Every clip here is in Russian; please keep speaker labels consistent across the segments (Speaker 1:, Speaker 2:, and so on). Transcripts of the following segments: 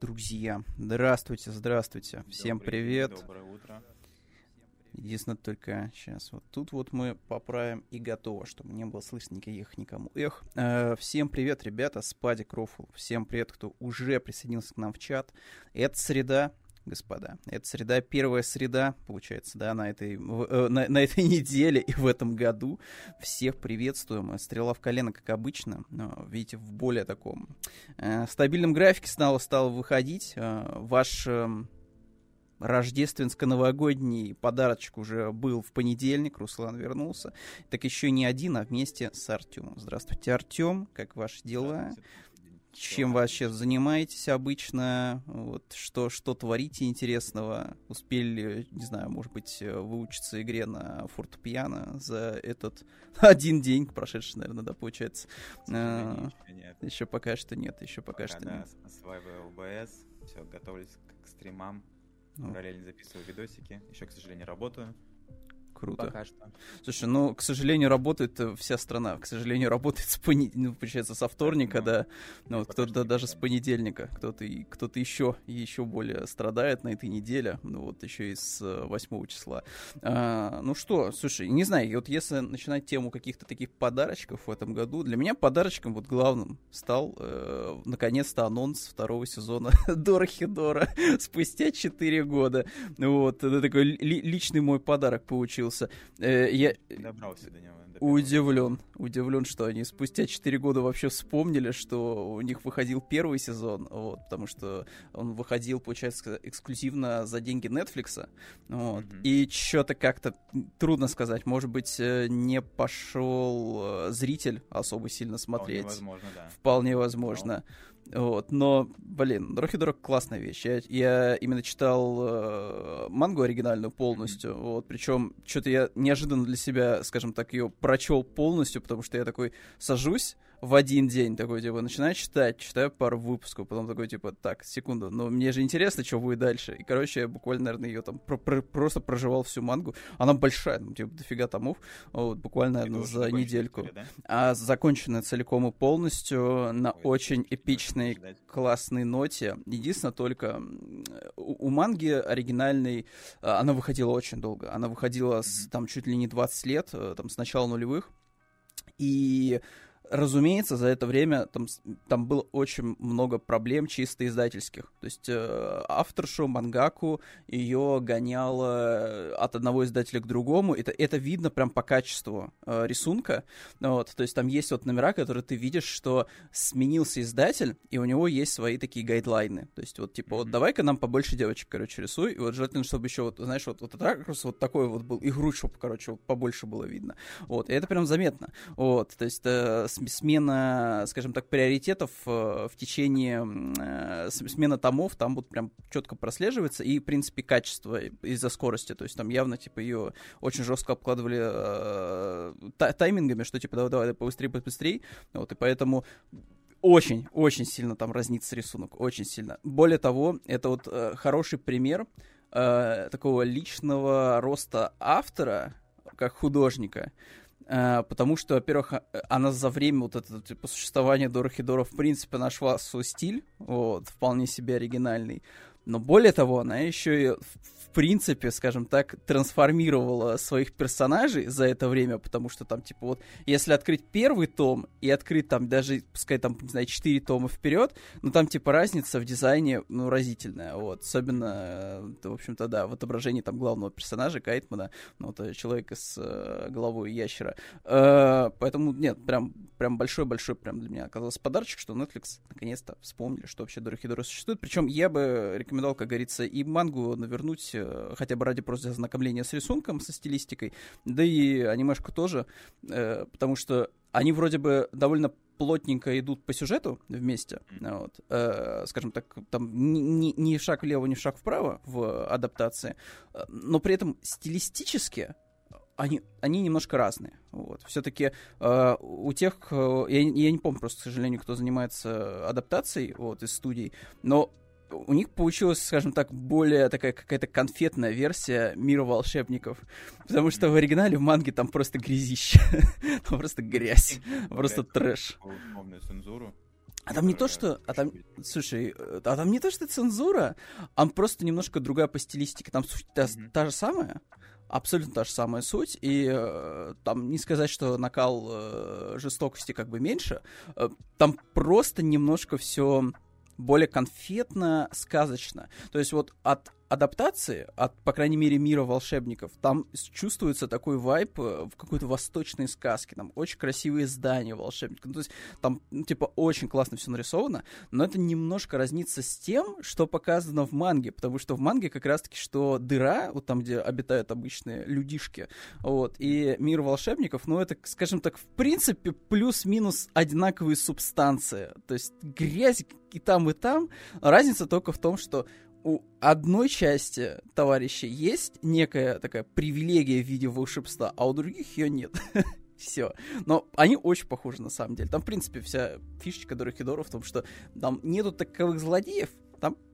Speaker 1: друзья. Здравствуйте, здравствуйте. Всем
Speaker 2: Добрый
Speaker 1: привет.
Speaker 2: День, доброе утро.
Speaker 1: Единственное, только сейчас вот тут вот мы поправим и готово, чтобы не было слышно никаких никому. Эх, э, всем привет, ребята, Спади Крофл. Всем привет, кто уже присоединился к нам в чат. Это среда, господа. Это среда, первая среда, получается, да, на этой, в- э, на, на этой неделе и в этом году. Всех приветствуем. Стрела в колено, как обычно. Но, видите, в более таком э, стабильном графике снова стал выходить. Э, ваш эм, рождественско-новогодний подарочек уже был в понедельник. Руслан вернулся. Так еще не один, а вместе с Артемом. Здравствуйте, Артем. Как ваши дела?
Speaker 2: Здравствуйте.
Speaker 1: Чем вы сейчас занимаетесь обычно? Вот, что, что творите интересного? Успели, не знаю, может быть, э, выучиться игре на фортепиано за этот один день, прошедший, наверное, да, получается?
Speaker 2: Сожалению, еще.
Speaker 1: Еще пока что нет, еще пока, что
Speaker 2: да,
Speaker 1: нет.
Speaker 2: осваиваю OBS, все, готовлюсь к, к стримам,
Speaker 1: Ну,
Speaker 2: параллельно записываю видосики, еще, к сожалению, работаю.
Speaker 1: Круто.
Speaker 2: Пока что.
Speaker 1: Слушай, ну, к сожалению, работает э, вся страна. К сожалению, работает с пони... ну, получается, со вторника,
Speaker 2: Ну,
Speaker 1: да. Ну, вот кто-то даже с понедельника. Кто-то, кто-то еще, еще более страдает на этой неделе. Ну, вот еще и с э, 8 числа. А, ну что, слушай, не знаю, вот если начинать тему каких-то таких подарочков в этом году, для меня подарочком вот главным стал, э, наконец-то, анонс второго сезона Дора спустя 4 года. Вот, это такой ли- личный мой подарок получился. Э, я
Speaker 2: Добрался до него.
Speaker 1: удивлен, удивлен, что они спустя 4 года вообще вспомнили, что у них выходил первый сезон, вот, потому что он выходил, получается, эксклюзивно за деньги Netflix, вот,
Speaker 2: Мгм.
Speaker 1: и что-то как-то трудно сказать, может быть, э, не пошел э, зритель особо сильно
Speaker 2: Вполне
Speaker 1: смотреть.
Speaker 2: возможно, да.
Speaker 1: Вполне возможно. Вот, но, блин, Дорохидорок классная вещь. Я, я именно читал э, мангу оригинальную полностью, вот, причем что-то я неожиданно для себя, скажем так, ее прочел полностью, потому что я такой сажусь в один день, такой, типа, начинаю читать, читаю пару выпусков, потом такой, типа, так, секунду, но мне же интересно, что будет дальше. И, короче, я буквально, наверное, ее там про- про- просто проживал всю мангу. Она большая, там, типа, дофига томов, вот, буквально, наверное, за недельку.
Speaker 2: история, да?
Speaker 1: А законченная целиком и полностью на
Speaker 2: Ой,
Speaker 1: очень эпичной, классной ноте. Единственное только у, у манги оригинальной а, она выходила очень долго. Она выходила с,
Speaker 2: Мгм.
Speaker 1: там чуть ли не 20 лет, э, там с начала нулевых. И Разумеется, за это время там, там было очень много проблем чисто издательских. То есть э, авторшу, мангаку, ее гоняло от одного издателя к другому. Это, это видно прям по качеству э, рисунка. Вот, то есть там есть вот номера, которые ты видишь, что сменился издатель, и у него есть свои такие гайдлайны. То есть вот типа, вот давай-ка нам побольше девочек, короче, рисуй. И вот желательно, чтобы еще вот, знаешь, вот, вот ракурс вот такой вот был, и грудь, чтобы, короче, вот побольше было видно. Вот, и это прям заметно. Вот, то есть э, смена, скажем так, приоритетов э, в течение э, смена томов там вот прям четко прослеживается, и, в принципе, качество из-за скорости, то есть там явно, типа, ее очень жестко обкладывали э, та- таймингами, что, типа, давай, давай, побыстрее, побыстрее, вот, и поэтому очень, очень сильно там разнится рисунок, очень сильно. Более того, это вот хороший пример такого личного роста автора, как художника, потому что, во-первых, а- она за время вот этого типа, существования Дорохидора в принципе нашла свой стиль, вот, вполне себе оригинальный. Но более того, она еще и в, принципе, скажем так, трансформировала своих персонажей за это время, потому что там, типа, вот, если открыть первый том и открыть там даже, пускай там, не знаю, 4 тома вперед, ну там, типа, разница в дизайне, ну, разительная, вот, особенно, э, в общем-то, да, в отображении там главного персонажа Кайтмана, ну, вот, э, человека с э, головой ящера. Поэтому, нет, прям, прям большой-большой прям для меня оказался подарочек, что Netflix наконец-то вспомнили, что вообще Дорохидора существует. Причем я бы рекомендовал, как говорится, и мангу навернуть, э, хотя бы ради просто ознакомления с рисунком, со стилистикой, да и анимешку тоже, э, потому что они вроде бы довольно плотненько идут по сюжету вместе, вот, э, скажем так, там ни, ни, ни шаг влево, ни шаг вправо в адаптации, э, но при этом стилистически они, они немножко разные. Вот. Все-таки э, у тех, э, я, я не помню просто, к сожалению, кто занимается адаптацией вот, из студий, но у них получилась, скажем так, более такая какая-то конфетная версия мира волшебников. Потому что в оригинале в манге там просто грязище. там просто грязь. Просто трэш.
Speaker 2: цензуру.
Speaker 1: А там не то, что... А там, слушай, а там не то, что цензура, а просто немножко другая по стилистике. Там суть та, та же самая, абсолютно та же самая суть, и э, там не сказать, что накал э, жестокости как бы меньше, э, там просто немножко все более конфетно, сказочно. То есть вот от адаптации, от, по крайней мере, мира волшебников, там чувствуется такой вайп э, в какой-то восточной сказке. Там очень красивые здания волшебников. Ну, то есть там, ну, типа, очень классно все нарисовано, но это немножко разнится с тем, что показано в манге, потому что в манге как раз-таки, что дыра, вот там, где обитают обычные людишки, вот, и мир волшебников, ну, это, скажем так, в принципе, плюс-минус одинаковые субстанции. То есть грязь и там, и там. Разница только в том, что у одной части товарищей есть некая такая привилегия в виде волшебства, а у других ее нет. Все. Но они очень похожи на самом деле. Там, в принципе, вся фишечка Дорохидора в том, что там нету таковых злодеев,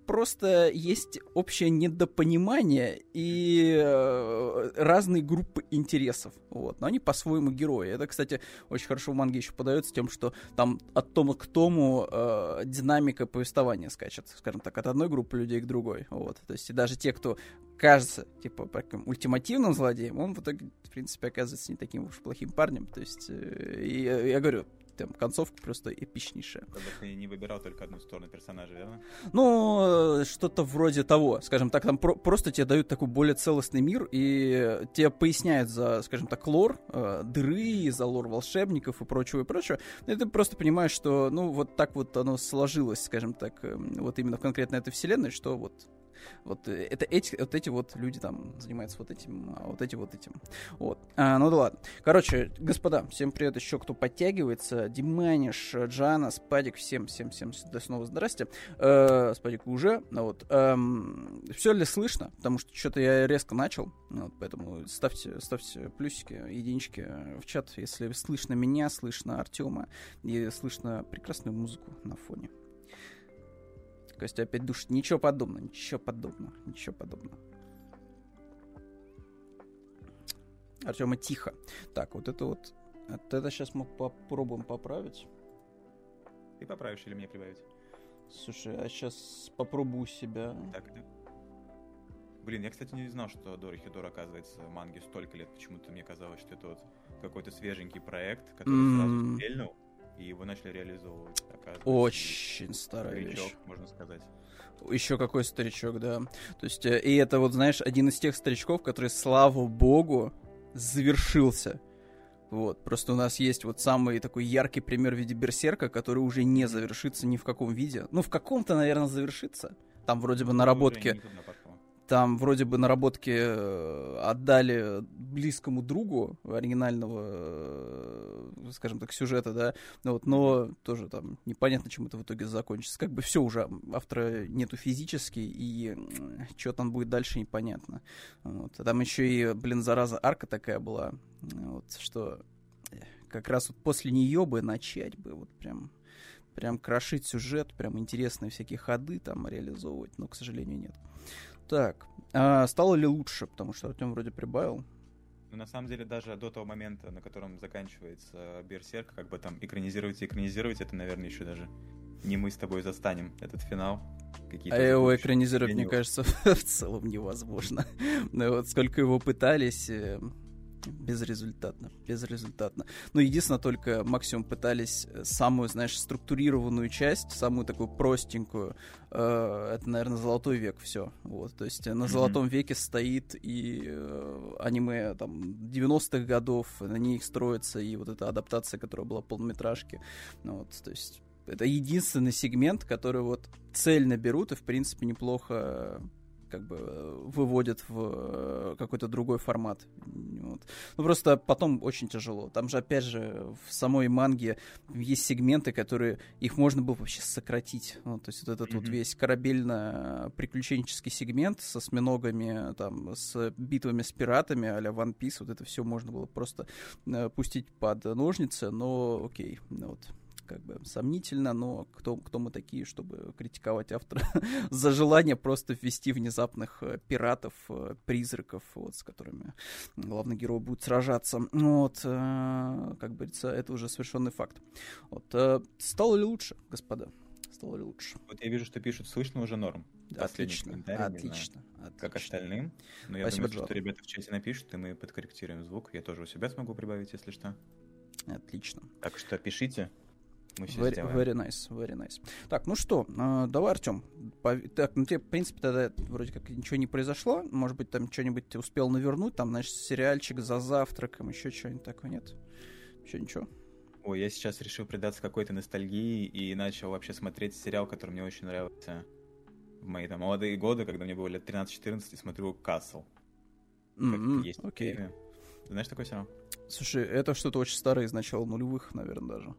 Speaker 1: просто есть общее недопонимание и э, разные группы интересов. Вот. Но они по-своему герои. Это, кстати, очень хорошо в манге еще подается тем, что там от тома к тому э, динамика повествования скачет, скажем так, от одной группы людей к другой. Вот. То есть и даже те, кто кажется, типа, таким ультимативным злодеем, он в итоге, в принципе, оказывается не таким уж плохим парнем. То есть, э, и, я говорю, там концовка просто эпичнейшая.
Speaker 2: Как бы ты не выбирал только одну сторону персонажа, верно?
Speaker 1: Ну, э, что-то вроде того. Скажем так, там про- просто тебе дают такой более целостный мир, и тебе поясняют за, скажем так, лор э, дыры, за лор волшебников и прочего и прочего. И ты просто понимаешь, что, ну, вот так вот оно сложилось, скажем так, э, вот именно в конкретно этой вселенной, что вот вот э, это эти, вот эти вот люди там занимаются вот этим, а вот эти вот этим. Вот. А, ну да ладно. Короче, господа, всем привет еще, кто подтягивается. Диманиш, Джана, Спадик, всем, всем, всем снова здрасте. Э, Спадик уже. Ну вот. Эм, все ли слышно? Потому что что-то я резко начал. Вот, поэтому ставьте, ставьте плюсики, единички в чат, если слышно меня, слышно Артема и слышно прекрасную музыку на фоне. Костя опять душит. Ничего подобного, ничего подобного, ничего подобного. Артема тихо. Так, вот это вот... Вот это сейчас мы попробуем поправить.
Speaker 2: Ты поправишь или мне прибавить?
Speaker 1: Слушай, а сейчас попробую себя.
Speaker 2: Так, да. Блин, я, кстати, не знал, что Дора Хидор, оказывается, в манге столько лет. Почему-то мне казалось, что это вот какой-то свеженький проект, который mm-hmm. сразу стрельнул и его начали реализовывать.
Speaker 1: Очень старая
Speaker 2: старичок,
Speaker 1: вещь.
Speaker 2: можно сказать.
Speaker 1: Еще какой старичок, да. То есть, э, и это вот, знаешь, один из тех старичков, который, слава богу, завершился. Вот, просто у нас есть вот самый такой яркий пример в виде Берсерка, который уже не завершится ни в каком виде. Ну, в каком-то, наверное, завершится. Там вроде бы наработки там вроде бы наработки э, отдали близкому другу оригинального, э, скажем так, сюжета, да, вот, но тоже там непонятно, чем это в итоге закончится. Как бы все уже, автора нету физически, и что там будет дальше, непонятно. Вот. А там еще и, блин, зараза, арка такая была, вот, что как раз вот после нее бы начать бы, вот прям прям крошить сюжет, прям интересные всякие ходы там реализовывать, но, к сожалению, нет. Так, а стало ли лучше? Потому что Артем вроде прибавил.
Speaker 2: Ну, на самом деле, даже до того момента, на котором заканчивается Берсерк, как бы там экранизировать и экранизировать, это, наверное, еще даже не мы с тобой застанем этот финал.
Speaker 1: а его экранизировать, мне кажется, в целом невозможно. Но вот сколько его пытались, э, Безрезультатно, безрезультатно. Ну, единственное, только максимум пытались э, самую, знаешь, структурированную часть, самую такую простенькую, э, это, наверное, Золотой век все. Вот, то есть на Золотом mm-hmm. веке стоит и э, аниме там 90-х годов, на них строится и вот эта адаптация, которая была полнометражки. Ну, вот, то есть это единственный сегмент, который вот цельно берут и, в принципе, неплохо как бы э, выводят в э, какой-то другой формат. Вот. Ну, просто потом очень тяжело. Там же, опять же, в самой манге есть сегменты, которые их можно было вообще сократить. Ну, то есть вот этот mm-hmm. вот весь корабельно-приключенческий сегмент со осьминогами, там, с битвами с пиратами а-ля One Piece, вот это все можно было просто э, пустить под ножницы, но окей, ну, вот как бы сомнительно, но кто, кто мы такие, чтобы критиковать автора за желание просто ввести внезапных э, пиратов, э, призраков, вот, с которыми главный герой будет сражаться. Вот, э, как говорится, это уже совершенный факт. Вот, стало ли лучше, господа? Стало ли лучше?
Speaker 2: Вот я вижу, что пишут, слышно уже норм.
Speaker 1: Отлично, отлично,
Speaker 2: отлично. Как остальным. Но я
Speaker 1: Спасибо,
Speaker 2: думаю, что ребята в чате напишут, и мы подкорректируем звук. Я тоже у себя смогу прибавить, если что.
Speaker 1: Отлично.
Speaker 2: Так что пишите. Мы все
Speaker 1: very,
Speaker 2: сделаем.
Speaker 1: very nice, very nice. Так, ну что, э, давай, Артем. Так, ну тебе, в принципе, тогда вроде как ничего не произошло. Может быть, там что-нибудь ты успел навернуть, там, значит, сериальчик за завтраком, еще что-нибудь такое, нет? Еще ничего?
Speaker 2: Ой, я сейчас решил предаться какой-то ностальгии и начал вообще смотреть сериал, который мне очень нравился в мои там молодые годы, когда мне было лет 13-14, и смотрю «Касл».
Speaker 1: Mm-hmm,
Speaker 2: есть
Speaker 1: окей.
Speaker 2: Ты знаешь такой сериал?
Speaker 1: Слушай, это что-то очень старое из начала нулевых, наверное, даже.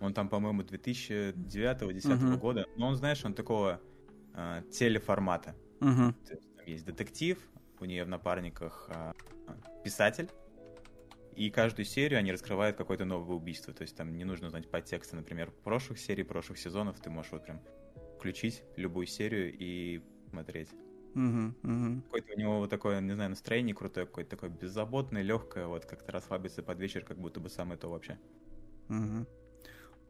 Speaker 2: Он там, по-моему, 2009-2010
Speaker 1: Мгм.
Speaker 2: года. Но он, знаешь, он такого э, телеформата.
Speaker 1: Угу.
Speaker 2: То есть там есть детектив, у нее в напарниках а, писатель, и каждую серию они раскрывают какое-то новое убийство. То есть там не нужно знать подтексты, например, прошлых серий, прошлых сезонов. Ты можешь вот прям включить любую серию и смотреть.
Speaker 1: Угу. Угу.
Speaker 2: Какое-то у него вот такое, не знаю, настроение крутое, какое-то такое беззаботное, легкое, вот как-то расслабиться под вечер, как будто бы самое то вообще.
Speaker 1: Угу.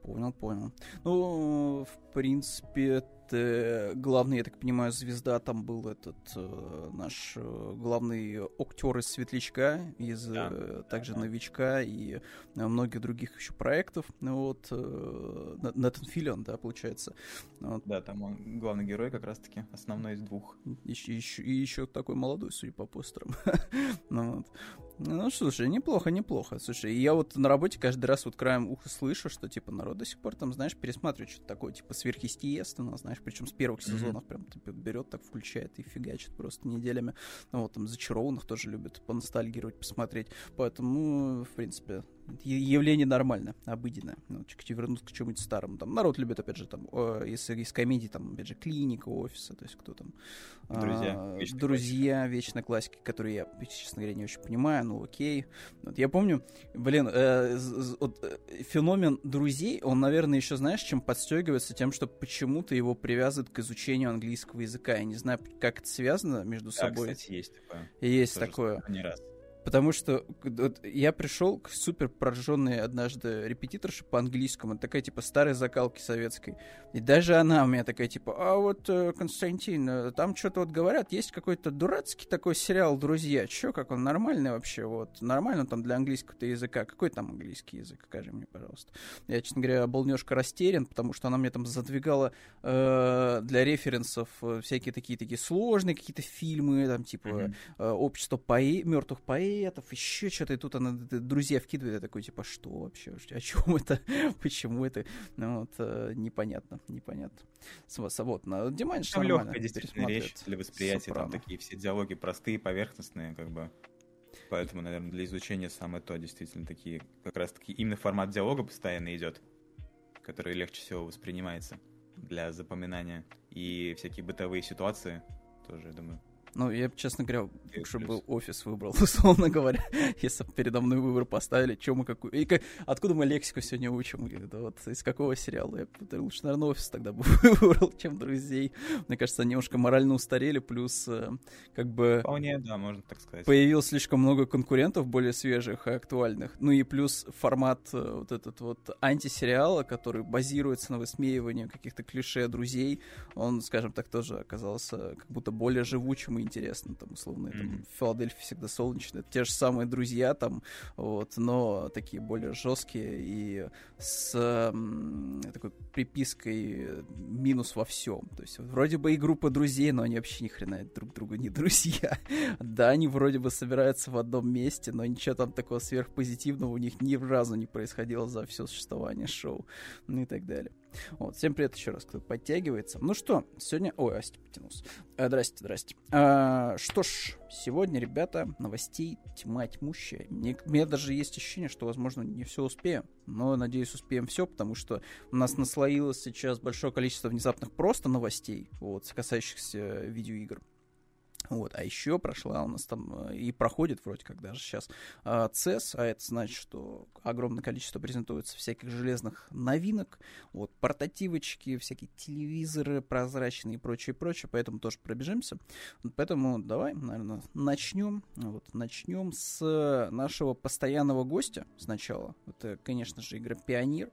Speaker 1: Понял, понял. Ну, в принципе, это главный, я так понимаю, звезда там был этот э, наш э, главный актер из Светлячка, из
Speaker 2: Да,
Speaker 1: э, также
Speaker 2: да.
Speaker 1: новичка и э, многих других еще проектов. Ну Вот э, На- Натан Филлион, да, получается. Вот.
Speaker 2: Да, там он главный герой как раз-таки, основной из двух.
Speaker 1: Еще, еще, и еще такой молодой, судя по постерам. ну, вот. ну, слушай, неплохо, неплохо. Слушай, я вот на работе каждый раз вот краем уха слышу, что, типа, народ до сих пор там, знаешь, пересматривает что-то такое, типа, сверхъестественное, знаешь, причем с первых
Speaker 2: Мгм.
Speaker 1: сезонов прям, типа, берет, так включает и фигачит просто неделями. Ну, вот там зачарованных тоже любят поностальгировать, посмотреть. Поэтому, в принципе, явление нормальное, обыденное. Ну, вернуться к чему-нибудь старому. Там народ любит, опять же, там, э, если из комедий, там, опять же, клиника, офиса, то есть кто там.
Speaker 2: Друзья,
Speaker 1: А,
Speaker 2: вечная
Speaker 1: друзья, вечная классика, которые я, честно говоря, не очень понимаю, ну окей. Вот я помню, блин, э, вот, э, феномен друзей, он, наверное, еще знаешь, чем подстегивается тем, что почему-то его привязывают к изучению английского языка. Я не знаю, как это связано между
Speaker 2: Да,
Speaker 1: собой.
Speaker 2: кстати, есть такое.
Speaker 1: Есть
Speaker 2: Тоже
Speaker 1: такое.
Speaker 2: Не раз.
Speaker 1: Потому что вот, я пришел к супер прожженной однажды репетиторше по английскому, такая типа старой закалки советской. И даже она у меня такая типа, а вот, э, Константин, э, там что-то вот говорят, есть какой-то дурацкий такой сериал «Друзья». Че, как он нормальный вообще? Вот нормально там для английского-то языка. Какой там английский язык? Скажи мне, пожалуйста. Я, честно говоря, был немножко растерян, потому что она мне там задвигала э, для референсов э, всякие такие такие сложные какие-то фильмы, там типа
Speaker 2: Мгм.
Speaker 1: э, общество поэ... мертвых поэтов, еще что-то, и тут она друзья вкидывает, я такой, типа, что вообще, о чем это, почему это, ну вот, э, непонятно, непонятно. С- Вот, на Диманш
Speaker 2: Там легкая действительно речь для восприятия, там такие все диалоги простые, поверхностные, как бы. Поэтому, наверное, для изучения самое то, действительно, такие, как раз таки именно формат диалога постоянно идет, который легче всего воспринимается для запоминания. И всякие бытовые ситуации тоже, я думаю.
Speaker 1: Ну, я, честно говоря, лучше бы офис выбрал, условно говоря, если бы передо мной выбор поставили, чем мы какую... И как- откуда мы лексику сегодня учим? Да вот из какого сериала? Я бы лучше, наверное, офис тогда бы выбрал, чем друзей. Мне кажется, они немножко морально устарели, плюс э, как бы...
Speaker 2: Вполне, да, можно так сказать.
Speaker 1: появилось слишком много конкурентов более свежих и актуальных. Ну и плюс формат э, вот этот вот антисериала, который базируется на высмеивании каких-то клише друзей, он, скажем так, тоже оказался как будто более живучим и интересным. Там, условно, там,
Speaker 2: Мгм.
Speaker 1: в Филадельфии всегда солнечно. Это те же самые друзья там, вот, но такие более жесткие и с м, такой припиской минус во всем. То есть вроде бы и группа друзей, но они вообще ни хрена друг другу не друзья. Да, они вроде бы собираются в одном месте, но ничего там такого сверхпозитивного у них ни разу не происходило за все существование шоу, ну и так далее. Вот, всем привет еще раз, кто подтягивается. Ну что, сегодня... Ой, Асти потянулся. Э, здрасте, здрасте. А, что ж, сегодня, ребята, новостей тьма тьмущая. Мне, у меня даже есть ощущение, что, возможно, не все успеем. Но, надеюсь, успеем все, потому что у нас наслоилось сейчас большое количество внезапных просто новостей, вот, касающихся видеоигр. Вот, а еще прошла у нас там э, и проходит вроде как даже сейчас CES, а это значит, что огромное количество презентуется всяких железных новинок, вот, портативочки, всякие телевизоры прозрачные и прочее, прочее, поэтому тоже пробежимся. Поэтому давай, наверное, начнем. Вот, начнем с нашего постоянного гостя сначала. Это, конечно же, игра Пионер,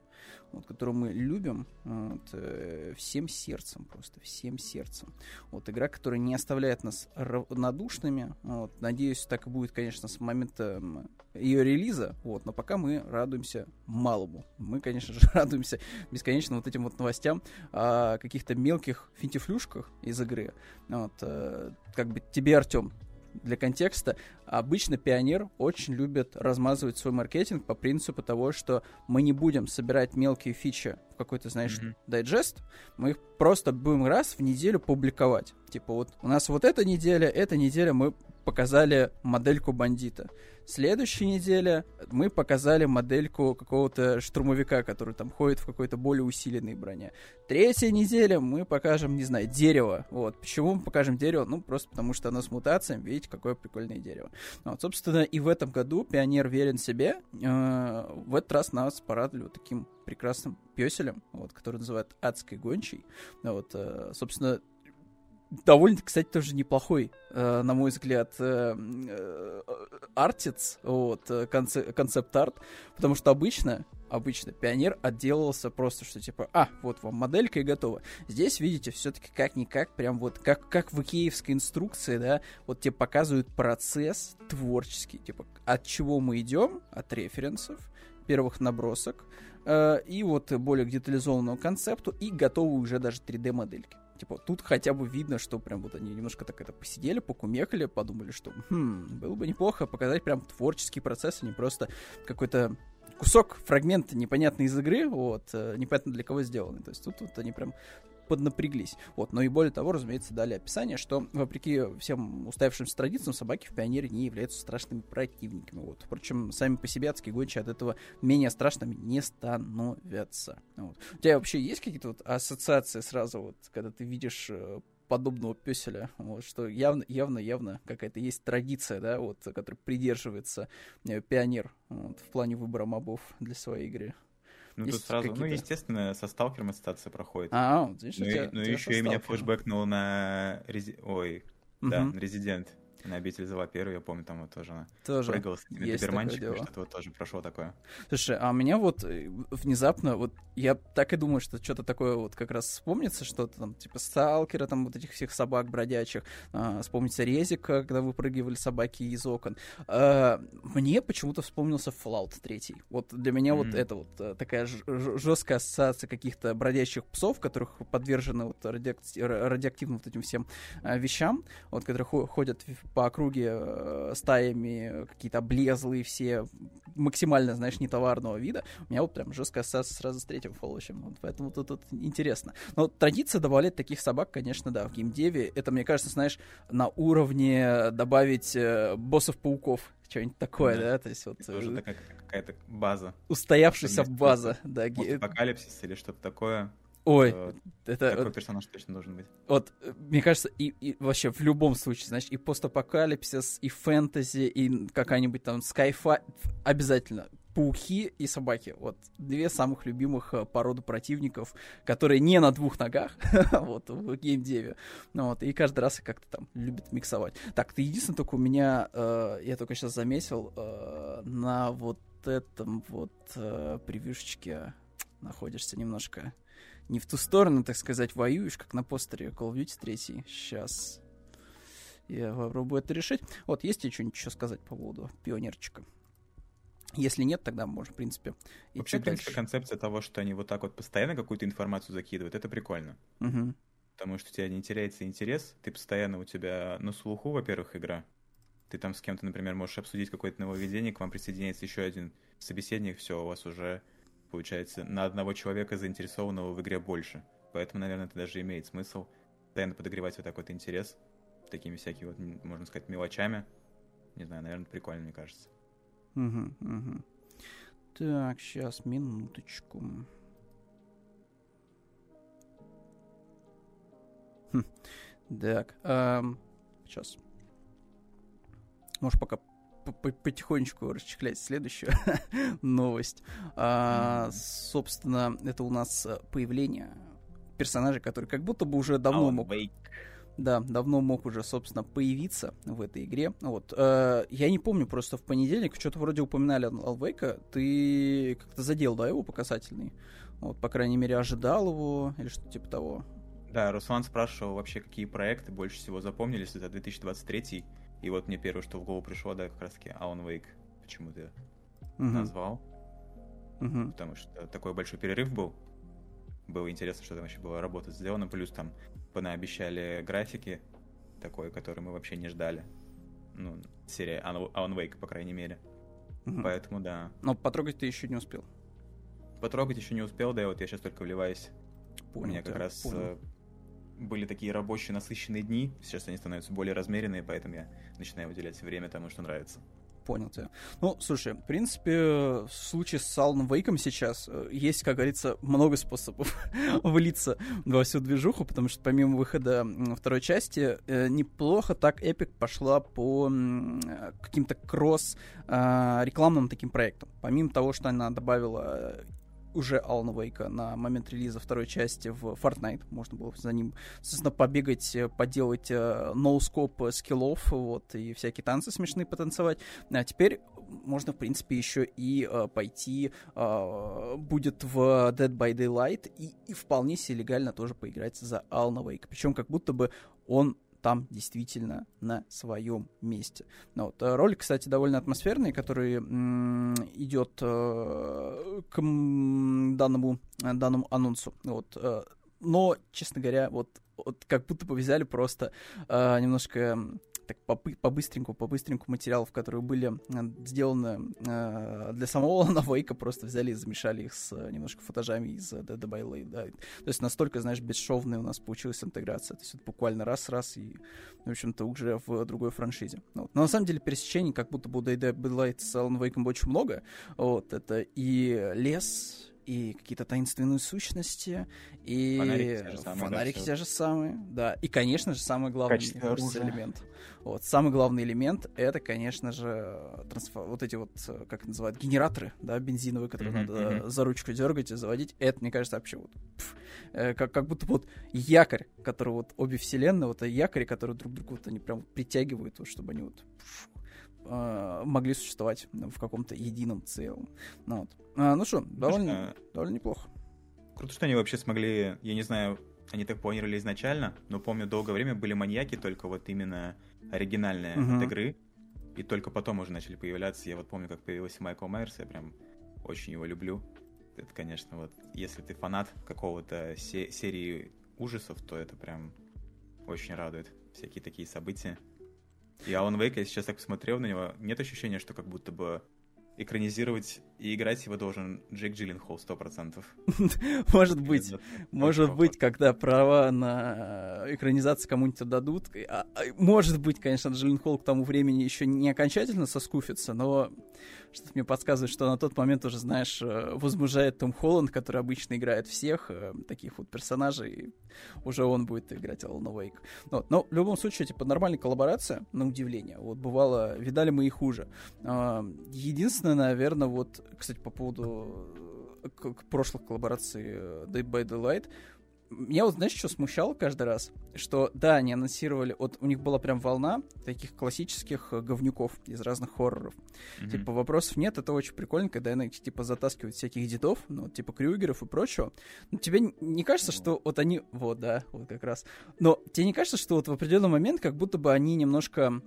Speaker 1: вот, которую мы любим вот, э, всем сердцем, просто всем сердцем. Вот, игра, которая не оставляет нас равнодушными. Вот. Надеюсь, так и будет, конечно, с момента ее релиза. Вот. Но пока мы радуемся малому. Мы, конечно же, радуемся бесконечно вот этим вот новостям о каких-то мелких финтифлюшках из игры. Вот. Э, как бы тебе, Артем, для контекста, обычно пионер очень любит размазывать свой маркетинг по принципу того, что мы не будем собирать мелкие фичи в какой-то, знаешь, mm-hmm. дайджест, мы их просто будем раз в неделю публиковать. Типа вот у нас вот эта неделя, эта неделя мы показали модельку бандита. Следующей неделе мы показали модельку какого-то штурмовика, который там ходит в какой-то более усиленной броне. Третья неделя мы покажем, не знаю, дерево. Вот. Почему мы покажем дерево? Ну, просто потому что оно с мутациями. Видите, какое прикольное дерево. Вот, собственно, и в этом году Пионер верен себе. Э, в этот раз нас порадовали вот таким прекрасным песелем, вот, который называют адской гончей. Вот, э, собственно, довольно, кстати, тоже неплохой, э, на мой взгляд, э, э, артиц, вот, концепт-арт, потому что обычно, обычно пионер отделался просто, что типа, а, вот вам моделька и готово. Здесь, видите, все-таки как-никак, прям вот, как, как в икеевской инструкции, да, вот тебе показывают процесс творческий, типа, от чего мы идем, от референсов, первых набросок, и вот более к детализованному концепту, и готовы уже даже 3D-модельки. Типа, тут хотя бы видно, что прям вот они немножко так это посидели, покумекали, подумали, что хм, было бы неплохо показать прям творческий процесс, а не просто какой-то кусок, фрагмент непонятный из игры, вот, э, непонятно для кого сделанный. То есть тут вот они прям поднапряглись. Вот. Но и более того, разумеется, дали описание, что, вопреки всем уставившимся традициям, собаки в Пионере не являются страшными противниками. Вот. Впрочем, сами по себе адские гончие от этого менее страшными не становятся. Вот. У тебя вообще есть какие-то вот ассоциации сразу, вот, когда ты видишь э, подобного песеля, вот, что явно, явно, явно какая-то есть традиция, да, вот, которой придерживается э, пионер вот, в плане выбора мобов для своей игры.
Speaker 2: Ну, тут сразу, ну, естественно, со сталкером ассоциация проходит.
Speaker 1: А,
Speaker 2: видишь, ну, тебя, ну еще и меня флешбэкнул на... Рези... Ой, угу. да, Резидент на обитель зла первый, я помню, там вот тоже она тоже прыгала с этими доберманчиками, что-то вот тоже прошло такое.
Speaker 1: Слушай, а у меня вот э, внезапно, вот я так и думаю, что что-то такое вот как раз вспомнится, что-то там, типа сталкера, там вот этих всех собак бродячих, а, вспомнится резика, когда выпрыгивали собаки из окон. А, мне почему-то вспомнился Fallout 3. Вот для меня mm-hmm. вот это вот э, такая жесткая ассоциация каких-то бродячих псов, которых подвержены вот радиоактивным вот этим всем а, вещам, вот, которые ходят по округе э, стаями какие-то облезлые все, максимально, знаешь, нетоварного вида. У меня вот прям жесткая ассоциация сразу с третьим Fallout. Вот, поэтому тут, тут интересно. Но традиция добавлять таких собак, конечно, да, в геймдеве. Это, мне кажется, знаешь, на уровне добавить э, боссов-пауков что-нибудь такое, да. да, то есть вот... Это
Speaker 2: уже э, такая какая-то база.
Speaker 1: Устоявшаяся база, да.
Speaker 2: Апокалипсис или что-то такое.
Speaker 1: Ой, э, это...
Speaker 2: Такой вот, персонаж точно должен быть.
Speaker 1: Вот, э, мне кажется, и, и вообще в любом случае, значит, и постапокалипсис, и фэнтези, и какая-нибудь там скайфа, обязательно. Пауки и собаки. Вот две самых любимых э, породы противников, которые не на двух ногах, вот, в геймдеве. Ну, вот, и каждый раз как-то там любят миксовать. Так, ты единственное только у меня, э, я только сейчас заметил, э, на вот этом вот э, превьюшечке находишься немножко не в ту сторону, так сказать, воюешь, как на постере Call of Duty 3. Сейчас я попробую это решить. Вот, есть что-нибудь еще сказать по поводу пионерчика? Если нет, тогда можно, в принципе,
Speaker 2: идти Вообще, в принципе, концепция того, что они вот так вот постоянно какую-то информацию закидывают, это прикольно.
Speaker 1: Угу.
Speaker 2: Потому что у тебя не теряется интерес, ты постоянно у тебя на слуху, во-первых, игра. Ты там с кем-то, например, можешь обсудить какое-то нововведение, к вам присоединяется еще один собеседник, все, у вас уже получается, на одного человека заинтересованного в игре больше. Поэтому, наверное, это даже имеет смысл постоянно подогревать вот такой вот интерес такими всякими, вот, можно сказать, мелочами. Не знаю, наверное, прикольно, мне кажется.
Speaker 1: Угу, угу. Так, сейчас, минуточку. Хм. Так, эм, сейчас. может, пока потихонечку расчехлять следующую новость. А, собственно, это у нас появление персонажа, который как будто бы уже давно мог... Да, давно мог уже, собственно, появиться в этой игре. Вот. Э, я не помню, просто в понедельник что-то вроде упоминали Алвейка. Ты как-то задел, да, его по касательной? Вот, по крайней мере, ожидал его или что-то типа того.
Speaker 2: Да, Руслан спрашивал вообще, какие проекты больше всего запомнились за 2023 и вот мне первое, что в голову пришло, да, как раз таки Alan Wake почему-то угу. назвал. Угу. Потому что такой большой перерыв был. Было интересно, что там вообще была работа сделана. Плюс там понаобещали графики такой, который мы вообще не ждали. Ну, серия Alan Wake, по крайней мере. Угу. Поэтому да.
Speaker 1: Но потрогать ты еще не успел.
Speaker 2: Потрогать еще не успел, да, вот я сейчас только вливаюсь. Понял, У меня как раз понял. Э, были такие рабочие насыщенные дни, сейчас они становятся более размеренные, поэтому я начинаю выделять время тому, что нравится.
Speaker 1: Понял тебя. Ну, слушай, в принципе, в случае с Alan Вейком сейчас э, есть, как говорится, много способов влиться во всю движуху, потому что помимо выхода второй части, э, неплохо так Epic пошла по каким-то кросс а, таким проектам. Помимо того, что она добавила уже Алана Вейка на момент релиза второй части в Fortnite. Можно было за ним, соответственно, побегать, э, поделать ноускоп э, скиллов, вот, и всякие танцы смешные потанцевать. А теперь можно, в принципе, еще и э, пойти э, будет в Dead by Daylight и, и вполне себе легально тоже поиграть за Алана Вейка. Причем как будто бы он там действительно на своем месте. Ну, вот. Э, ролик, кстати, довольно атмосферный, который м- идет э, к м- данному, данному анонсу. Вот. Э, но, честно говоря, вот, вот как будто бы взяли просто э, немножко так по-быстреньку, по-быстреньку материалов, которые были э, сделаны э, для самого Лана Вейка, просто взяли и замешали их с э, немножко футажами из э, Dead by Daylight, да. То есть настолько, знаешь, бесшовная у нас получилась интеграция. То есть это буквально раз-раз и, в общем-то, уже в другой франшизе. Вот. Но на самом деле пересечений как будто бы у Dead by Daylight с Alan Wake очень много. Вот, это и лес, и какие-то таинственные сущности, и фонарики те же самые, фонарики да, те же самые, да. И, конечно же, самый главный кажется, элемент. Вот, самый главный элемент это, конечно же, трансфо... вот эти вот, как это называют, генераторы, да, бензиновые, которые mm-hmm, надо mm-hmm. за ручку дергать и заводить. Это, мне кажется, вообще вот пф, э, как, как будто вот якорь, который вот обе вселенные, вот якори, которые друг друга вот они прям притягивают, вот, чтобы они вот пф, э, могли существовать в каком-то едином целом. Ну, вот. а, ну что, довольно, довольно неплохо.
Speaker 2: Круто, что они вообще смогли, я не знаю, они так планировали изначально, но помню, долгое время были маньяки, только вот именно оригинальные uh-huh. от игры, и только потом уже начали появляться. Я вот помню, как появился Майкл Майерс, я прям очень его люблю. Это, конечно, вот, если ты фанат какого-то се- серии ужасов, то это прям очень радует. Всякие такие события. И Alan Wake, я сейчас так посмотрел на него, нет ощущения, что как будто бы экранизировать и играть его должен Джек Джилленхол сто процентов.
Speaker 1: Может быть, может быть, когда права на экранизацию кому-нибудь отдадут. А, а, может быть, конечно, Джилленхол к тому времени еще не окончательно соскуфится, но что-то мне подсказывает, что на тот момент уже, знаешь, э, возмужает Том Холланд, который обычно играет всех э, таких вот персонажей, уже он будет играть Алана Вейк. Вот. Но в любом случае, типа, нормальная коллаборация, на удивление. Вот бывало, видали мы и хуже. Единственное, наверное, вот, кстати, по поводу э, прошлых коллабораций Day by Daylight, меня вот, знаешь, что смущало каждый раз? Что, да, они анонсировали, вот у них была прям волна таких классических э, говнюков из разных хорроров. Mm-hmm. Типа, вопросов нет, это очень прикольно, когда они, типа, затаскивают всяких дедов, ну, типа, крюгеров и прочего. Но тебе не кажется, что вот они... Вот, да, вот как раз. Но тебе не кажется, что вот в определенный момент как будто бы они немножко...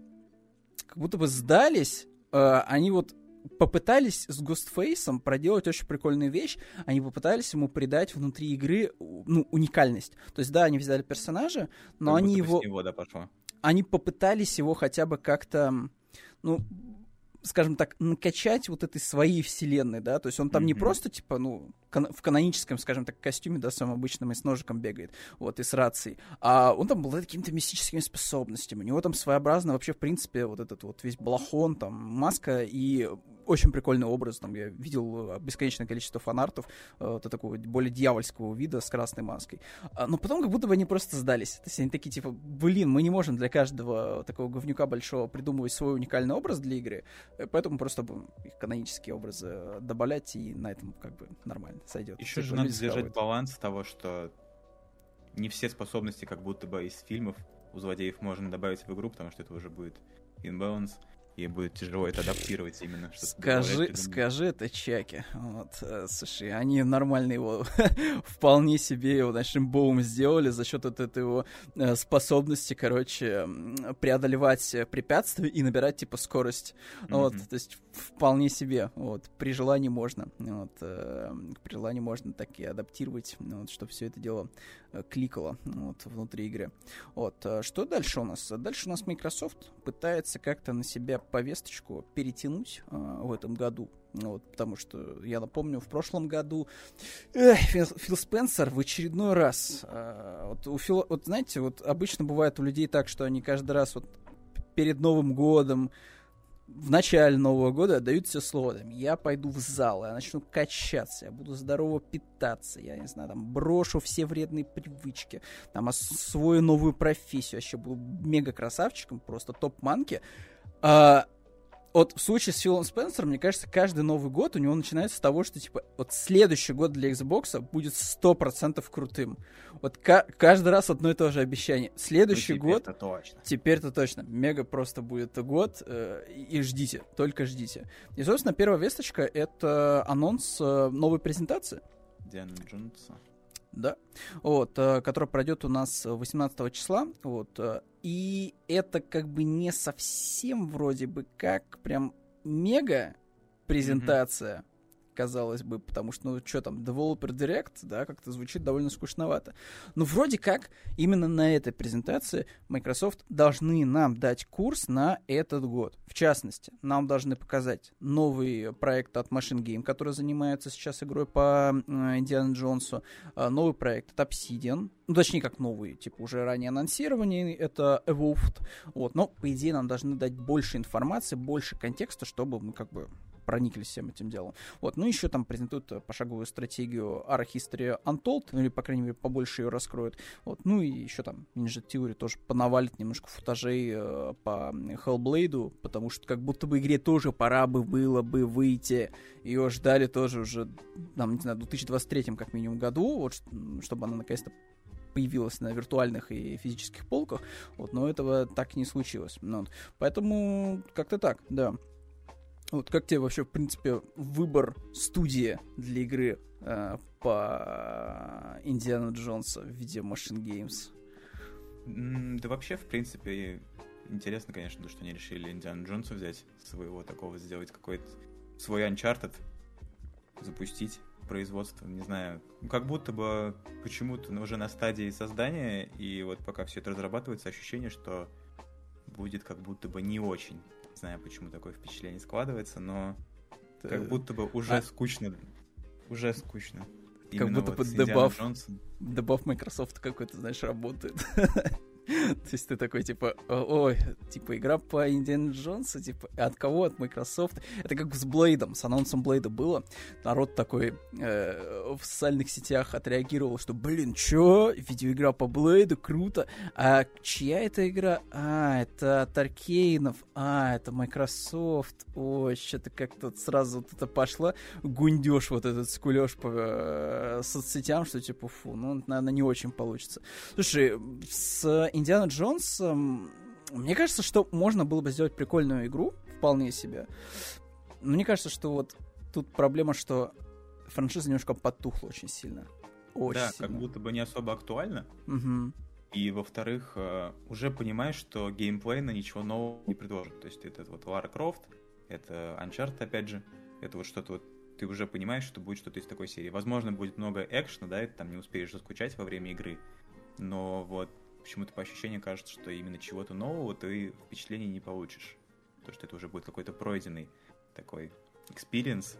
Speaker 1: Как будто бы сдались, э, они вот попытались с Гостфейсом проделать очень прикольную вещь. Они попытались ему придать внутри игры ну, уникальность. То есть, да, они взяли персонажа, но как они его...
Speaker 2: него да, пошло.
Speaker 1: Они попытались его хотя бы как-то, ну, скажем так, накачать вот этой своей вселенной, да, то есть он там mm-hmm. не просто, типа, ну, кан- в каноническом, скажем так, костюме, да, самым обычным, и с ножиком бегает, вот, и с рацией, а он там был какими-то мистическими способностями, у него там своеобразно вообще, в принципе, вот этот вот весь балахон, там, маска и очень прикольный образ, там, я видел э, бесконечное количество фанартов э, вот такого более дьявольского вида с красной маской. А, но потом как будто бы они просто сдались. То есть они такие, типа, блин, мы не можем для каждого такого говнюка большого придумывать свой уникальный образ для игры, э, поэтому просто их канонические образы добавлять, и на этом как бы нормально сойдет.
Speaker 2: Еще типа, же надо держать баланс того, что не все способности как будто бы из фильмов у злодеев можно добавить в игру, потому что это уже будет инбаланс и будет тяжело это адаптировать именно.
Speaker 1: Скажи, скажи это Чаки. Вот, э, слушай, они нормально его вполне себе его ночным боум сделали за счет вот этой его э, способности, короче, преодолевать препятствия и набирать типа скорость. Mm-hmm. Вот, то есть вполне себе, вот, при желании можно, вот, э, при желании можно так и адаптировать, вот, чтобы все это дело кликало, вот, внутри игры. Вот, э, что дальше у нас? Дальше у нас Microsoft пытается как-то на себя повесточку перетянуть э, в этом году, вот, потому что, я напомню, в прошлом году эх, Фил, Фил Спенсер в очередной раз, э, вот, у Фила, вот знаете, вот обычно бывает у людей так, что они каждый раз вот перед Новым годом, в начале Нового года дают себе слово, там, я пойду в зал, я начну качаться, я буду здорово питаться, я не знаю, там, брошу все вредные привычки, там, освою новую профессию, вообще буду мега красавчиком, просто топ-манки. А, вот в случае с Филом Спенсером, мне кажется, каждый Новый год у него начинается с того, что, типа, вот следующий год для Xbox будет 100% крутым. Вот каждый раз одно и то же обещание. Следующий ну, год...
Speaker 2: точно.
Speaker 1: Теперь-то точно. Мега просто будет год, э, и ждите, только ждите. И, собственно, первая весточка — это анонс э, новой презентации.
Speaker 2: Диана Джонса.
Speaker 1: Да. Вот, э, который пройдет у нас 18 числа. Вот. Э, и это как бы не совсем вроде бы как прям мега презентация. Mm-hmm казалось бы, потому что, ну, что там, Developer Direct, да, как-то звучит довольно скучновато. Но вроде как именно на этой презентации Microsoft должны нам дать курс на этот год. В частности, нам должны показать новый проект от Machine Game, который занимается сейчас игрой по Индиану Джонсу, а, новый проект от Obsidian, ну, точнее, как новый, типа, уже ранее анонсированный, это Evolved, вот, но, по идее, нам должны дать больше информации, больше контекста, чтобы мы, как бы, прониклись всем этим делом. Вот, ну еще там презентуют пошаговую стратегию Art History Untold, ну или, по крайней мере, побольше ее раскроют. Вот, ну и еще там Ninja Theory тоже понавалит немножко футажей э, по Hellblade, потому что как будто бы игре тоже пора бы было бы выйти. Ее ждали тоже уже, там, не знаю, в 2023 как минимум году, вот, чтобы она наконец-то появилась на виртуальных и физических полках, вот, но этого так не случилось. Ну. Поэтому как-то так, да. Вот как тебе вообще, в принципе, выбор студии для игры э, по Индиану Джонса в виде Machine Games?
Speaker 2: Да вообще, в принципе, интересно, конечно, что они решили Индиану Джонса взять, своего такого сделать какой-то свой Uncharted, запустить производство, не знаю, ну, как будто бы почему-то уже на стадии создания, и вот пока все это разрабатывается, ощущение, что будет как будто бы не очень знаю, почему такое впечатление складывается, но как будто бы уже а... скучно. Уже скучно.
Speaker 1: Как Именно будто вот бы дебаф, дебаф Microsoft какой-то, знаешь, работает. То есть ты такой, типа, ой, типа, игра по Индиану Джонсу, типа, от кого? От Microsoft. Это как с Блейдом, с анонсом Блейда было. Народ такой э, в социальных сетях отреагировал, что, блин, чё? Видеоигра по Блейду, круто. А чья это игра? А, это от Аркейнов. А, это Microsoft. Ой, что-то как-то сразу вот это пошло. Гундеж вот этот скулеж по э, соцсетям, что, типа, фу, ну, наверное, не очень получится. Слушай, с Индиана Джонс, эм, мне кажется, что можно было бы сделать прикольную игру, вполне себе. Но мне кажется, что вот тут проблема, что франшиза немножко потухла очень сильно. Очень
Speaker 2: да,
Speaker 1: сильно.
Speaker 2: как будто бы не особо актуально.
Speaker 1: Угу.
Speaker 2: И, во-вторых, э, уже понимаешь, что геймплейно ничего нового не предложит. То есть это вот Лара Крофт, это Uncharted, опять же, это вот что-то вот ты уже понимаешь, что будет что-то из такой серии. Возможно, будет много экшена, да, и ты там не успеешь заскучать во время игры, но вот почему-то по ощущению кажется, что именно чего-то нового ты впечатлений не получишь. то, что это уже будет какой-то пройденный такой experience,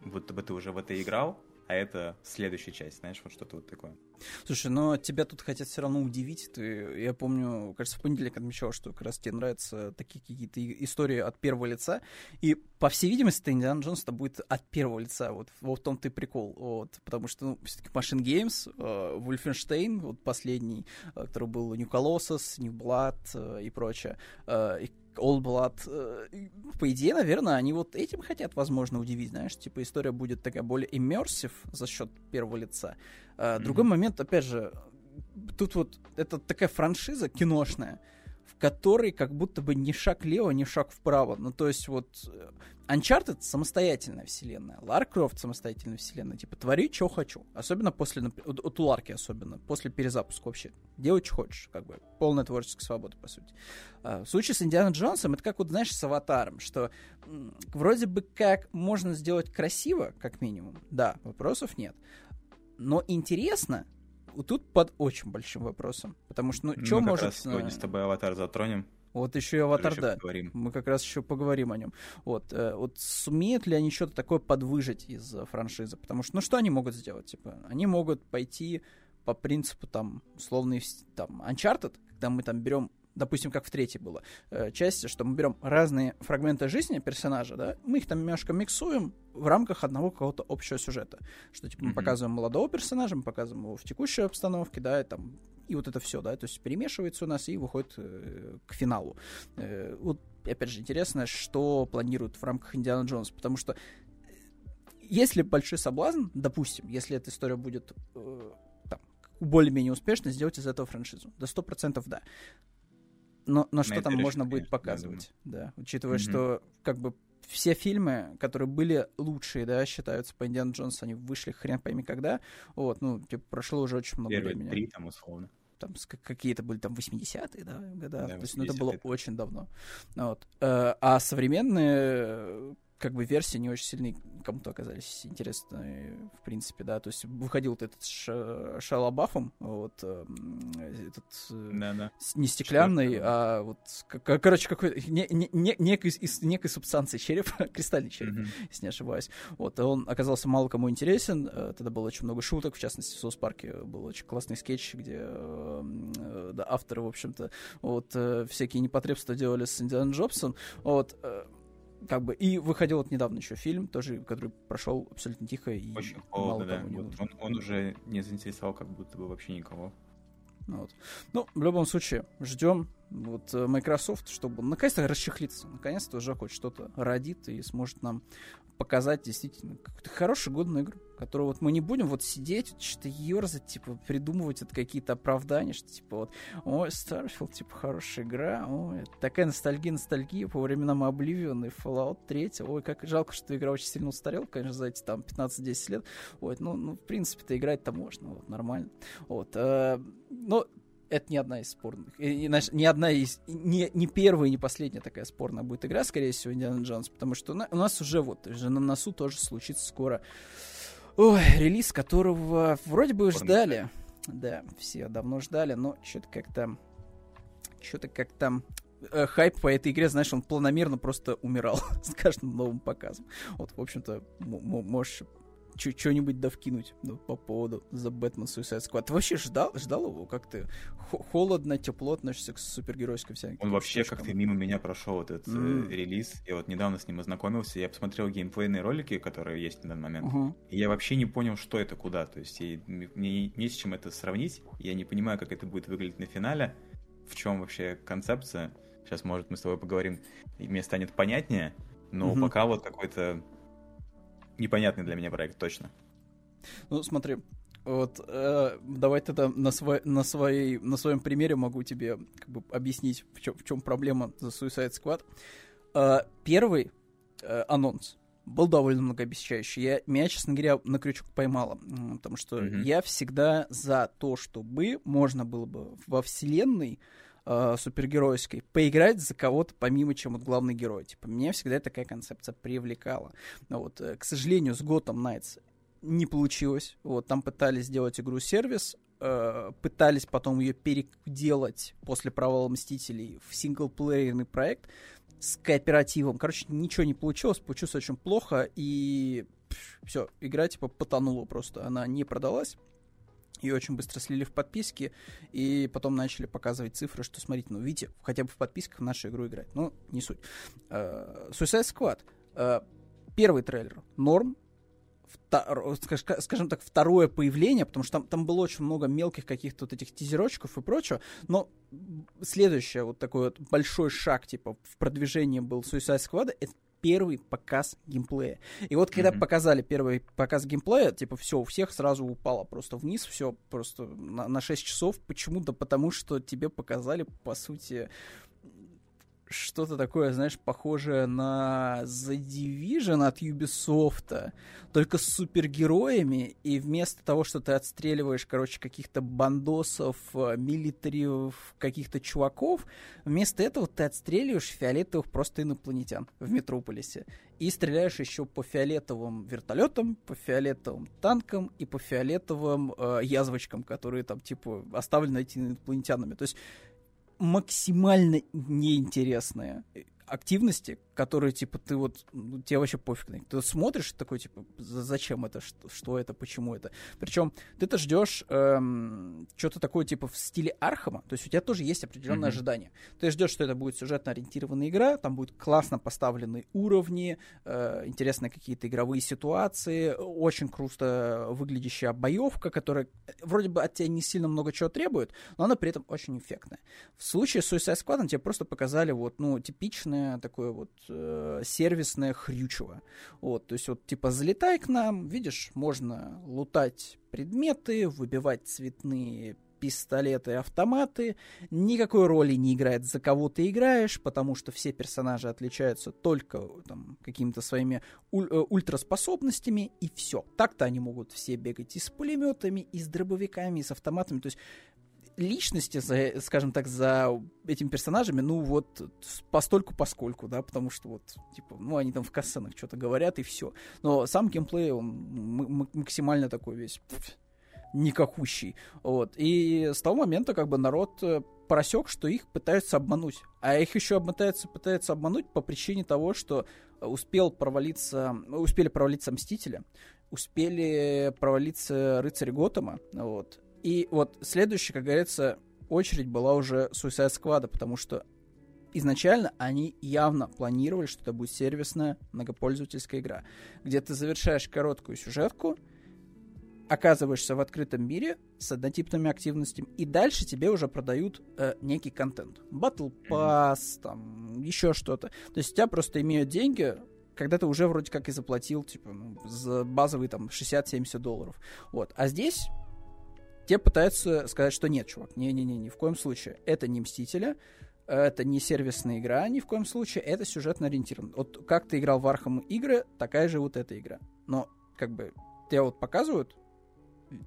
Speaker 2: будто бы ты уже в это играл, а это следующая часть, знаешь, вот что-то вот такое.
Speaker 1: Слушай, но тебя тут хотят все равно удивить. Ты, я помню, кажется, в понедельник отмечал, что как раз тебе нравятся такие какие-то истории от первого лица. И, по всей видимости, Индиана Джонс это будет от первого лица. Вот, вот в том-то и прикол. Вот, потому что, ну, все-таки Machine Games, э, вот последний, э, который был New Colossus, New Blood э, и прочее, э, Old Blood. Э, по идее, наверное, они вот этим хотят, возможно, удивить, знаешь, типа история будет такая более immersive за счет первого лица. Mm-hmm. Другой момент, опять же, тут вот это такая франшиза киношная, в которой как будто бы ни шаг лево, ни шаг вправо. Ну, то есть вот э, Uncharted самостоятельная вселенная, Лара Крофт самостоятельная вселенная. Типа, твори, что хочу. Особенно после, от у Ларки особенно, после перезапуска вообще. Делай, что хочешь, как бы. Полная творческая свобода, по сути. А, в случае с Индианой Джонсом, это как вот, знаешь, с Аватаром, что вроде бы как можно сделать красиво, как минимум. Да, вопросов нет. Но интересно, тут под очень большим вопросом. Потому что, ну, что может...
Speaker 2: Раз сегодня с тобой аватар затронем.
Speaker 1: Вот еще и аватар, да. Поговорим. Мы как раз еще поговорим о нем. Вот, э, вот сумеют ли они что-то такое подвыжить из франшизы? Потому что, ну что они могут сделать? Типа, они могут пойти по принципу там условный там Uncharted, когда мы там берем допустим, как в третьей было, э, части, что мы берем разные фрагменты жизни персонажа, да, мы их там немножко миксуем в рамках одного какого-то общего сюжета. Что, типа, мы mm-hmm. показываем молодого персонажа, мы показываем его в текущей обстановке, да, и там, и вот это все, да, то есть перемешивается у нас и выходит э, к финалу. Э, вот, опять же, интересно, что планируют в рамках Индиана Джонс, потому что если большой соблазн, допустим, если эта история будет э, более-менее успешно, сделать из этого франшизу. До 100% да но, но что там можно будет показывать, да, учитывая, что как бы все фильмы, которые были лучшие, да, считаются по Индиану Джонсу, они вышли хрен пойми когда, вот, ну, типа, прошло уже очень много
Speaker 2: Первые
Speaker 1: времени.
Speaker 2: три там условно.
Speaker 1: Там какие-то были там 80-е, да, года, да, то есть, ну, это было очень давно. Вот. Э, а современные как бы версии не очень сильно кому-то оказались интересны, в принципе, да, то есть выходил вот этот ш, Шайа Лабафом, вот, э, этот, да, да. не стеклянный, а вот, как, короче, какой не, не, не, некой, из некой субстанции череп, кристальный череп, mm-hmm. если не ошибаюсь, вот, он оказался мало кому интересен, э, тогда было очень много шуток, в частности, в Саус Парке был очень классный скетч, где э, да, авторы, в общем-то, вот, всякие непотребства делали с Индианом Джобсом, вот, как бы и выходил вот недавно еще фильм, тоже, который прошел абсолютно тихо и
Speaker 2: очень холодно, да. Вот он, он уже не заинтересовал как будто бы вообще никого.
Speaker 1: Ну вот. Ну, в любом случае, ждем вот э, Microsoft, чтобы наконец-то расчехлиться, наконец-то уже хоть что-то родит и сможет нам показать действительно какую-то хорошую годную игру, которую вот мы не будем вот сидеть, что-то ерзать, типа, придумывать это какие-то оправдания, что типа вот, ой, Starfield, типа, хорошая игра, ой, такая ностальгия, ностальгия по временам Oblivion и Fallout 3, ой, как жалко, что игра очень сильно устарела, конечно, за эти там 15-10 лет, вот, ну, ну, в принципе-то играть-то можно, вот, нормально, вот, э, но это не одна из спорных. И, и, не одна из. Не, не первая и не последняя такая спорная будет игра, скорее всего, Индиана Джонс. Потому что у нас уже вот уже на носу тоже случится скоро. Ой, релиз которого вроде бы ждали. Да, все давно ждали, но что-то как-то. Что-то как-то э, хайп по этой игре, знаешь, он планомерно просто умирал с каждым новым показом. Вот, в общем-то, можешь что-нибудь довкинуть ну, по поводу The Batman Suicide Squad. Ты вообще ждал, ждал его? Как ты холодно, тепло относишься к супергеройской всякой?
Speaker 2: Он вообще как-то мимо меня прошел этот mm. э, релиз. Я вот недавно с ним ознакомился. Я посмотрел геймплейные ролики, которые есть на данный момент. Uh-huh. И я вообще не понял, что это куда. То есть я, мне не с чем это сравнить. Я не понимаю, как это будет выглядеть на финале. В чем вообще концепция. Сейчас, может, мы с тобой поговорим, и мне станет понятнее. Но uh-huh. пока вот какой-то непонятный для меня проект, точно.
Speaker 1: Ну, смотри, вот э, давай тогда на, свой, на, своей, на своем примере могу тебе как бы объяснить, в чем, в чем проблема за Suicide Squad. Э, первый э, анонс был довольно многообещающий. Я, меня, честно говоря, на крючок поймала, потому что mm-hmm. я всегда за то, чтобы можно было бы во вселенной э, супергеройской, поиграть за кого-то помимо, чем вот главный герой. Типа, меня всегда такая концепция привлекала. Но вот, э, к сожалению, с Gotham Knights не получилось. Вот, там пытались сделать игру-сервис, э, пытались потом ее переделать после провала Мстителей в синглплеерный проект. с кооперативом. Короче, ничего не получилось, получилось очень плохо, и все, игра типа потонула просто. Она не продалась. Ее очень быстро слили в подписки, и потом начали показывать цифры, что, смотрите, ну, видите, хотя бы в подписках нашу игру играть. Ну, не суть. Uh, Suicide Squad. Uh, первый трейлер норм, скажем так, второе появление, потому что там, там было очень много мелких каких-то вот этих тизерочков и прочего, но следующий вот такой вот большой шаг, типа, в продвижении был Suicide Squad, это первый показ геймплея. И вот когда mm-hmm. показали первый показ геймплея, типа все, у всех сразу упало просто вниз, все просто на, на 6 часов. Почему-то потому, что тебе показали, по сути, что-то такое, знаешь, похожее на The Division от Ubisoft, только с супергероями, и вместо того, что ты отстреливаешь, короче, каких-то бандосов, э, милитариев, каких-то чуваков, вместо этого ты отстреливаешь фиолетовых просто инопланетян в Метрополисе. И стреляешь еще по фиолетовым вертолетам, по фиолетовым танкам и по фиолетовым э, язвочкам, которые там, типа, оставлены этими инопланетянами. То есть максимально неинтересные активности, которые, типа, ты вот, ну, тебе вообще пофиг на них. Ты смотришь такой, типа, зачем это, что, что это, почему это. Причем ты-то ждешь эм, что-то такое, типа, в стиле Архама, то есть у тебя тоже есть определенное mm-hmm. ожидание. Ты ждешь, что это будет сюжетно ориентированная игра, там будут классно поставленные уровни, э, интересные какие-то игровые ситуации, очень круто выглядящая боевка, которая э, вроде бы от тебя не сильно много чего требует, но она при этом очень эффектная. В случае с Suicide Squad тебе просто показали вот, ну, типичное такое вот э, сервисное хрючево. Вот, то есть вот типа залетай к нам, видишь, можно лутать предметы, выбивать цветные пистолеты автоматы. Никакой роли не играет, за кого ты играешь, потому что все персонажи отличаются только там, какими-то своими уль- э, ультраспособностями, и все. Так-то они могут все бегать и с пулеметами, и с дробовиками, и с автоматами. То есть личности, за, скажем так, за этими персонажами, ну вот постольку поскольку, да, потому что вот, типа, ну они там в кассенах что-то говорят и все. Но сам геймплей, он максимально такой весь никакущий. Вот. И с того момента как бы народ э, просек, что их пытаются обмануть. А их еще пытаются, пытаются обмануть по причине того, что успел провалиться, успели провалиться Мстители, успели провалиться Рыцарь Готэма, вот, и вот следующая, как говорится, очередь была уже Suicide Squad, потому что изначально они явно планировали, что это будет сервисная многопользовательская игра, где ты завершаешь короткую сюжетку, оказываешься в открытом мире с однотипными активностями, и дальше тебе уже продают э, некий контент. Battle Pass, там, еще что-то. То есть у тебя просто имеют деньги, когда ты уже вроде как и заплатил, типа, ну, за базовые там 60-70 долларов. Вот. А здесь те пытаются сказать, что нет, чувак, не-не-не, ни в коем случае. Это не Мстители, это не сервисная игра, ни в коем случае, это сюжетно ориентирован. Вот как ты играл в Arkham игры, такая же вот эта игра. Но, как бы, тебе вот показывают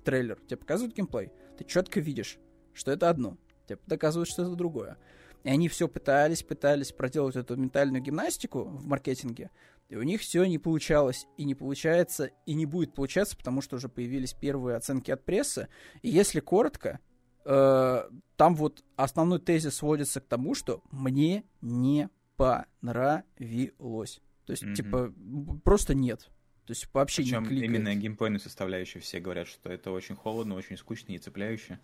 Speaker 1: трейлер, тебе показывают геймплей, ты четко видишь, что это одно, тебе доказывают, что это другое. И они все пытались, пытались проделать эту ментальную гимнастику в маркетинге, и у них все не получалось, и не получается, и не будет получаться, потому что уже появились первые оценки от прессы. И если коротко, э, там вот основной тезис сводится к тому, что мне не понравилось. То есть, mm-hmm. типа, просто нет. То есть вообще
Speaker 2: Причем
Speaker 1: не кликает.
Speaker 2: именно геймплейную составляющую все говорят, что это очень холодно, очень скучно и цепляюще.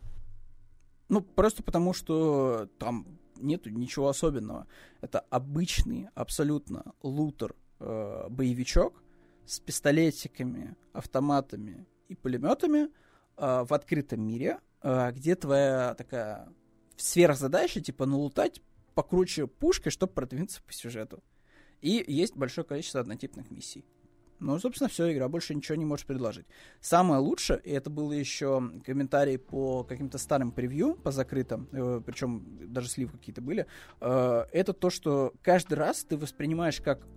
Speaker 1: Ну, просто потому что там нету ничего особенного. Это обычный абсолютно лутер э, боевичок с пистолетиками, автоматами и пулеметами э, в открытом мире, э, где твоя такая сверхзадача, типа налутать покруче пушкой, чтобы продвинуться по сюжету. И есть большое количество однотипных миссий. Ну, собственно, все, игра больше ничего не может предложить. Самое лучшее, и это было еще комментарий по каким-то старым превью, по закрытым, э, причем даже слив какие-то были, э, это то, что каждый раз ты воспринимаешь как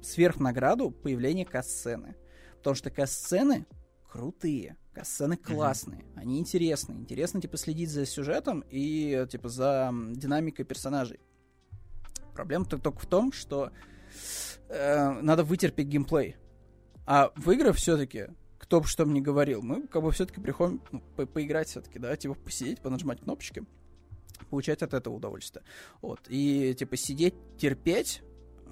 Speaker 1: сверхнаграду появление касцены. Потому что касцены крутые, касцены классные, mm-hmm. они интересные. Интересно, типа, следить за сюжетом и, типа, за динамикой персонажей. Проблема только в том, что э, надо вытерпеть геймплей. А в все-таки, кто бы что мне говорил, мы как бы все-таки приходим ну, по поиграть все-таки, да, типа посидеть, понажимать кнопочки. получать от этого удовольствие. Вот. И, типа, сидеть, терпеть,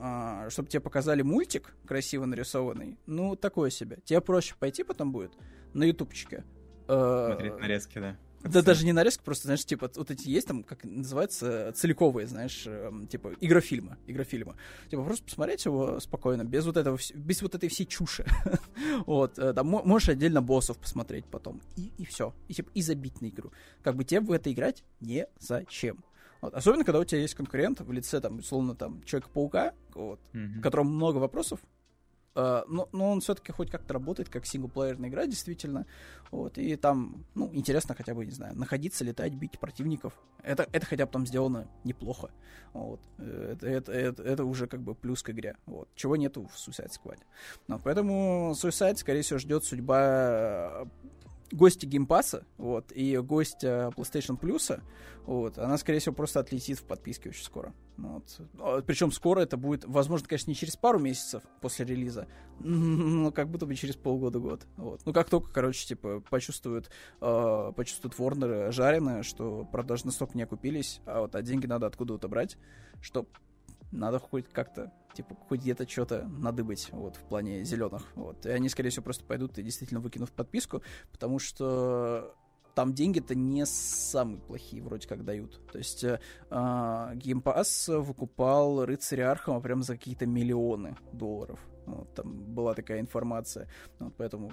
Speaker 1: а, чтобы тебе показали мультик красиво нарисованный, ну, такое себе. Тебе проще пойти потом будет на ютубчике.
Speaker 2: Э, Смотреть нарезки, да.
Speaker 1: Да даже не нарезка, просто, знаешь, типа, вот эти есть там, как называется, целиковые, знаешь, эм, типа, игрофильма, игрофильма. Типа, просто посмотреть его спокойно, без вот этого, без вот этой всей чуши. вот, э, там, можешь отдельно боссов посмотреть потом, и, и все. И, типа, и забить на игру. Как бы тебе в это играть не зачем. Вот. Особенно, когда у тебя есть конкурент в лице, там, условно, там, Человека-паука, вот, mm-hmm. которому много вопросов, Uh, но, но он все-таки хоть как-то работает, как синглплеерная игра, действительно. Вот, и там, ну, интересно хотя бы, не знаю, находиться, летать, бить противников. Это, это хотя бы там сделано неплохо. Вот. Это, это, это, это уже как бы плюс к игре. Вот. Чего нету в Suicide Squad. Но, поэтому Suicide, скорее всего, ждет судьба гостя Game Pass а, вот, и гость э, PlayStation Plus, вот, она, скорее всего, просто отлетит в подписке очень скоро. Вот. А, Причем скоро это будет, возможно, конечно, не через пару месяцев после релиза, но как будто бы через полгода-год. Вот. Ну, как только, короче, типа, почувствуют, э, почувствуют Warner жареное, что продажи настолько не окупились, а вот а деньги надо откуда-то брать, чтобы надо хоть как-то, типа, хоть где-то что-то надыбать, вот, в плане зеленых, вот. И они, скорее всего, просто пойдут и действительно выкинут подписку, потому что там деньги-то не самые плохие вроде как дают. То есть э, Game Pass выкупал рыцаря Архама прям за какие-то миллионы долларов. Вот, там была такая информация. Вот, поэтому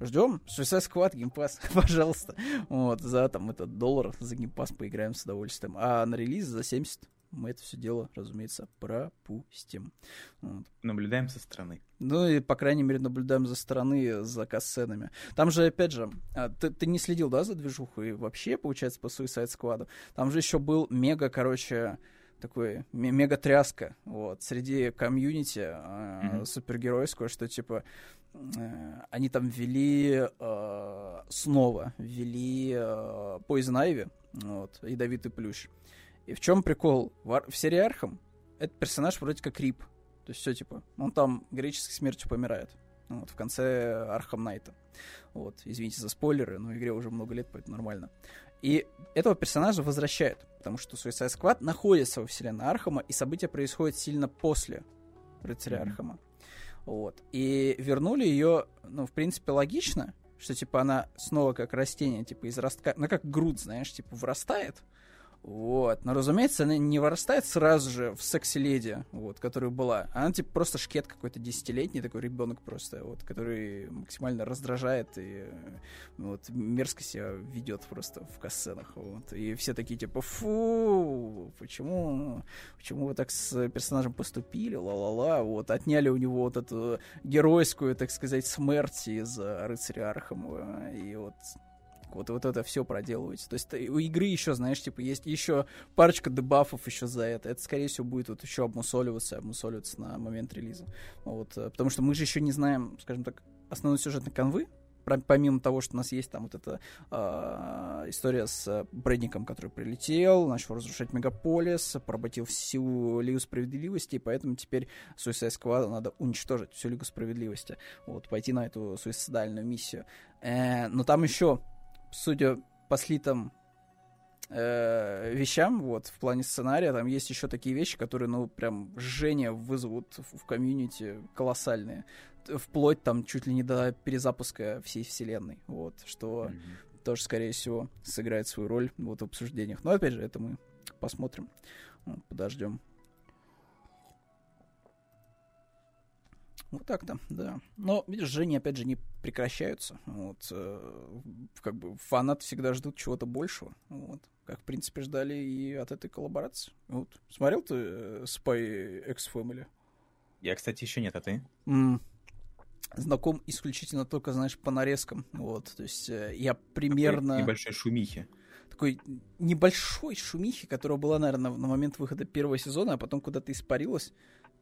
Speaker 1: Ждем. Suicide Squad, Game Pass, пожалуйста. Вот, за там этот доллар за Game Pass поиграем с удовольствием. А на релиз за 70 мы это все дело, разумеется, пропустим.
Speaker 2: Вот. Наблюдаем со стороны.
Speaker 1: Ну и, по крайней мере, наблюдаем за стороны, за кассценами. Там же, опять же, а, ты, ты не следил, да, за движухой вообще, получается, по Suicide Squad? Там же еще был мега, короче, такой мега тряска вот среди комьюнити mm-hmm. супергеройского что типа э, они там ввели э, снова ввели э, Poison Ivy вот ядовитый плющ и в чем прикол? В, в серии Архам этот персонаж вроде как RIP. То есть все типа, он там героической смертью помирает. Ну, вот, в конце Arkham Knight а. Вот, извините за спойлеры, но игре уже много лет, поэтому нормально. И этого персонажа возвращают, потому что Suicide Squad находится во вселенной Архама, и события происходят сильно после Рыцаря mm-hmm. Архама. Вот. И вернули ее, ну, в принципе, логично, что, типа, она снова как растение, типа, из ростка, ну, как груд, знаешь, типа, вырастает, вот. Но, разумеется, она не вырастает сразу же в секси-леди, вот, которая была. Она, типа, просто шкет какой-то десятилетний, такой ребенок просто, вот, который максимально раздражает и вот, мерзко себя ведет просто в касценах. Вот. И все такие, типа, фу, почему, почему вы так с персонажем поступили, ла-ла-ла, вот, отняли у него вот эту геройскую, так сказать, смерть из рыцаря Архама, и вот вот, вот это все проделываете. То есть у игры еще, знаешь, типа, есть еще парочка дебафов еще за это. Это, скорее всего, будет вот еще обмусоливаться, обмусоливаться на момент релиза. Вот, э, потому что мы же еще не знаем, скажем так, основной сюжетной канвы, помимо того, что у нас есть там вот эта э, история с Брэдником, который прилетел, начал разрушать мегаполис, поработил всю Лигу Справедливости, и поэтому теперь Suicide Squad надо уничтожить всю Лигу Справедливости. Вот, пойти на эту суицидальную миссию. Э, но там еще судя по слитым э, вещам, вот, в плане сценария, там есть еще такие вещи, которые, ну, прям жжение вызовут в, в комьюнити колоссальные. Вплоть там чуть ли не до перезапуска всей вселенной, вот, что mm-hmm. тоже, скорее всего, сыграет свою роль вот, в обсуждениях. Но, опять же, это мы посмотрим, вот, подождем. Вот так-то, да. Но, видишь, Жени, опять же, не прекращаются. Вот, э, как бы фанаты всегда ждут чего-то большего. Вот, как, в принципе, ждали и от этой коллаборации. Вот. Смотрел ты э, Spy X Family?
Speaker 2: Я, кстати, еще нет, а ты?
Speaker 1: Mm. Знаком исключительно только, знаешь, по нарезкам. Вот, то есть э, я примерно...
Speaker 2: Такой небольшой шумихи
Speaker 1: такой небольшой шумихи, которая была, наверное, на момент выхода первого сезона, а потом куда-то испарилась.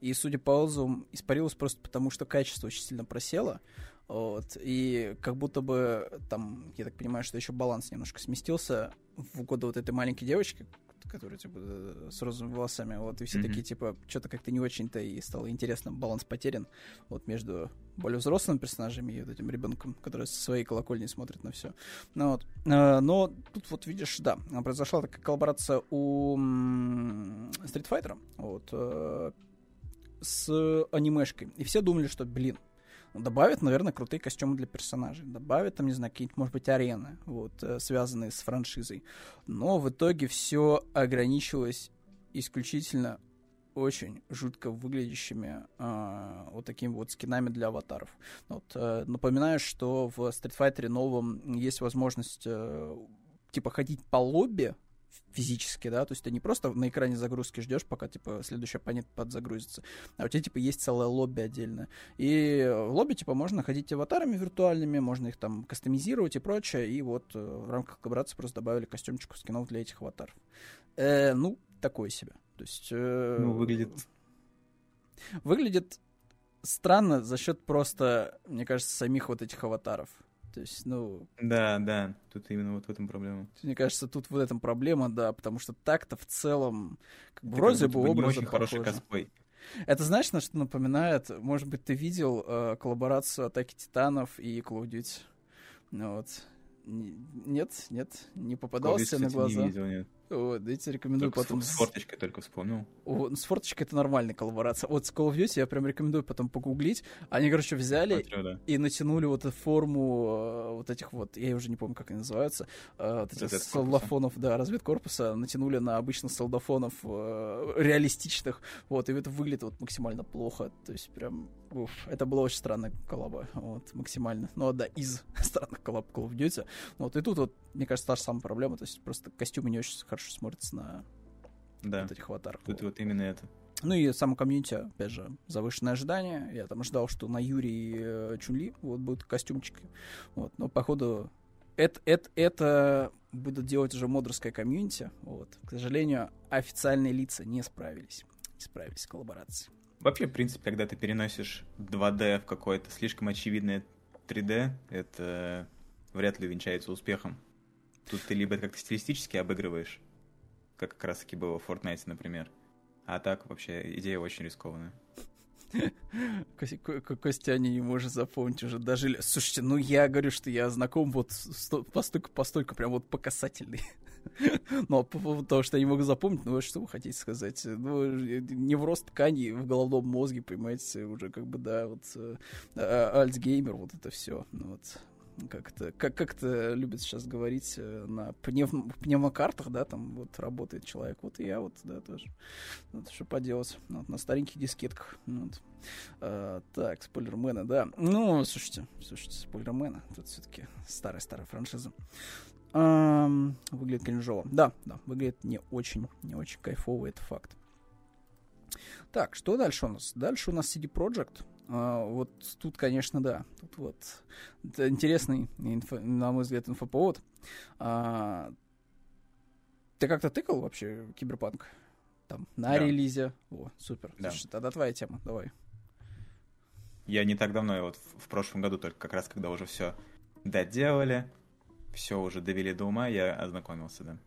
Speaker 1: И, судя по отзывам, испарилась просто потому, что качество очень сильно просело. Вот, и как будто бы там, я так понимаю, что еще баланс немножко сместился в угоду вот этой маленькой девочки, которые, типа, с розовыми волосами, вот, и все
Speaker 2: Мгм.
Speaker 1: такие, типа, что-то как-то не очень-то и стало интересно, баланс потерян, вот, между более взрослыми персонажами и вот этим ребенком, который со своей колокольни смотрит на все. Ну, вот. Э, Но тут вот видишь, да, произошла такая коллаборация у Street Fighter, вот, э, с анимешкой. И все думали, что, блин, ну, добавят, наверное, крутые костюмы для персонажей. Добавят, там, не знаю, какие-нибудь, может быть, арены, вот, э, связанные с франшизой. Но в итоге все ограничилось исключительно очень жутко выглядящими а, вот такими вот скинами для аватаров. Вот, э, напоминаю, что в Street Fighter новом есть возможность э, типа ходить по лобби физически, да, то есть ты не просто на экране загрузки ждешь, пока, типа, следующий оппонент подзагрузится, а у тебя, типа, есть целое лобби отдельное. И в лобби, типа, можно ходить аватарами виртуальными, можно их там кастомизировать и прочее, и вот э, в рамках коллаборации просто добавили костюмчиков скинов для этих аватаров. Э, ну, такое себе. То есть... э,
Speaker 2: Ну, выглядит
Speaker 1: Выглядит странно за счет просто, мне кажется, самих вот этих аватаров. То есть, ну,
Speaker 2: Да, да, тут именно вот в этом проблема.
Speaker 1: мне кажется, тут в этом проблема, да, потому что так-то в целом, как бы, вроде бы
Speaker 2: не
Speaker 1: образы
Speaker 2: очень хороший
Speaker 1: похожи.
Speaker 2: косплей.
Speaker 1: Это знаешь, на что напоминает? Может быть, ты видел э, коллаборацию Атаки Титанов и Call of Duty? Ну вот. Нет, нет, не попадался
Speaker 2: Кстати,
Speaker 1: на
Speaker 2: не
Speaker 1: глаза.
Speaker 2: видел, нет.
Speaker 1: Вот, я тебе рекомендую
Speaker 2: Только с-
Speaker 1: потом.
Speaker 2: с форточкой только вспомнил.
Speaker 1: О, ну, с форточкой это нормальная коллаборация. Вот с Call of Duty я прям рекомендую потом погуглить. Они, короче, взяли
Speaker 2: Смотрю, да.
Speaker 1: и натянули вот эту форму э, вот этих вот, я уже не помню, как они называются, э, вот этих солдафонов, да, разведкорпуса, натянули на обычных солдафонов э, реалистичных, вот, и это выглядит вот максимально плохо, то есть прям, уф, это была очень странная коллаба, вот, максимально, ну, да, из странных коллаб Call of Duty, вот, и тут вот, мне кажется, та же самая проблема, то есть просто костюмы не очень хорошо смотрятся на
Speaker 2: Да,
Speaker 1: вот этих аватарах.
Speaker 2: тут
Speaker 1: вот.
Speaker 2: именно это.
Speaker 1: Ну и само комьюнити, опять же, завышенное ожидание. Я там ждал, что на Юрии и э, Чунли вот будут костюмчики. Вот. Но походу это, это, это будут делать уже модерское комьюнити. Вот. К сожалению, официальные лица не справились. Не справились с коллаборацией.
Speaker 2: Вообще, в принципе, когда ты переносишь 2D в какое-то слишком очевидное 3D, это вряд ли венчается успехом. Тут ты либо как-то стилистически обыгрываешь, как как раз-таки было в Fortnite, например. А так вообще идея очень рискованная.
Speaker 1: Костя, Ко- Ко- Костя не может запомнить уже даже... Слушайте, ну я говорю, что я знаком вот сто- постольку постольку прям вот по касательной. Но по поводу того, что я не могу запомнить, ну что вы хотите сказать? Ну, невроз ткани в головном мозге, понимаете, уже как бы, да, вот э, а- альцгеймер, вот это все. Ну, вот как-то, как, как-то любят сейчас говорить э, на пневм, пневмокартах, да, там вот работает человек. Вот и я вот, да, тоже. Вот, что поделать. Ну, Вот, на стареньких дискетках. Ну, Вот. А, так, спойлермены, да. Ну, слушайте, слушайте, спойлермены. Тут все-таки старая-старая франшиза. Ам, выглядит кринжово. Да, да, выглядит не очень, не очень кайфово, это факт. Так, что дальше у нас? Дальше у нас CD Projekt. А, вот тут, конечно, да. Тут вот это интересный, инфо- на мой взгляд, инфоповод. А, ты как-то тыкал вообще Киберпанк? Там, на
Speaker 2: Да.
Speaker 1: релизе. О, супер.
Speaker 2: Да.
Speaker 1: Слушай, тогда твоя тема, давай.
Speaker 2: Я не так давно, вот в, прошлом году, только как раз когда уже все доделали, все уже довели до ума, я ознакомился, да.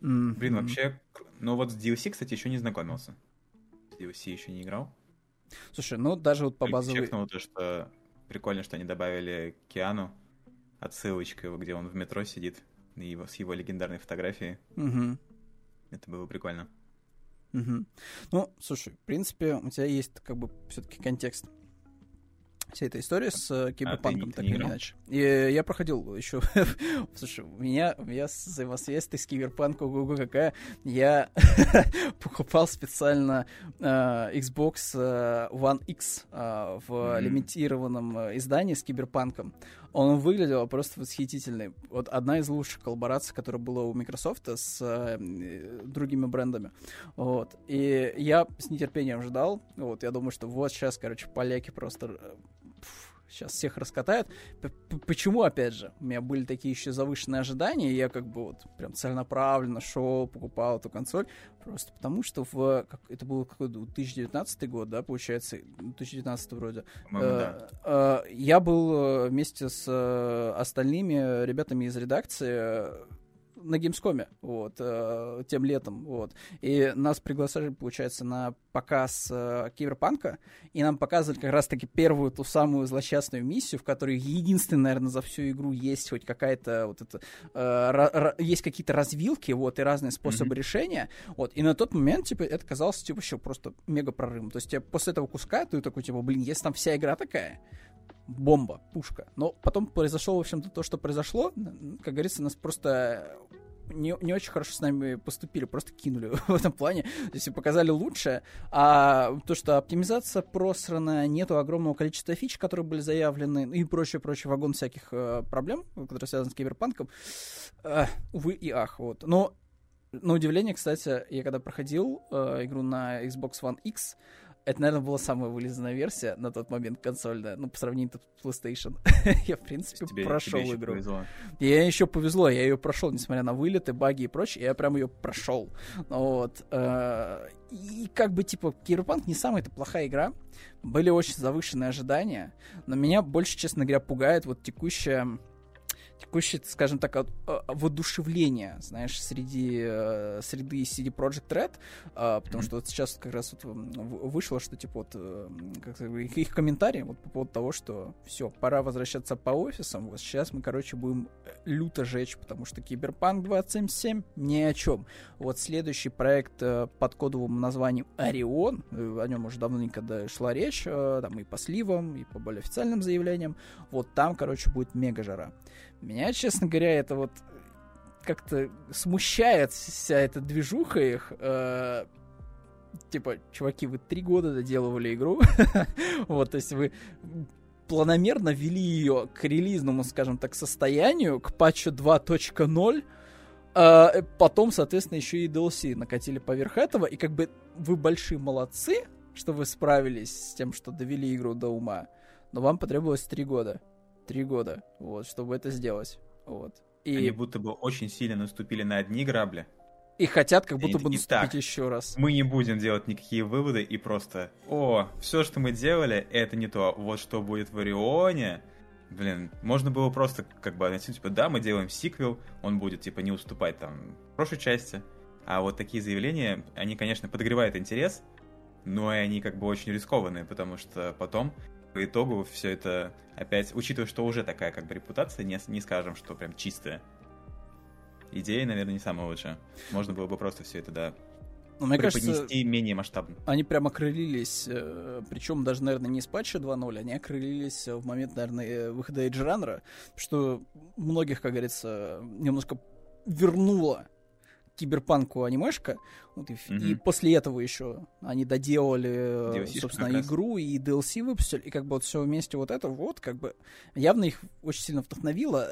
Speaker 1: М,
Speaker 2: Блин, вообще, ну вот с DLC, кстати, еще не знакомился. С DLC еще не играл.
Speaker 1: Слушай, ну даже вот по базовой...
Speaker 2: чекнул то, что прикольно, что они добавили Киану отсылочка, где он в метро сидит, и его, с его легендарной фотографией.
Speaker 1: Мгм.
Speaker 2: Это было прикольно.
Speaker 1: Мгм. Ну, слушай, в принципе, у тебя есть как бы все-таки контекст всей этой истории с э, киберпанком,
Speaker 2: А, ты
Speaker 1: так или иначе. И я проходил еще... Слушай, у меня, у меня взаимосвязь с киберпанком ого какая. Я покупал специально э, Xbox э, One X э, в
Speaker 2: Мгм.
Speaker 1: лимитированном э, издании с киберпанком. Он выглядел просто восхитительный. Вот одна из лучших коллабораций, которая была у Microsoft с э, э, другими брендами. Вот. И я с нетерпением ждал. Вот, я думаю, что вот сейчас, короче, поляки просто сейчас всех раскатают. П- п- Почему, опять же, у меня были такие еще завышенные ожидания, и я как бы вот прям целенаправленно шел, покупал эту консоль, просто потому что в... как- это был какой 2019 год, да, получается, 2019 вроде.
Speaker 2: По-моему, да.
Speaker 1: Э, э, Я был э, вместе с э, остальными ребятами из редакции э, на Gamescom, вот, э, тем летом, вот. И нас приглашали, получается, на показ э, Киберпанка, и нам показывали как раз-таки первую, ту самую злосчастную миссию, в которой единственное, наверное, за всю игру есть хоть какая-то вот это, э, есть какие-то развилки, вот, и разные способы mm-hmm. решения, вот. И на тот момент, типа, это казалось, типа, еще просто мега прорывом. То есть, тебе после этого куска ты такой, типа, блин, если там вся игра такая, бомба, пушка. Но потом произошло, в общем-то, то, что произошло. Как говорится, нас просто не, не очень хорошо с нами поступили, просто кинули в этом плане. То есть показали лучшее, а то, что оптимизация просрана, нету огромного количества фич, которые были заявлены, и прочее, прочее, вагон всяких э, проблем, которые связаны с киберпанком, э, увы и ах, вот. Но на удивление, кстати, я когда проходил э, игру на Xbox One X, это, наверное, была самая вылизанная версия на тот момент консольная, ну, по сравнению с PlayStation. я, в принципе, тебе, прошел тебе игру. Повезло. Я еще повезло, я ее прошел, несмотря на вылеты, баги и прочее, я прям ее прошел. Вот. Э, и как бы, типа, Cyberpunk не самая-то плохая игра. Были очень завышенные ожидания, но меня больше, честно говоря, пугает вот текущая текущее, скажем так, воодушевление, знаешь, среди э, среды CD Project Red, э, потому mm-hmm. что вот сейчас как раз вот вышло, что типа вот э, как их, их комментарии вот по поводу того, что все, пора возвращаться по офисам, вот сейчас мы, короче, будем э, люто жечь, потому что Киберпанк 2077 ни о чем. Вот следующий проект э, под кодовым названием Орион, э, о нем уже давно никогда шла речь, э, там и по сливам, и по более официальным заявлениям, вот там, короче, будет мега жара. Меня, честно говоря, это вот как-то смущает вся эта движуха их. Э, типа, чуваки, вы три года доделывали игру. вот, то есть вы планомерно вели ее к релизному, скажем так, состоянию, к патчу 2.0, а потом, соответственно, еще и DLC накатили поверх этого, и как бы вы большие молодцы, что вы справились с тем, что довели игру до ума, но вам потребовалось три года три года, вот, чтобы это сделать, вот.
Speaker 2: И... Они будто бы очень сильно наступили на одни грабли.
Speaker 1: И хотят как будто и, бы наступить так, еще раз.
Speaker 2: Мы не будем делать никакие выводы и просто, о, все, что мы делали, это не то. Вот что будет в Орионе, блин, можно было просто как бы относиться, типа, да, мы делаем сиквел, он будет, типа, не уступать там прошлой части. А вот такие заявления, они, конечно, подогревают интерес, но и они как бы очень рискованные, потому что потом по итогу все это опять, учитывая, что уже такая как бы репутация, не, не скажем, что прям чистая. Идея, наверное, не самая лучшая. Можно было бы просто все это, да,
Speaker 1: ну, мне кажется,
Speaker 2: менее масштабно.
Speaker 1: Они прям окрылились, э, причем даже, наверное, не с патча 2.0, они окрылились в момент, наверное, э, выхода Edge Runner, что многих, как говорится, немножко вернуло киберпанку анимешка. Вот, и, mm-hmm. и после этого еще они доделали, DLC собственно, игру и DLC выпустили. И как бы вот все вместе вот это вот, как бы явно их очень сильно вдохновило.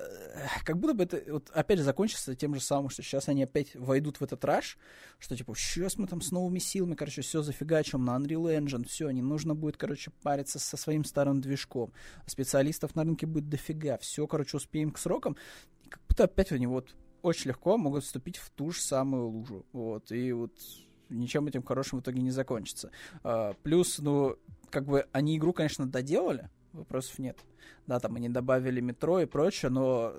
Speaker 1: Как будто бы это вот опять же закончится тем же самым, что сейчас они опять войдут в этот раш, что типа сейчас мы там с новыми силами, короче, все зафигачим на Unreal Engine, все, не нужно будет, короче, париться со своим старым движком. Специалистов на рынке будет дофига, все, короче, успеем к срокам. И как будто опять они вот очень легко могут вступить в ту же самую лужу. Вот, и вот ничем этим хорошим в итоге не закончится. А, плюс, ну, как бы они игру, конечно, доделали, вопросов нет. Да, там они добавили метро и прочее, но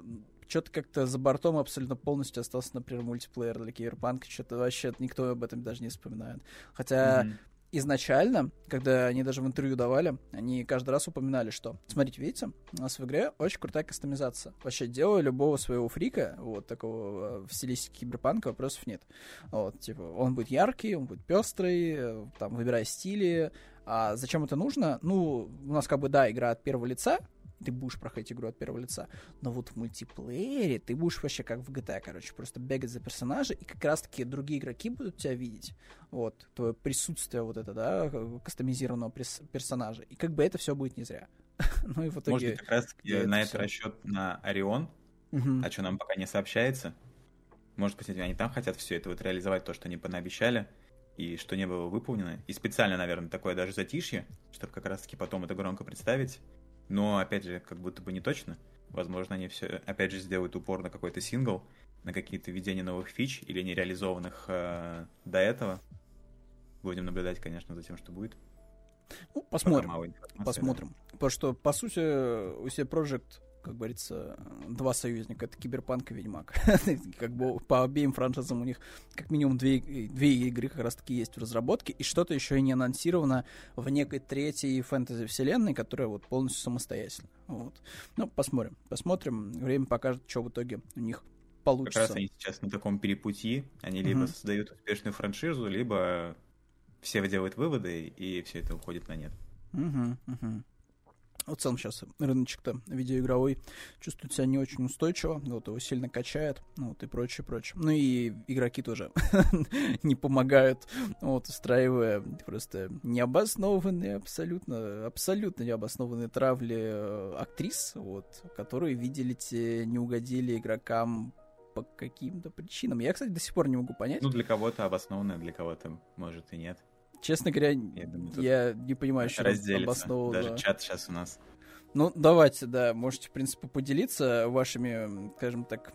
Speaker 1: что-то как-то за бортом абсолютно полностью остался, например, мультиплеер для Киберпанка, что-то вообще никто об этом даже не вспоминает. Хотя mm-hmm изначально, когда они даже в интервью давали, они каждый раз упоминали, что, смотрите, видите, у нас в игре очень крутая кастомизация. Вообще, делаю любого своего фрика, вот такого э, в стилистике киберпанка, вопросов нет. Вот, типа, он будет яркий, он будет пестрый, э, там, выбирай стили. А зачем это нужно? Ну, у нас как бы, да, игра от первого лица, ты будешь проходить игру от первого лица. Но вот в мультиплеере ты будешь вообще как в GTA, короче, просто бегать за персонажа, и как раз-таки другие игроки будут тебя видеть. Вот, твое присутствие вот это, да, кастомизированного персонажа. И как бы это все будет не зря. ну и в итоге...
Speaker 2: Может быть, как раз на это расчет на Орион, а что нам пока не сообщается. Может быть, они там хотят все это вот реализовать, то, что они понаобещали, и что не было выполнено. И специально, наверное, такое даже затишье, чтобы как раз-таки потом это громко представить но, опять же, как будто бы не точно. Возможно, они все, опять же, сделают упор на какой-то сингл, на какие-то введения новых фич или нереализованных э, до этого. Будем наблюдать, конечно, за тем, что будет.
Speaker 1: Ну, посмотрим. Посмотрим. Да. Потому что, по сути, у себя Project как говорится, два союзника. Это Киберпанк и Ведьмак. как бы по обеим франшизам у них как минимум две, две игры как раз-таки есть в разработке, и что-то еще и не анонсировано в некой третьей фэнтези-вселенной, которая вот полностью самостоятельна. Вот. Ну, посмотрим. Посмотрим. Время покажет, что в итоге у них получится.
Speaker 2: Как раз они сейчас на таком перепутьи. Они либо uh-huh. создают успешную франшизу, либо все делают выводы, и все это уходит на нет.
Speaker 1: Угу, угу. Вот сам сейчас рыночек-то видеоигровой чувствует себя не очень устойчиво, вот его сильно качает, ну вот и прочее, прочее. Ну и игроки тоже не помогают, вот, устраивая просто необоснованные, абсолютно, абсолютно необоснованные травли э, актрис, вот, которые, видели, не угодили игрокам по каким-то причинам. Я, кстати, до сих пор не могу понять.
Speaker 2: Ну, для кого-то обоснованное, для кого-то, может, и нет.
Speaker 1: Честно говоря, я, думаю, я не понимаю, что
Speaker 2: обосновывал. Даже чат сейчас у нас.
Speaker 1: Ну, давайте, да, можете, в принципе, поделиться вашими, скажем так,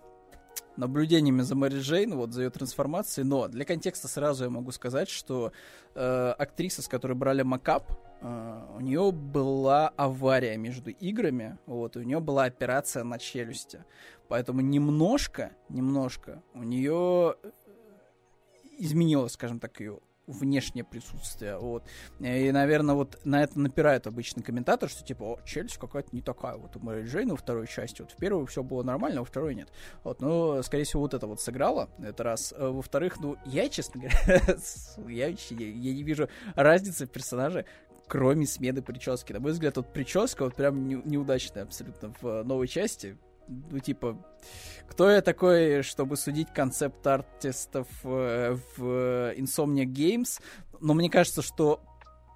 Speaker 1: наблюдениями за Мэри Джейн, вот, за ее трансформацией, но для контекста сразу я могу сказать, что э, актриса, с которой брали макап, э, у нее была авария между играми, вот, и у нее была операция на челюсти, поэтому немножко, немножко у нее изменилось, скажем так, ее внешнее присутствие. Вот. И, наверное, вот на это напирает обычный комментатор, что типа, о, челюсть какая-то не такая вот у Мэри Джейн во второй части. Вот в первой все было нормально, а во второй нет. Вот, но, скорее всего, вот это вот сыграло, это раз. А, во-вторых, ну, я, честно говоря, я, я не вижу разницы в персонаже, кроме смены прически. На мой взгляд, вот прическа вот прям не, неудачная абсолютно в новой части ну, типа, кто я такой, чтобы судить концепт-артистов э, в Insomnia Games? Но мне кажется, что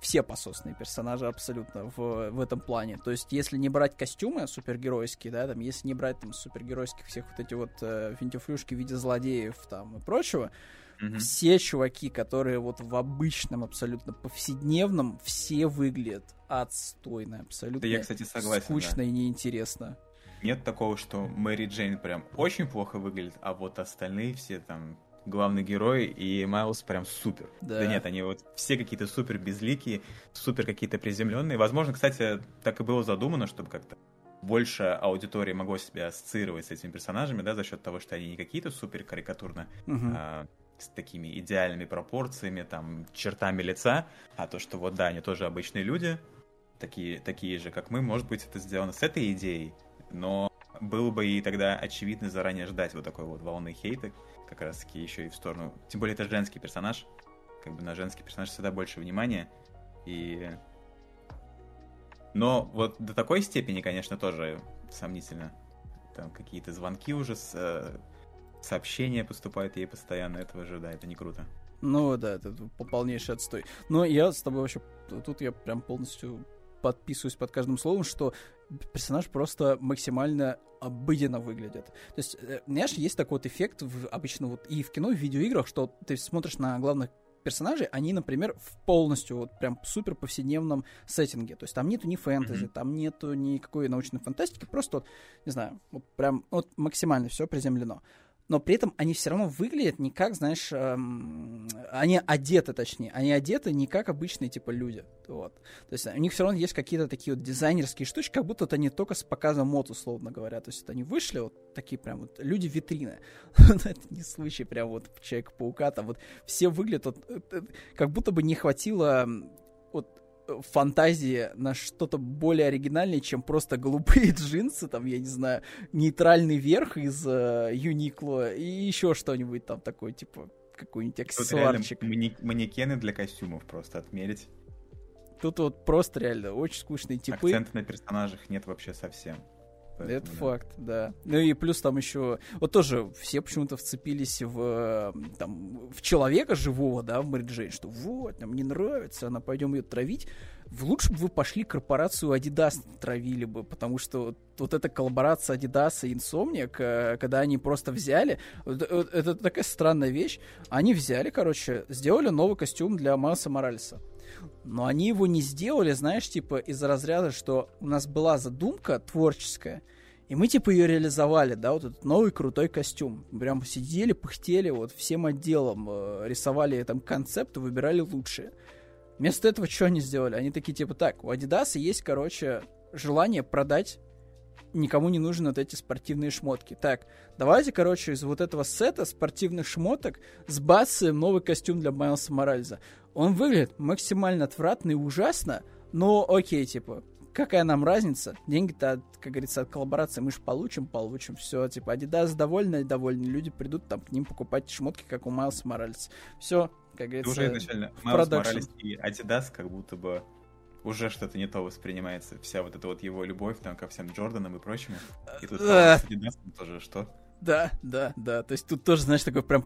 Speaker 1: все пососные персонажи абсолютно в, в этом плане. То есть, если не брать костюмы супергеройские, да, там, если не брать там супергеройских всех вот эти вот э, финтифлюшки в виде злодеев там и прочего, mm-hmm. все чуваки, которые вот в обычном, абсолютно повседневном, все выглядят отстойно, абсолютно. Да
Speaker 2: я, кстати, согласен.
Speaker 1: Скучно
Speaker 2: да.
Speaker 1: и неинтересно
Speaker 2: нет такого, что Мэри Джейн прям очень плохо выглядит, а вот остальные все там главный герой и Майлз прям супер. Да. да нет, они вот все какие-то супер безликие, супер какие-то приземленные. Возможно, кстати, так и было задумано, чтобы как-то больше аудитории могло себя ассоциировать с этими персонажами, да, за счет того, что они не какие-то супер карикатурно угу. а, с такими идеальными пропорциями, там, чертами лица, а то, что вот, да, они тоже обычные люди, такие, такие же, как мы, может быть, это сделано с этой идеей, но было бы и тогда очевидно заранее ждать вот такой вот волны хейта, как раз таки еще и в сторону... Тем более это женский персонаж, как бы на женский персонаж всегда больше внимания, и... Но вот до такой степени, конечно, тоже сомнительно. Там какие-то звонки уже, с, э, сообщения поступают ей постоянно, этого же, да, это не круто.
Speaker 1: Ну да, это полнейший отстой. Но я с тобой вообще... Тут я прям полностью подписываюсь под каждым словом, что персонаж просто максимально обыденно выглядит. То есть, э, знаешь, есть такой вот эффект в, обычно вот и в кино, и в видеоиграх, что ты смотришь на главных персонажей, они, например, в полностью вот прям супер повседневном сеттинге. То есть там нету ни фэнтези, mm-hmm. там нету никакой научной фантастики, просто вот, не знаю, вот прям вот максимально все приземлено но при этом они все равно выглядят не как, знаешь, эм, они одеты, точнее, они одеты не как обычные, типа, люди, вот. То есть у них все равно есть какие-то такие вот дизайнерские штучки, как будто это не только с показом мод, условно говоря, то есть это они вышли, вот такие прям вот люди-витрины. это не случай прям вот Человека-паука, там вот все выглядят вот, э, э, как будто бы не хватило вот фантазии на что-то более оригинальное, чем просто голубые джинсы, там, я не знаю, нейтральный верх из э, Юникло и еще что-нибудь там такое, типа, какой-нибудь аксессуарчик.
Speaker 2: Мани- манекены для костюмов просто отмерить.
Speaker 1: Тут вот просто реально очень скучные типы.
Speaker 2: Акцент на персонажах нет вообще совсем.
Speaker 1: Поэтому, Это да. факт, да. Ну и плюс там еще, вот тоже все почему-то вцепились в, там, в человека живого, да, в Мэри Джейн, что вот, нам не нравится, она пойдем ее травить. Лучше бы вы пошли корпорацию Adidas травили бы, потому что вот, вот эта коллаборация Adidas и Insomniac, когда они просто взяли, это такая странная вещь, они взяли, короче, сделали новый костюм для Майлса Моральса. Но они его не сделали, знаешь, типа из-за разряда, что у нас была задумка творческая, и мы типа ее реализовали, да, вот этот новый крутой костюм. Прям сидели, пыхтели, вот всем отделом э, рисовали там концепт и выбирали лучшие. Вместо этого что они сделали? Они такие типа, так, у Adidas есть, короче, желание продать никому не нужны вот эти спортивные шмотки. Так, давайте, короче, из вот этого сета спортивных шмоток сбацаем новый костюм для Майлса Моральза. Он выглядит максимально отвратно и ужасно, но окей, типа, какая нам разница? Деньги-то, как говорится, от коллаборации мы же получим, получим. Все, типа, Adidas довольны, довольны. Люди придут там к ним покупать шмотки, как у Майлса Моральса. Все, как говорится,
Speaker 2: Уже изначально Майлз Моралес и Adidas как будто бы уже что-то не то воспринимается. Вся вот эта вот его любовь там ко всем Джорданам и прочему. И тут
Speaker 1: Да.
Speaker 2: Adidas тоже что?
Speaker 1: Да, да, да. То есть тут тоже, знаешь, такой прям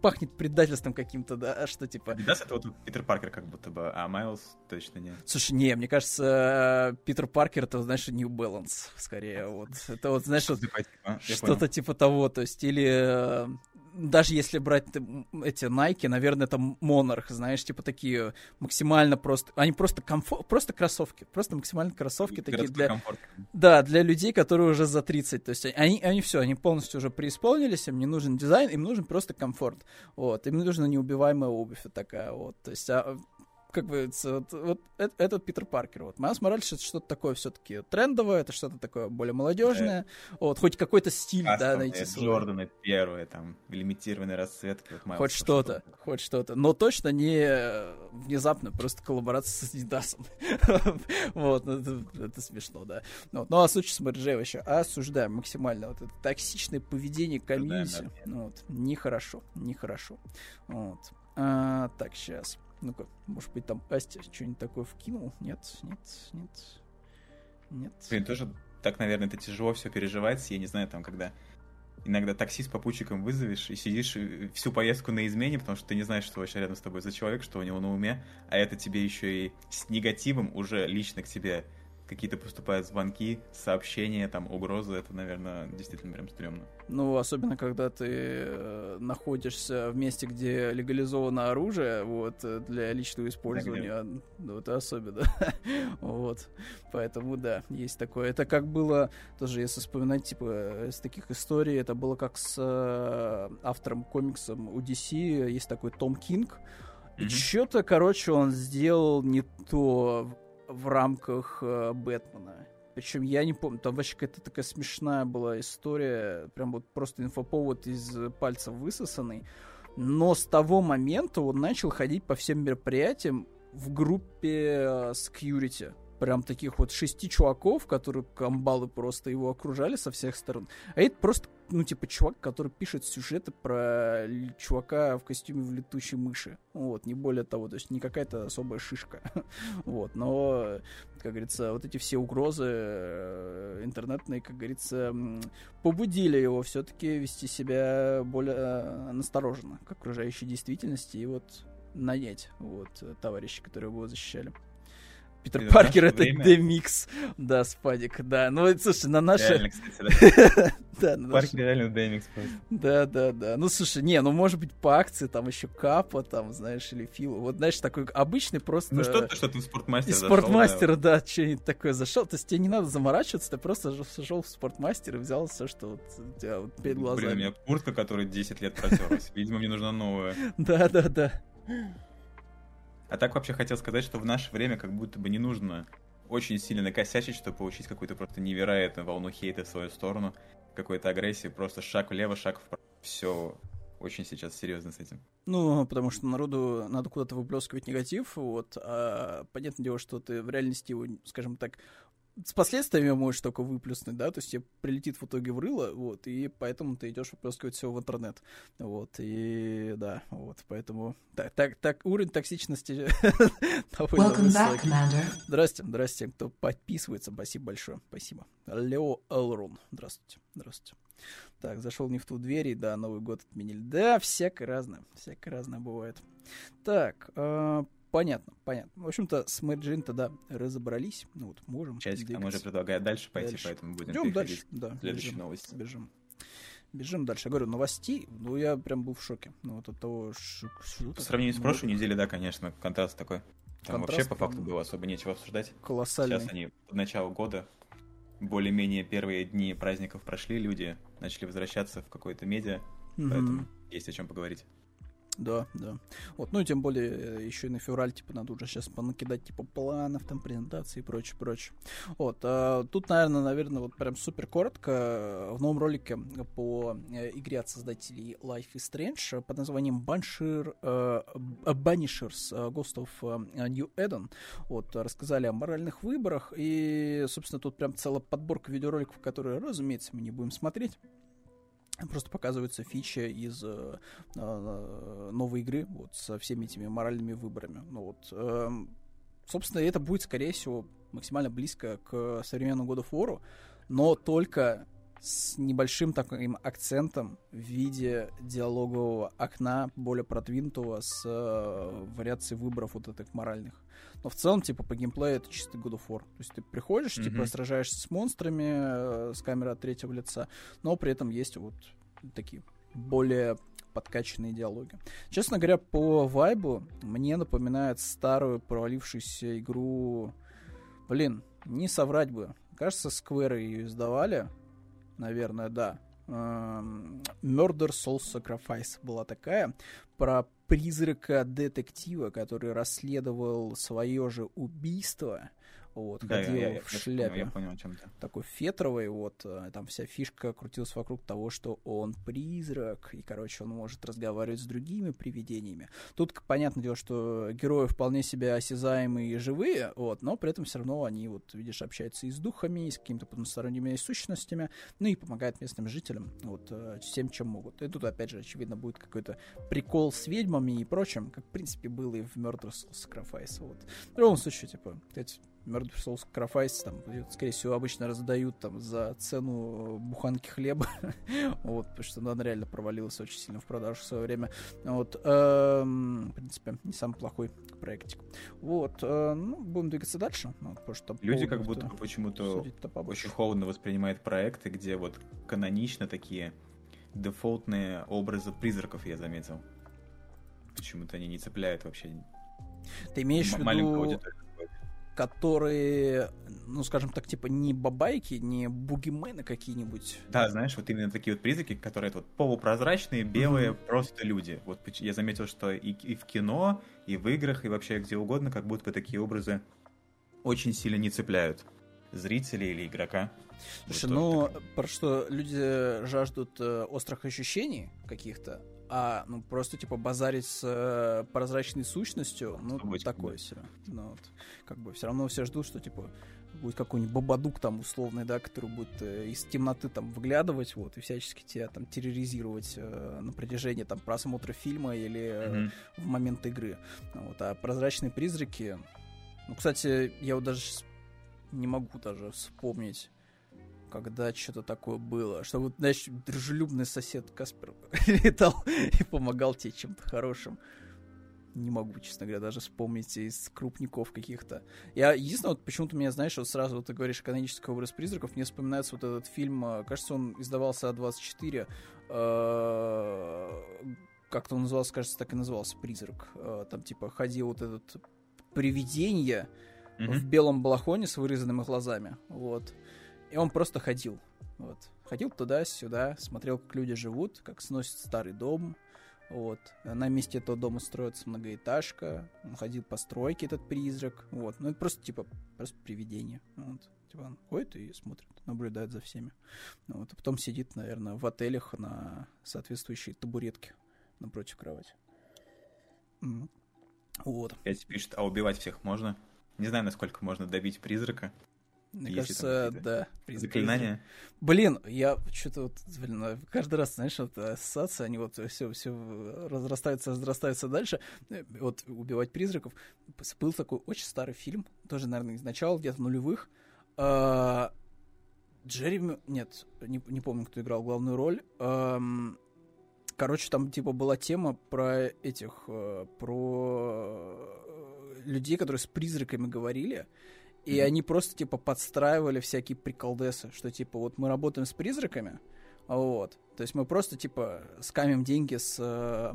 Speaker 1: пахнет предательством каким-то, да, а что типа...
Speaker 2: Adidas это вот Питер Паркер как будто бы, а Майлз точно нет.
Speaker 1: Слушай, не, мне кажется, э, Питер Паркер это, знаешь, New Balance, скорее, вот. Это вот, знаешь, вот
Speaker 2: Типа, типа,
Speaker 1: что-то типа того, то есть, или э, даже если брать эти Nike, наверное, это Monarch, знаешь, типа такие максимально просто, они просто комфорт, просто кроссовки, просто максимально кроссовки такие для,
Speaker 2: комфорт.
Speaker 1: да, для людей, которые уже за 30. То есть они, они все, они полностью уже преисполнились, им не нужен дизайн, им нужен просто комфорт. Вот, им нужна неубиваемая обувь такая вот. То есть, а, как ц- вот, вот этот Питер Паркер. Вот. Майлз Моральс это что-то такое все-таки трендовое, это что-то такое более молодежное. Вот, хоть какой-то стиль, да,
Speaker 2: Кастомные
Speaker 1: найти свой.
Speaker 2: Джорданы первые, там, лимитированные расцветки. Вот Майлз
Speaker 1: Хоть что-то, хоть что-то. Но точно не э, внезапно просто коллаборация с Adidas. Вот, ну, это, это смешно, да. Ну, вот. Ну, а в случае с Мэри вообще осуждаем максимально вот это токсичное поведение комьюнити. Ну, вот, нехорошо, нехорошо. Вот. А, так, сейчас. Ну-ка, может быть, там Астя что-нибудь такое вкинул? Нет, нет, нет. Нет.
Speaker 2: Блин, тоже так, наверное, это тяжело все переживать. Я не знаю, там, когда иногда такси с попутчиком вызовешь и сидишь э, всю поездку на измене, потому что ты не знаешь, что вообще рядом с тобой за человек, что у него на уме, а это тебе еще и с негативом уже лично к тебе какие-то поступают звонки, сообщения, там, угрозы. Это, наверное, действительно прям стрёмно.
Speaker 1: Ну, особенно, когда ты э, находишься в месте, где легализовано оружие, вот, э, для личного использования, ну, это особенно. вот. Поэтому, да, есть такое. Это как было, тоже, если вспоминать, типа, из таких историй, это было как с э, автором комиксом у DC, есть такой Том Кинг, и
Speaker 2: Мгм.
Speaker 1: что-то, короче, он сделал не то в рамках э, Бэтмена. Причем я не помню, там вообще какая-то такая смешная была история, прям вот просто инфоповод из пальцев высосанный. Но с того момента он начал ходить по всем мероприятиям в группе э, security. Прям таких вот шести чуваков, которые комбалы просто его окружали со всех сторон. А это просто, ну, типа, чувак, который пишет сюжеты про чувака в костюме в летучей мыши. Вот, не более того. То есть не какая-то особая шишка. Вот, но, как говорится, вот эти все угрозы э, интернетные, как говорится, побудили его все-таки вести себя более э, настороженно к окружающей действительности и вот нанять вот товарищи, которые его защищали. Питер
Speaker 2: в
Speaker 1: Паркер это демикс, да, спадик, да. Ну, слушай, на наше...
Speaker 2: Реально, кстати, да.
Speaker 1: Да, на наше-
Speaker 2: Парк реально демикс просто.
Speaker 1: да, да, да. Ну, слушай, не, ну, может быть, по акции там еще Капа, там, знаешь, или Фил. Вот, знаешь, такой обычный просто...
Speaker 2: Ну что-то, что ты в спортмастер
Speaker 1: Из
Speaker 2: зашел, да.
Speaker 1: спортмастера, да, что-нибудь такое зашел. То есть тебе не надо заморачиваться, ты просто зашел в спортмастер и взял все, что вот у тебя вот перед
Speaker 2: Блин, у
Speaker 1: глазами.
Speaker 2: меня куртка, которая 10 лет протерлась. Видимо, мне нужна новая.
Speaker 1: Да, да, да.
Speaker 2: А так вообще хотел сказать, что в наше время как будто бы не нужно очень сильно накосячить, чтобы получить какую-то просто невероятную волну хейта в свою сторону, какой-то агрессии, просто шаг влево, шаг вправо. Все очень сейчас серьезно с этим.
Speaker 1: Ну, потому что народу надо куда-то выплескивать негатив, вот. А понятное дело, что ты в реальности его, скажем так, с последствиями можешь только выплеснуть, да, то есть тебе прилетит в итоге в рыло, вот, и поэтому ты идешь выплескивать все в интернет, вот, и да, вот, поэтому так, так, так уровень токсичности довольно
Speaker 3: Welcome back,
Speaker 1: высокий.
Speaker 3: Commander.
Speaker 1: Здрасте, здрасте, кто подписывается, спасибо большое, спасибо. Лео Элрон, здравствуйте, здравствуйте. Так, зашел не в ту дверь, и да, Новый год отменили. Да, всякое разное, всякое разное бывает. Так, э, понятно, понятно. В общем-то, с Мэджин-то, да, разобрались. Ну вот, можем
Speaker 2: Часик там
Speaker 1: двигаться.
Speaker 2: уже предлагает дальше пойти,
Speaker 1: Дальше.
Speaker 2: поэтому будем
Speaker 1: Идем дальше, да.
Speaker 2: следующей
Speaker 1: бежим,
Speaker 2: новости.
Speaker 1: Бежим. Бежим дальше. Я говорю, новостей, ну, я прям был в шоке. Ну, вот от того, что
Speaker 2: По сравнению с прошлой неделей, да, конечно, контраст такой. Там
Speaker 1: Контраст
Speaker 2: вообще по факту было особо нечего обсуждать.
Speaker 1: колоссальный.
Speaker 2: Сейчас они под начало года, более-менее первые дни праздников прошли, люди начали возвращаться в какое-то медиа,
Speaker 1: Мгм.
Speaker 2: поэтому есть о чем поговорить.
Speaker 1: Да, да. Вот, ну и тем более э, еще и на февраль, типа, надо уже сейчас понакидать, типа, планов, там, презентации и прочее, прочее. Вот, а, тут, наверное, наверное, вот прям супер коротко. Э, в новом ролике по э, игре от создателей Life is Strange под названием Banshir, uh, Banishers Ghost of New Eden, вот, рассказали о моральных выборах, и, собственно, тут прям целая подборка видеороликов, которые, разумеется, мы не будем смотреть, просто показываются фичи из э, э, новой игры вот со всеми этими моральными выборами. Ну вот, э, собственно, это будет, скорее всего, максимально близко к современному году фору, но только с небольшим таким акцентом в виде диалогового окна, более продвинутого, с э, вариацией выборов вот этих моральных. Но в целом, типа, по геймплею это чистый God of War. То есть ты приходишь, mm-hmm. типа, сражаешься с монстрами э, с камеры от третьего лица, но при этом есть вот такие более подкачанные диалоги. Честно говоря, по вайбу мне напоминает старую провалившуюся игру... Блин, не соврать бы. Кажется, Square ее издавали. Наверное, да. Эм, Murder Soul Sacrifice была такая. Про призрака детектива, который расследовал свое же убийство вот, да, ходил я, я, в шляпе.
Speaker 2: Я понял, о чем ты.
Speaker 1: Такой фетровый, вот, э, там вся фишка крутилась вокруг того, что он призрак, и, короче, он может разговаривать с другими привидениями. Тут, понятное дело, что герои вполне себе осязаемые и живые, вот, но при этом все равно они, вот, видишь, общаются и с духами, и с какими-то потусторонними сущностями, ну и помогают местным жителям, вот, э, всем, чем могут. И тут, опять же, очевидно, будет какой-то прикол с ведьмами и прочим, как, в принципе, было и в Murder Sacrifice, вот. В любом случае, типа, Murder Soul Sacrifice, там, скорее всего, обычно раздают там за цену буханки хлеба, вот, потому что ну, она реально провалилась очень сильно в продаже в свое время, вот, эм, в принципе, не самый плохой проектик. Вот, э, ну, будем двигаться дальше, ну, потому что...
Speaker 2: Люди как будто почему-то очень холодно воспринимают проекты, где вот канонично такие дефолтные образы призраков, я заметил. Почему-то они не цепляют вообще
Speaker 1: ты имеешь в виду которые, ну, скажем так, типа не бабайки, не бугимены какие-нибудь.
Speaker 2: Да, знаешь, вот именно такие вот призраки, которые вот полупрозрачные, белые, mm-hmm. просто люди. Вот я заметил, что и, и в кино, и в играх, и вообще где угодно, как будто бы такие образы очень сильно не цепляют зрителей или игрока.
Speaker 1: Слушай, вот ну, так... про что люди жаждут э, острых ощущений каких-то, а ну просто типа базарить с э, прозрачной сущностью, ну Собачка, такое да. себе. Ну, вот, как бы все равно все ждут, что типа будет какой-нибудь бабадук там условный, да, который будет э, из темноты там выглядывать, вот, и всячески тебя там терроризировать э, на протяжении там просмотра фильма или э, mm-hmm. в момент игры. Вот, а прозрачные призраки, ну, кстати, я вот даже не могу даже вспомнить когда что-то такое было. Что вот, знаешь, дружелюбный сосед Каспер летал и помогал тебе чем-то хорошим. Не могу, честно говоря, даже вспомнить из крупников каких-то. Я единственное, вот почему-то меня, знаешь, вот сразу вот ты говоришь канонический образ призраков, мне вспоминается вот этот фильм, э, кажется, он издавался А24, э, как-то он назывался, кажется, так и назывался, «Призрак». Э, там, типа, ходил вот этот привидение в белом балахоне с вырезанными глазами, вот. И он просто ходил. Вот. Ходил туда-сюда, смотрел, как люди живут, как сносят старый дом. Вот. На месте этого дома строится многоэтажка. Он ходил по стройке, этот призрак. Вот. Ну, это просто, типа, просто привидение. Вот. Типа он ходит и смотрит, наблюдает за всеми. Вот. А потом сидит, наверное, в отелях на соответствующей табуретке напротив кровати. Вот.
Speaker 2: Пять пишет, а убивать всех можно? Не знаю, насколько можно добить призрака.
Speaker 1: Мне Если кажется, да.
Speaker 2: Заклинание?
Speaker 1: Блин, я что-то вот, блин, а каждый раз, знаешь, вот ассоциации, они вот все, все разрастаются, разрастаются дальше. Вот убивать призраков. Был такой очень старый фильм, тоже, наверное, из начала, где-то нулевых. А, Джереми... Нет, не, не помню, кто играл главную роль. Короче, там типа была тема про этих, э, про людей, которые с призраками говорили. И mm-hmm. они просто, типа, подстраивали всякие приколдесы, что, типа, вот мы работаем с призраками, вот, То есть мы просто, типа, скамим деньги с э,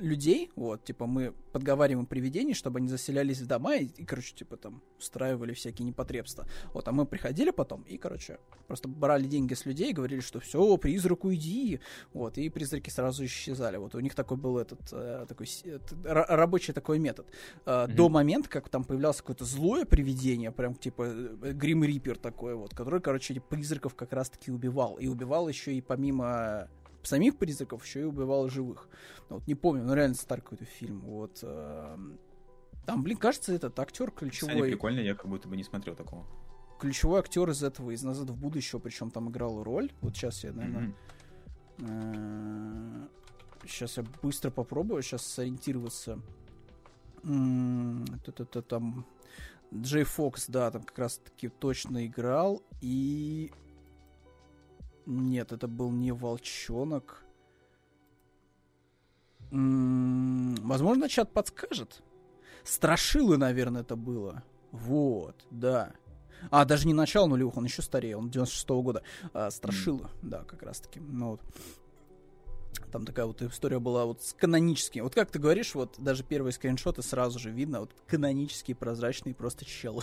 Speaker 1: людей, вот, типа, мы подговариваем привидений, чтобы они заселялись в дома и, и, короче, типа, там, устраивали всякие непотребства. Вот, а мы приходили потом и, короче, просто брали деньги с людей и говорили, что все, призрак уйди, вот, и призраки сразу исчезали. Вот, у них такой был этот, э, такой, этот, рабочий такой метод. Э, mm-hmm. До момента, как там появлялось какое-то злое привидение, прям, типа, Грим Риппер такой вот, который, короче, призраков как раз-таки убивал. И убивал еще и помимо самих призраков еще и убивал живых. Вот, не помню, но реально старый какой-то фильм. Вот. Э, там, блин, кажется, этот актер ключевой. Кстати,
Speaker 2: прикольно, я как будто бы не смотрел такого.
Speaker 1: Ключевой актер из этого, из «Назад в будущее», причем там играл роль. Вот сейчас я, наверное... Mm-hmm. Сейчас я быстро попробую сейчас сориентироваться. Это там Джей Фокс, да, там как раз таки точно играл. И нет, это был не волчонок. М-м- возможно, чат подскажет. Страшилы, наверное, это было. Вот, да. А, даже не начало нулевых, он еще старее, он 96-го года. А, Страшила, mm. да, как раз-таки. Ну вот. Там такая вот история была вот с каноническими. Вот как ты говоришь, вот даже первые скриншоты сразу же видно, вот канонические прозрачные просто челы.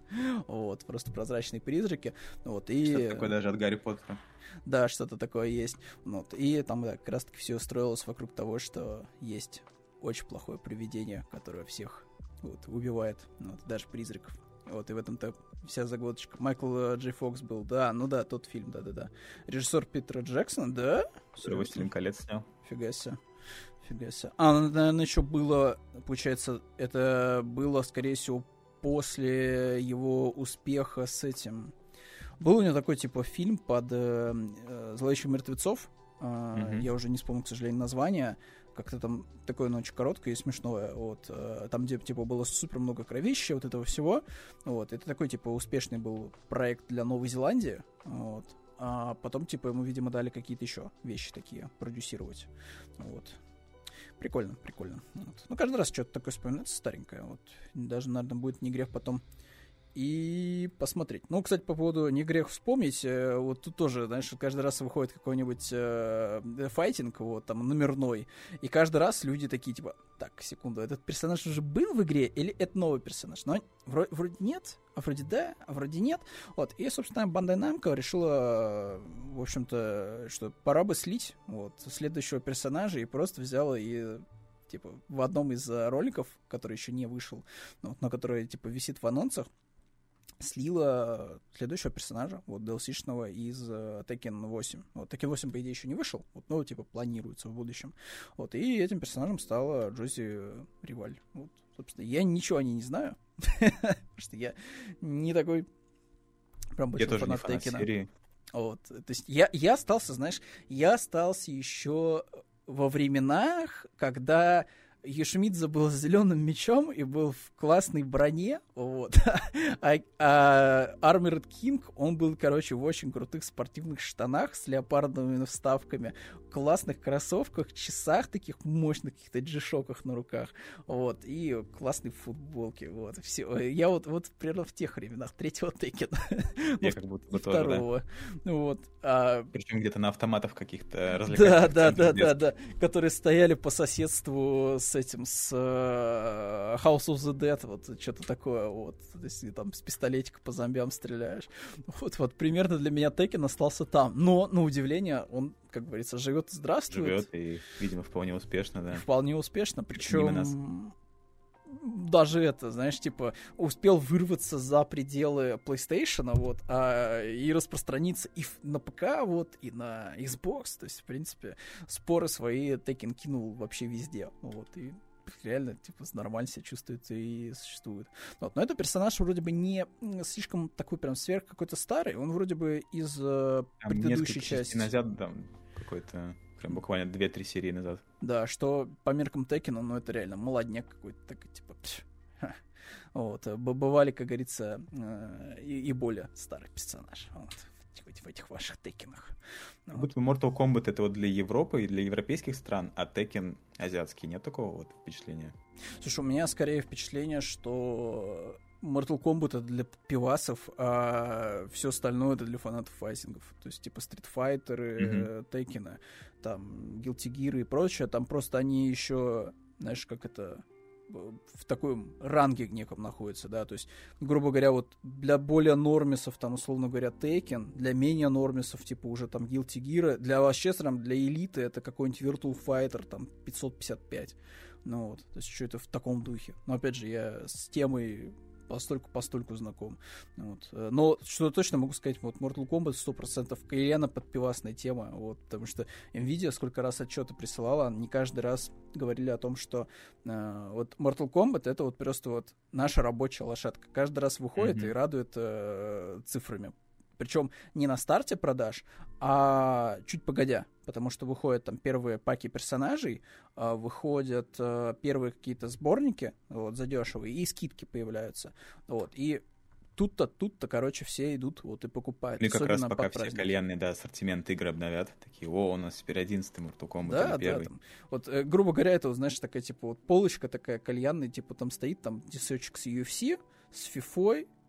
Speaker 1: вот, просто прозрачные призраки. Вот, и...
Speaker 2: Что-то такое даже от Гарри Поттера.
Speaker 1: Да, что-то такое есть. Вот. И там как раз-таки все устроилось вокруг того, что есть очень плохое привидение, которое всех вот, убивает, вот, даже призраков. Вот, и в этом-то вся загвоздочка. Майкл э, Джей Фокс был, да, ну да, тот фильм, да-да-да. Режиссер Питера Джексон, да?
Speaker 2: «Властелин колец» снял.
Speaker 1: Фига себе. Фига себе. А, ну, наверное, еще было, получается, это было, скорее всего, после его успеха с этим, был у него такой, типа, фильм под э, э, «Зловещих мертвецов». Э, mm-hmm. Я уже не вспомню, к сожалению, название. Как-то там такое, ну, очень короткое и смешное. Вот, э, там, где, типа, было супер много кровища, вот этого всего. Вот, это такой, типа, успешный был проект для Новой Зеландии. Вот. А потом, типа, ему, видимо, дали какие-то еще вещи такие продюсировать. Вот. Прикольно, прикольно. Вот. Ну, каждый раз что-то такое вспоминается старенькое. Вот. Даже, наверное, будет не грех потом и посмотреть. Ну, кстати, по поводу не грех вспомнить, э, вот тут тоже, знаешь, каждый раз выходит какой-нибудь э, файтинг, вот, там, номерной, и каждый раз люди такие, типа, так, секунду, этот персонаж уже был в игре, или это новый персонаж? Но вроде, вроде нет, а вроде да, а вроде нет. Вот, и, собственно, Bandai Namco решила, в общем-то, что пора бы слить, вот, следующего персонажа, и просто взяла и типа, в одном из роликов, который еще не вышел, но, но который, типа, висит в анонсах, слила следующего персонажа, вот, DLC-шного из uh, Tekken 8. Вот, Tekken 8, по идее, еще не вышел, вот, но, типа, планируется в будущем. Вот, и этим персонажем стала Джози Риваль. Вот, собственно, я ничего о ней не знаю, потому что я не такой
Speaker 2: прям большой я фанат тоже не фанат серии.
Speaker 1: Вот, то есть я, я остался, знаешь, я остался еще во временах, когда Юшмидзе был с зеленым мечом и был в классной броне, вот. а, а Armored King, он был, короче, в очень крутых спортивных штанах с леопардовыми вставками, классных кроссовках, часах таких мощных, каких-то джишоках на руках, вот, и классной футболке, вот, все. Я вот, вот примерно в тех временах, третьего Текена.
Speaker 2: Я как будто бы второго.
Speaker 1: Вот. А...
Speaker 2: Причем где-то на автоматах каких-то
Speaker 1: развлекательных. Да, да, да, да, да, которые стояли по соседству с этим, с uh, House of the Dead, вот, что-то такое, вот, есть там с пистолетика по зомбям стреляешь. Вот, вот, примерно для меня Текен остался там, но, на удивление, он как говорится, живет и здравствует.
Speaker 2: Живет и, видимо, вполне успешно, да.
Speaker 1: Вполне успешно, причем даже это, знаешь, типа, успел вырваться за пределы PlayStation, вот, а, и распространиться и на ПК, вот, и на Xbox, то есть, в принципе, споры свои Tekken кинул вообще везде, вот, и реально, типа, нормально себя чувствует и существует. Вот. Но этот персонаж вроде бы не слишком такой прям сверх какой-то старый, он вроде бы из э, предыдущей части.
Speaker 2: назад, да, какой-то прям буквально 2-3 серии назад.
Speaker 1: Да, что по меркам Текина, ну это реально молодняк какой-то, так типа... Вот, бывали, как говорится, э, и, и более старый персонаж. Вот в этих ваших текинах.
Speaker 2: Как будто бы Mortal Kombat это вот для Европы и для европейских стран, а Tekken азиатский. Нет такого вот впечатления?
Speaker 1: Слушай, у меня скорее впечатление, что Mortal Kombat это для пивасов, а все остальное это для фанатов файтингов. То есть, типа, Street Fighter, mm-hmm. Tekken, там, Guilty Gear и прочее, там просто они еще, знаешь, как это в таком ранге неком находится, да, то есть, грубо говоря, вот для более нормисов, там, условно говоря, Tekken, для менее нормисов, типа, уже там Guilty Gear, для вообще, там, для элиты это какой-нибудь Virtual Fighter, там, 555, ну вот, то есть, что это в таком духе. Но, опять же, я с темой постольку постольку знаком. Вот. Э, но что точно могу сказать, вот Mortal Kombat 100% колено подпивасная тема, вот, потому что Nvidia сколько раз отчеты присылала, не каждый раз говорили о том, что э, вот Mortal Kombat это вот просто вот наша рабочая лошадка. Каждый раз выходит mm-hmm. и радует э, цифрами. Причем не на старте продаж, а чуть погодя. Потому что выходят там первые паки персонажей, э, выходят э, первые какие-то сборники вот, задешевые, и скидки появляются. Вот, и тут-то, тут-то, короче, все идут вот и покупают.
Speaker 2: Ну и как раз пока все кальянные, да, ассортимент игр обновят, такие, о, у нас теперь 11 Mortal Kombat
Speaker 1: да,
Speaker 2: первый.
Speaker 1: Да, там, вот, э, грубо говоря, это, знаешь, такая, типа, вот полочка такая кальянная, типа, там стоит там десочек с UFC, с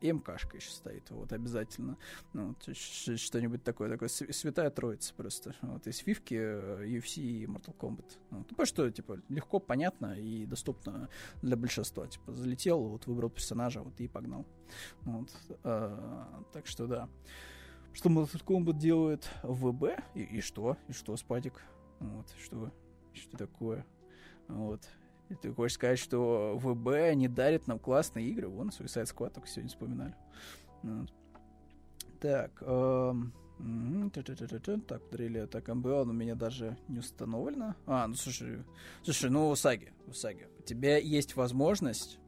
Speaker 1: и МКшка еще стоит, вот, обязательно. Ну, что-нибудь такое, такое святая троица просто. Вот, из фивки, UFC и Mortal Kombat. Ну, типа, что, типа, легко, понятно и доступно для большинства. Типа, залетел, вот, выбрал персонажа, вот, и погнал. Вот, а, так что, да. Что Mortal Kombat делает в ВБ? И, и что? И что, Спадик? Вот, что? Что такое? Вот. Ты хочешь сказать, что ВБ не дарит нам классные игры? Вон, Suicide Squad только сегодня вспоминали. Вот. Так, эм... Так, подарили так МБО, но у меня даже не установлено. А, ну слушай, слушай, ну Усаги, Усаги, у тебя есть возможность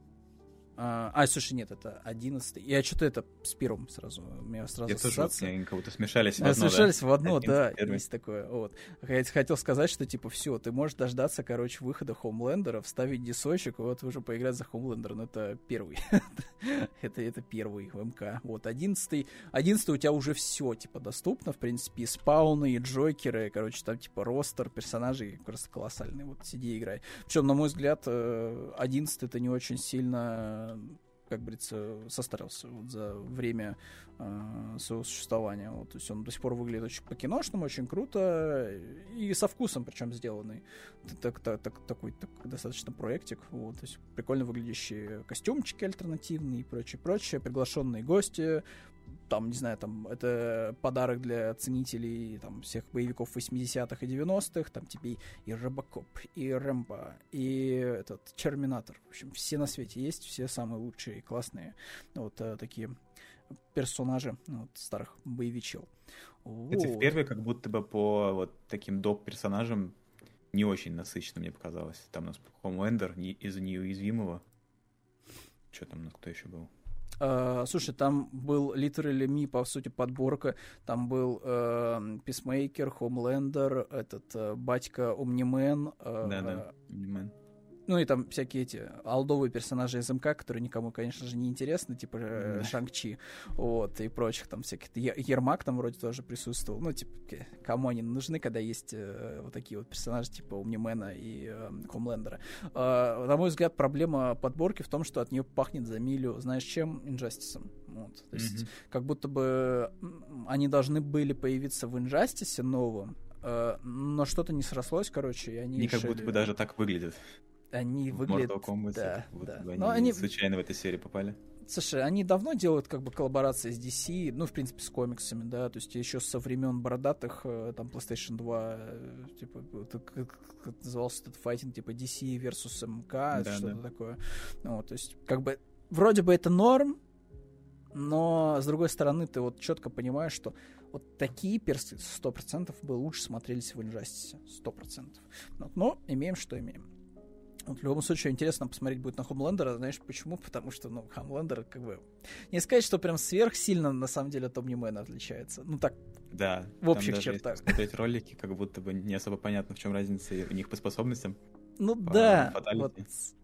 Speaker 1: а, а, слушай, нет, это одиннадцатый. Я что-то это с первым сразу. У меня сразу
Speaker 2: Я тоже, они как будто смешались в
Speaker 1: а,
Speaker 2: одно,
Speaker 1: Смешались да? в одно, да, есть такое. Вот. Я хотел сказать, что, типа, все, ты можешь дождаться, короче, выхода Хомлендера, вставить дисочек, вот уже поиграть за Хомлендер, но это первый. это, это первый в МК. Вот, одиннадцатый. Одиннадцатый у тебя уже все, типа, доступно, в принципе, и спауны, и джокеры, короче, там, типа, ростер персонажей просто колоссальный. Вот, сиди играй. Причем, на мой взгляд, э, одиннадцатый это не очень сильно как говорится, состарился вот за время э, своего существования. Вот, то есть он до сих пор выглядит очень по-киношному, очень круто и со вкусом причем сделанный. Так, так, так, такой так, достаточно проектик. Вот, то есть прикольно выглядящие костюмчики альтернативные и прочее, прочее. Приглашенные гости, там, не знаю, там, это подарок для ценителей там, всех боевиков 80-х и 90-х, там тебе и Робокоп, и Рэмбо, и этот Терминатор. В общем, все на свете есть, все самые лучшие, классные вот а, такие персонажи ну, вот, старых боевичел.
Speaker 2: Вот. в первый как будто бы по вот таким доп-персонажам не очень насыщенно мне показалось. Там у нас Хомлендер из неуязвимого. Что там у нас кто еще был?
Speaker 1: Uh, слушай, там был Literally Me, по сути, подборка. Там был uh, Peacemaker, Homelander, этот uh, батька Omni-Man.
Speaker 2: Uh, Да-да, Omni-Man.
Speaker 1: Ну и там всякие эти алдовые персонажи из МК, которые никому, конечно же, не интересны, типа э, Шанг-Чи, вот, и прочих там всяких. Ермак там вроде тоже присутствовал. Ну, типа, кому они нужны, когда есть э, вот такие вот персонажи, типа Умнимена и э, Хомлендера. Э, на мой взгляд, проблема подборки в том, что от нее пахнет за милю, знаешь, чем? Инжастисом. Вот. То есть, mm-hmm. как будто бы они должны были появиться в Инжастисе новом, э, но что-то не срослось, короче, и они
Speaker 2: Они решили... как будто бы даже так выглядят
Speaker 1: они выглядят...
Speaker 2: Mortal Kombat,
Speaker 1: да,
Speaker 2: вот
Speaker 1: да.
Speaker 2: они, они случайно в этой серии попали.
Speaker 1: Слушай, они давно делают как бы коллаборации с DC, ну, в принципе, с комиксами, да, то есть еще со времен бородатых, э, там, PlayStation 2, э, типа, как, как назывался этот файтинг, типа DC versus MK, да, что-то да. такое. Ну, вот, то есть, как бы, вроде бы это норм, но, с другой стороны, ты вот четко понимаешь, что вот такие персы 100% бы лучше смотрелись в Injustice, 100%. Но, но имеем, что имеем. Вот в любом случае интересно посмотреть будет на Хомлендера, знаешь почему? Потому что, ну, Хомлендер как бы... Не сказать, что прям сверх сильно на самом деле от Омнимена отличается. Ну так,
Speaker 2: да,
Speaker 1: в общих чертах.
Speaker 2: смотреть ролики, как будто бы не особо понятно, в чем разница у них по способностям.
Speaker 1: Ну по да, вот,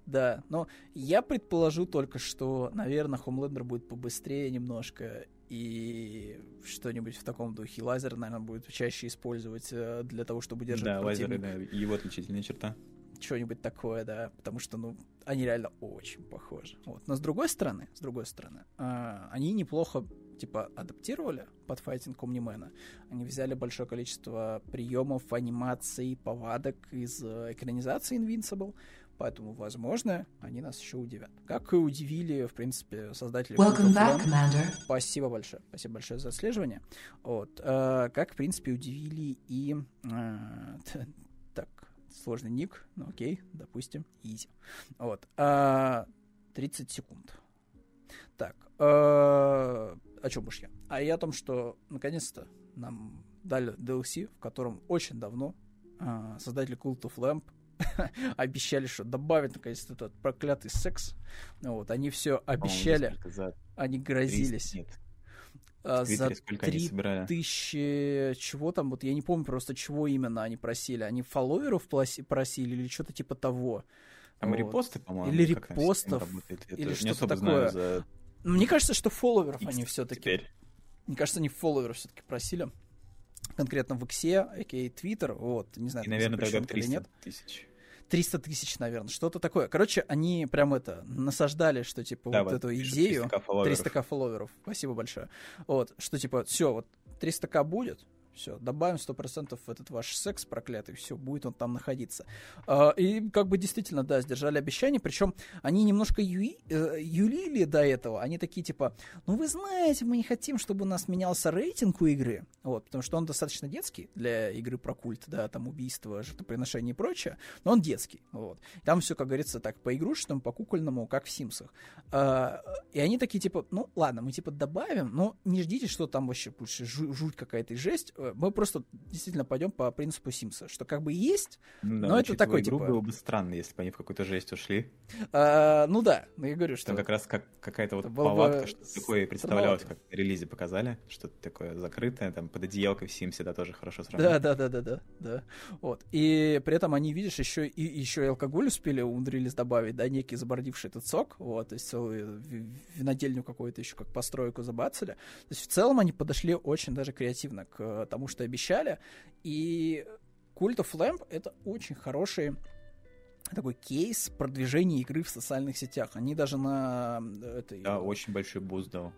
Speaker 1: да. Но я предположу только, что, наверное, Хомлендер будет побыстрее немножко, и что-нибудь в таком духе. Лазер, наверное, будет чаще использовать э, для того, чтобы держать
Speaker 2: Да, лазеры, да, его отличительная черта.
Speaker 1: Что-нибудь такое, да, потому что, ну, они реально очень похожи. Вот. Но с другой стороны, с другой стороны, э, они неплохо типа адаптировали под файтинг Омнимена. Они взяли большое количество приемов, анимаций, повадок из э, экранизации Invincible, поэтому, возможно, они нас еще удивят. Как и удивили, в принципе, создатели
Speaker 3: Welcome back, Commander.
Speaker 1: Спасибо большое. Спасибо большое за отслеживание. Вот. Э, как, в принципе, удивили и... Э, сложный ник, ну окей, допустим, easy. Вот. Э, 30 секунд. Так, э, о чем уж я? А я о том, что наконец-то нам дали DLC, в котором очень давно э, создатели Cult of Lamp обещали, что добавят наконец-то этот проклятый секс. Вот, они все обещали, они грозились.
Speaker 2: 30 нет. В Твиттере
Speaker 1: за
Speaker 2: сколько они
Speaker 1: три
Speaker 2: собирали?
Speaker 1: тысячи чего там, вот я не помню просто, чего именно они просили. Они фолловеров просили или что-то типа того.
Speaker 2: Там
Speaker 1: Вот.
Speaker 2: репосты, по-моему.
Speaker 1: Или репостов, или что-то такое.
Speaker 2: за
Speaker 1: Мне кажется, что фолловеров
Speaker 2: X
Speaker 1: они все-таки. Мне кажется, они фолловеров все-таки просили. Конкретно в Иксе, а.к.а. Twitter, вот, не знаю,
Speaker 2: И, наверное, тогда
Speaker 1: запрещён или
Speaker 2: 300
Speaker 1: нет.
Speaker 2: тысяч.
Speaker 1: 300 тысяч, наверное, что-то такое. Короче, они прям это, насаждали, что, типа,
Speaker 2: Да,
Speaker 1: вот
Speaker 2: вот
Speaker 1: эту идею,
Speaker 2: 300к фолловеров.
Speaker 1: 300к фолловеров, спасибо большое, вот, что, типа, все, вот, 300к будет, все, добавим 100% в этот ваш секс проклятый, все, будет он там находиться. А, и как бы действительно, да, сдержали обещание, причем они немножко юи- э, юлили до этого, они такие типа, ну вы знаете, мы не хотим, чтобы у нас менялся рейтинг у игры, вот, потому что он достаточно детский для игры про культ, да, там убийство, жертвоприношение и прочее, но он детский, вот. Там все, как говорится, так по игрушечному, по кукольному, как в Симсах. А, и они такие типа, ну ладно, мы типа добавим, но не ждите, что там вообще жу- жуть какая-то и жесть. Э, Мы просто действительно пойдем по принципу Симса, что как бы есть,
Speaker 2: да,
Speaker 1: Но это такой,
Speaker 2: игру,
Speaker 1: типа-
Speaker 2: было бы странно, если бы они в какую-то жесть ушли.
Speaker 1: а, ну да, ну я говорю, что
Speaker 2: Там как раз как, какая-то вот
Speaker 1: было бы
Speaker 2: палатка, что такое представлялось, как на релизе показали, что-то такое закрытое, там под одеялкой в Симсе, да, тоже хорошо
Speaker 1: Да,
Speaker 2: сравнить.
Speaker 1: да, да, да, да, да. Вот. И при этом они, видишь, еще и еще и алкоголь успели, умудрились добавить, да, некий забордивший этот сок, вот, то есть целую ви- винодельню какую-то еще как постройку забацали. То есть в целом они подошли очень даже креативно к э, тому, что обещали. И Cult of Lamb — это очень хороший такой кейс продвижения игры в социальных сетях. Они даже на э, этой...
Speaker 2: Да, очень большой boost дал.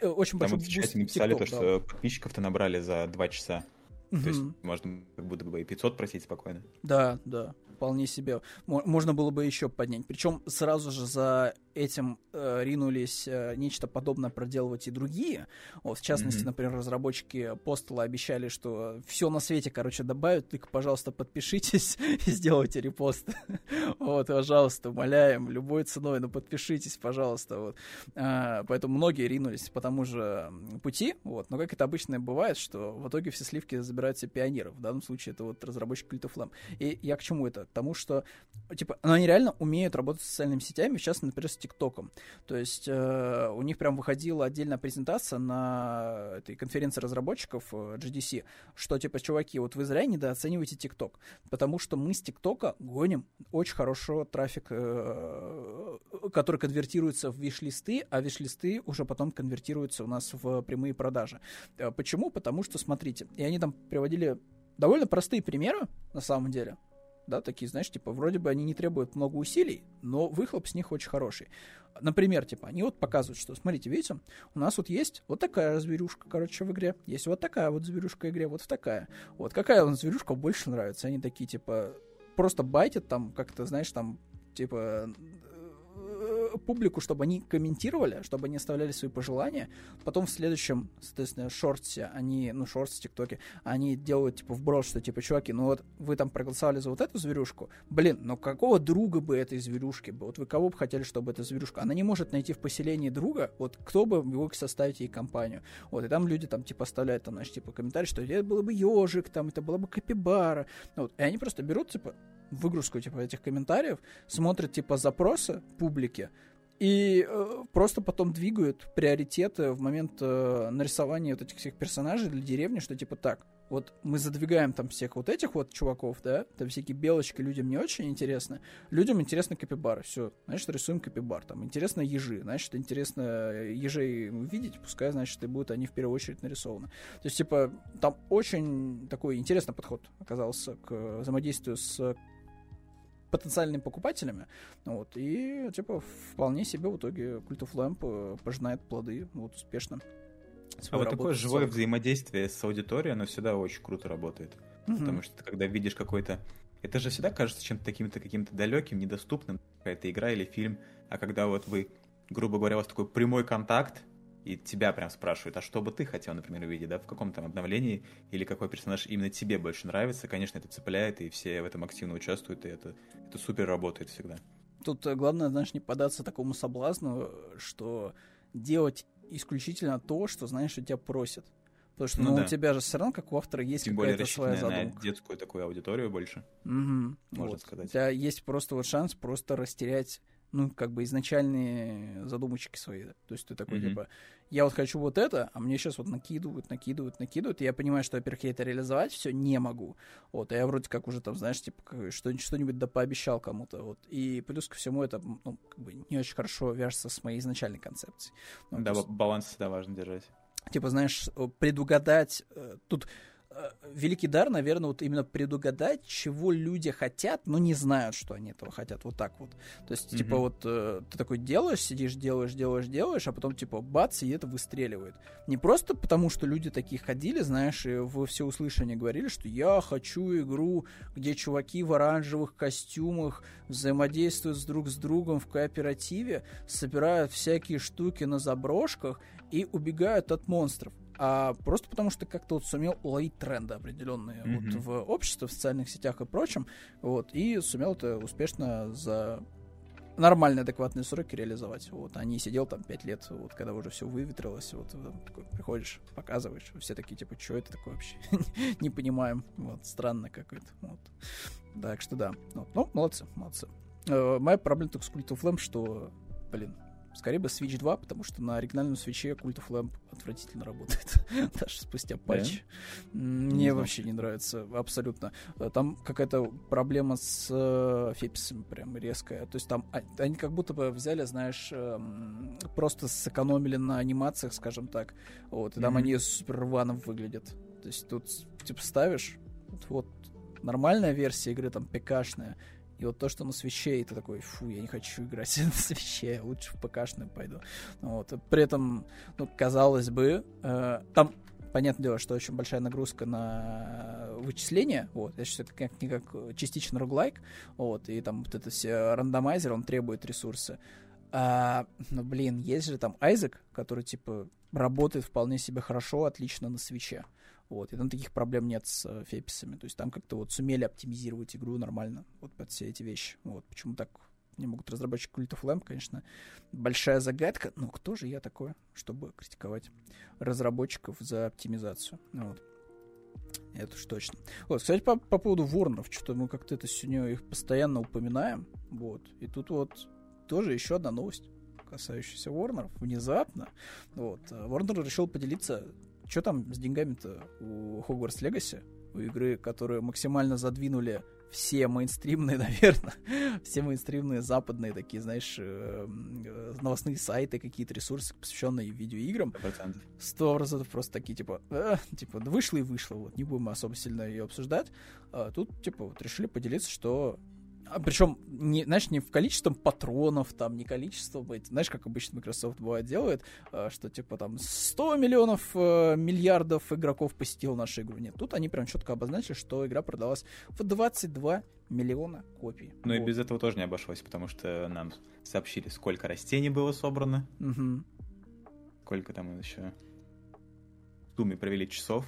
Speaker 1: э, очень
Speaker 2: Там
Speaker 1: большой
Speaker 2: вот в чате написали то, что подписчиков-то набрали за два часа. То есть можно как будто бы и 500 просить спокойно.
Speaker 1: Да, да, вполне себе. Мо- Можно было бы еще поднять. Причем сразу же за этим э, ринулись э, нечто подобное проделывать и другие. Вот, в частности,
Speaker 2: Мгм.
Speaker 1: например, разработчики Postal обещали, что все на свете, короче, добавят, только, пожалуйста, подпишитесь и сделайте репост. Вот, пожалуйста, умоляем, любой ценой, но подпишитесь, пожалуйста. Вот. А, Поэтому многие ринулись по тому же пути, вот. но как это обычно бывает, что в итоге все сливки забирают себе пионеров. В данном случае это вот разработчик Cult of Lamb. И я к чему это? К тому, что, типа, ну, они реально умеют работать с социальными сетями, в частности, например, с ТикТоком. То есть э, у них прям выходила отдельная презентация на этой конференции разработчиков э, GDC, что, типа, чуваки, вот вы зря недооцениваете ТикТок, потому что мы с ТикТока гоним очень хорошо трафик, э, который конвертируется в виш-листы, а виш-листы уже потом конвертируются у нас в прямые продажи. Э, Почему? Потому что, смотрите, и они там приводили довольно простые примеры, на самом деле, да, такие, знаешь, типа, вроде бы они не требуют много усилий, но выхлоп с них очень хороший. Например, типа, они вот показывают, что, смотрите, видите, у нас вот есть вот такая зверюшка, короче, в игре, есть вот такая вот зверюшка в игре, вот такая. Вот какая вам зверюшка больше нравится? Они такие, типа, просто байтят там, как-то, знаешь, там, типа, публику, чтобы они комментировали, чтобы они оставляли свои пожелания. Потом в следующем, соответственно, шорте они, ну, шорте, тиктоке, они делают, типа, вброс, что, типа, чуваки, ну вот вы там проголосовали за вот эту зверюшку, блин, ну какого друга бы этой зверюшки бы? Вот вы кого бы хотели, чтобы эта зверюшка? Она не может найти в поселении друга, вот кто бы мог составить ей компанию? Вот, и там люди там, типа, оставляют там, знаешь, типа, комментарий, что это было бы ежик, там, это была бы капибара. Вот, и они просто берут, типа, выгрузку, типа, этих комментариев, смотрят, типа, запросы публики, и э, просто потом двигают приоритеты в момент э, нарисования вот этих всех персонажей для деревни, что типа так, вот мы задвигаем там всех вот этих вот чуваков, да, там всякие белочки людям не очень интересны, людям интересно капибары, все, значит, рисуем капибар, там, интересно ежи, значит, интересно ежей видеть, пускай, значит, и будут они в первую очередь нарисованы. То есть, типа, там очень такой интересный подход оказался к взаимодействию с потенциальными покупателями, вот, и, типа, вполне себе в итоге Cult of Lamp э, пожинает плоды, вот, успешно.
Speaker 2: А вот такое живое взаимодействие с аудиторией, оно всегда очень круто работает. Угу. Потому что ты, когда видишь какой-то... Это же всегда кажется чем-то таким-то каким-то далеким, недоступным, какая-то игра или фильм. А когда вот вы, грубо говоря, у вас такой прямой контакт, и тебя прям спрашивают, а что бы ты хотел, например, увидеть, да, в каком там обновлении, или какой персонаж именно тебе больше нравится, конечно, это цепляет, и все в этом активно участвуют, и это, это супер работает всегда.
Speaker 1: Тут э, главное, знаешь, не податься такому соблазну, что делать исключительно то, что, знаешь, что тебя просят. Потому что ну, ну, да. у тебя же все равно, как у автора, есть Тем какая-то своя задумка.
Speaker 2: на детскую такую аудиторию больше,
Speaker 1: угу. можно вот. сказать. У тебя есть просто вот шанс просто растерять ну, как бы изначальные задумочки свои. То есть ты такой, mm-hmm. типа, я вот хочу вот это, а мне сейчас вот накидывают, накидывают, накидывают, и я понимаю, что, во-первых, я это реализовать все не могу. Вот, а я вроде как уже там, знаешь, типа, что- что-нибудь да пообещал кому-то, вот. И плюс ко всему это, ну, как бы не очень хорошо вяжется с моей изначальной концепцией.
Speaker 2: Ну, да, есть, баланс всегда важно держать.
Speaker 1: Типа, знаешь, предугадать, э, тут великий дар, наверное, вот именно предугадать, чего люди хотят, но не знают, что они этого хотят. Вот так вот. То есть, mm-hmm. типа, вот э, ты такой делаешь, сидишь, делаешь, делаешь, делаешь, а потом, типа, бац, и это выстреливает. Не просто потому, что люди такие ходили, знаешь, и во всеуслышание говорили, что я хочу игру, где чуваки в оранжевых костюмах взаимодействуют с друг с другом в кооперативе, собирают всякие штуки на заброшках и убегают от монстров а просто потому что как-то вот сумел уловить тренды определенные mm-hmm. вот в обществе, в социальных сетях и прочем, вот, и сумел это успешно за нормальные, адекватные сроки реализовать. Вот, а не сидел там пять лет, вот, когда уже все выветрилось, вот, такой, приходишь, показываешь, все такие, типа, что это такое вообще? не понимаем, вот, странно какое-то, вот. Так что да, вот. ну, молодцы, молодцы. Э, моя проблема только с of Lamb, что, блин, Скорее бы Switch 2, потому что на оригинальном свече Cult of Lamp отвратительно работает. Даже спустя патч. Да? Мне не вообще не нравится абсолютно. Э, там какая-то проблема с э, феписами прям резкая. То есть там а, они как будто бы взяли, знаешь, э, просто сэкономили на анимациях, скажем так. Вот, и там mm-hmm. они супер рвано выглядят. То есть тут типа ставишь, вот, вот нормальная версия игры, там, ПКшная, и вот то, что на свече, и ты такой, фу, я не хочу играть на свече, лучше в ПКшную пойду. Вот. При этом, ну, казалось бы, э, там понятное дело, что очень большая нагрузка на вычисления, вот, я считаю, это как не как частично роглайк, вот, и там вот это все рандомайзер, он требует ресурсы. А, ну, блин, есть же там Айзек, который, типа, работает вполне себе хорошо, отлично на свече. Вот, и там таких проблем нет с э, феписами. То есть там как-то вот сумели оптимизировать игру нормально, вот под все эти вещи. Вот, почему так не могут разработчики Cult of Lamp, конечно, большая загадка. Но кто же я такой, чтобы критиковать разработчиков за оптимизацию? Вот. Это уж точно. Вот, кстати, по, по поводу Ворнеров, что-то мы как-то это сегодня их постоянно упоминаем. Вот. И тут вот тоже еще одна новость, касающаяся Ворнеров. Внезапно. Вот. Ворнер решил поделиться что там с деньгами-то у Hogwarts Legacy? У игры, которые максимально задвинули все мейнстримные, наверное, все мейнстримные западные такие, знаешь, э, новостные сайты, какие-то ресурсы, посвященные видеоиграм. Сто процентов просто такие, типа, э, типа, вышло и вышло, вот, не будем особо сильно ее обсуждать. А тут, типа, вот решили поделиться, что а причем, не, знаешь, не в количеством патронов, там, не количеством, знаешь, как обычно Microsoft бывает делает, э, что типа там 100 миллионов, э, миллиардов игроков посетил нашу игру. Нет, тут они прям четко обозначили, что игра продалась в 22 миллиона копий.
Speaker 2: Ну вот. и без этого тоже не обошлось, потому что нам сообщили, сколько растений было собрано, угу. сколько там еще в Думе провели часов.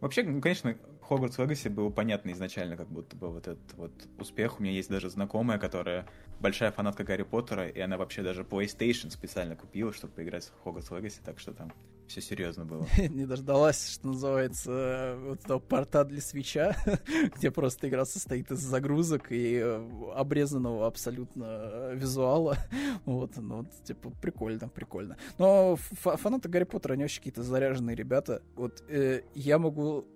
Speaker 2: Вообще, ну, конечно, Хогвартс Легаси был понятно изначально, как будто бы вот этот вот успех. У меня есть даже знакомая, которая большая фанатка Гарри Поттера, и она вообще даже PlayStation специально купила, чтобы поиграть в Хогвартс Легаси, так что там все серьезно было.
Speaker 1: Не дождалась, что называется, вот этого порта для свеча, где просто игра состоит из загрузок и э, обрезанного абсолютно визуала. Вот, ну, вот, типа, прикольно, прикольно. Но фанаты Гарри Поттера, они вообще какие-то заряженные ребята. Вот э, я могу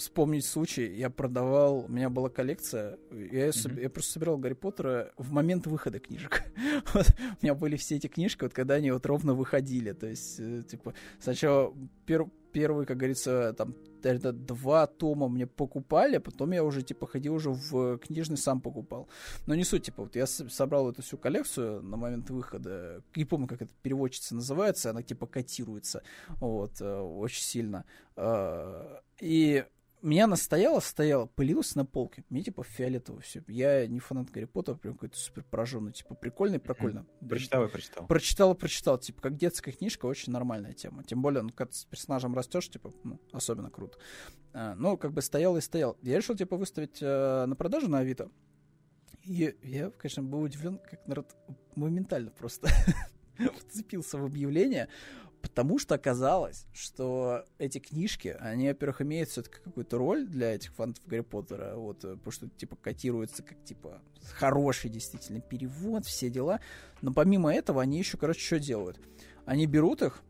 Speaker 1: вспомнить случай. Я продавал, у меня была коллекция, я, mm-hmm. я просто собирал Гарри Поттера в момент выхода книжек. вот, у меня были все эти книжки, вот когда они вот ровно выходили. То есть, э, типа, сначала пер, первые, как говорится, там это два тома мне покупали, а потом я уже, типа, ходил уже в книжный, сам покупал. Но не суть, типа, вот я собрал эту всю коллекцию на момент выхода, не помню, как это переводчица называется, она, типа, котируется, вот, э, очень сильно. А, и меня она стояла, стояла, пылилась на полке. Мне типа фиолетово все. Я не фанат Гарри Поттера, прям какой-то супер пораженный. Типа прикольный, прикольно.
Speaker 2: Прочитал и прочитал.
Speaker 1: Прочитал и прочитал. Типа как детская книжка, очень нормальная тема. Тем более, ну, когда с персонажем растешь, типа, ну, особенно круто. А, ну, как бы стоял и стоял. Я решил, типа, выставить э, на продажу на Авито. И я, конечно, был удивлен, как народ моментально просто вцепился в объявление. Потому что оказалось, что эти книжки, они, во-первых, имеют все-таки какую-то роль для этих фанатов Гарри Поттера, вот, э, потому что, типа, котируется как, типа, хороший действительно перевод, все дела. Но помимо этого, они еще, короче, что делают? Они берут их,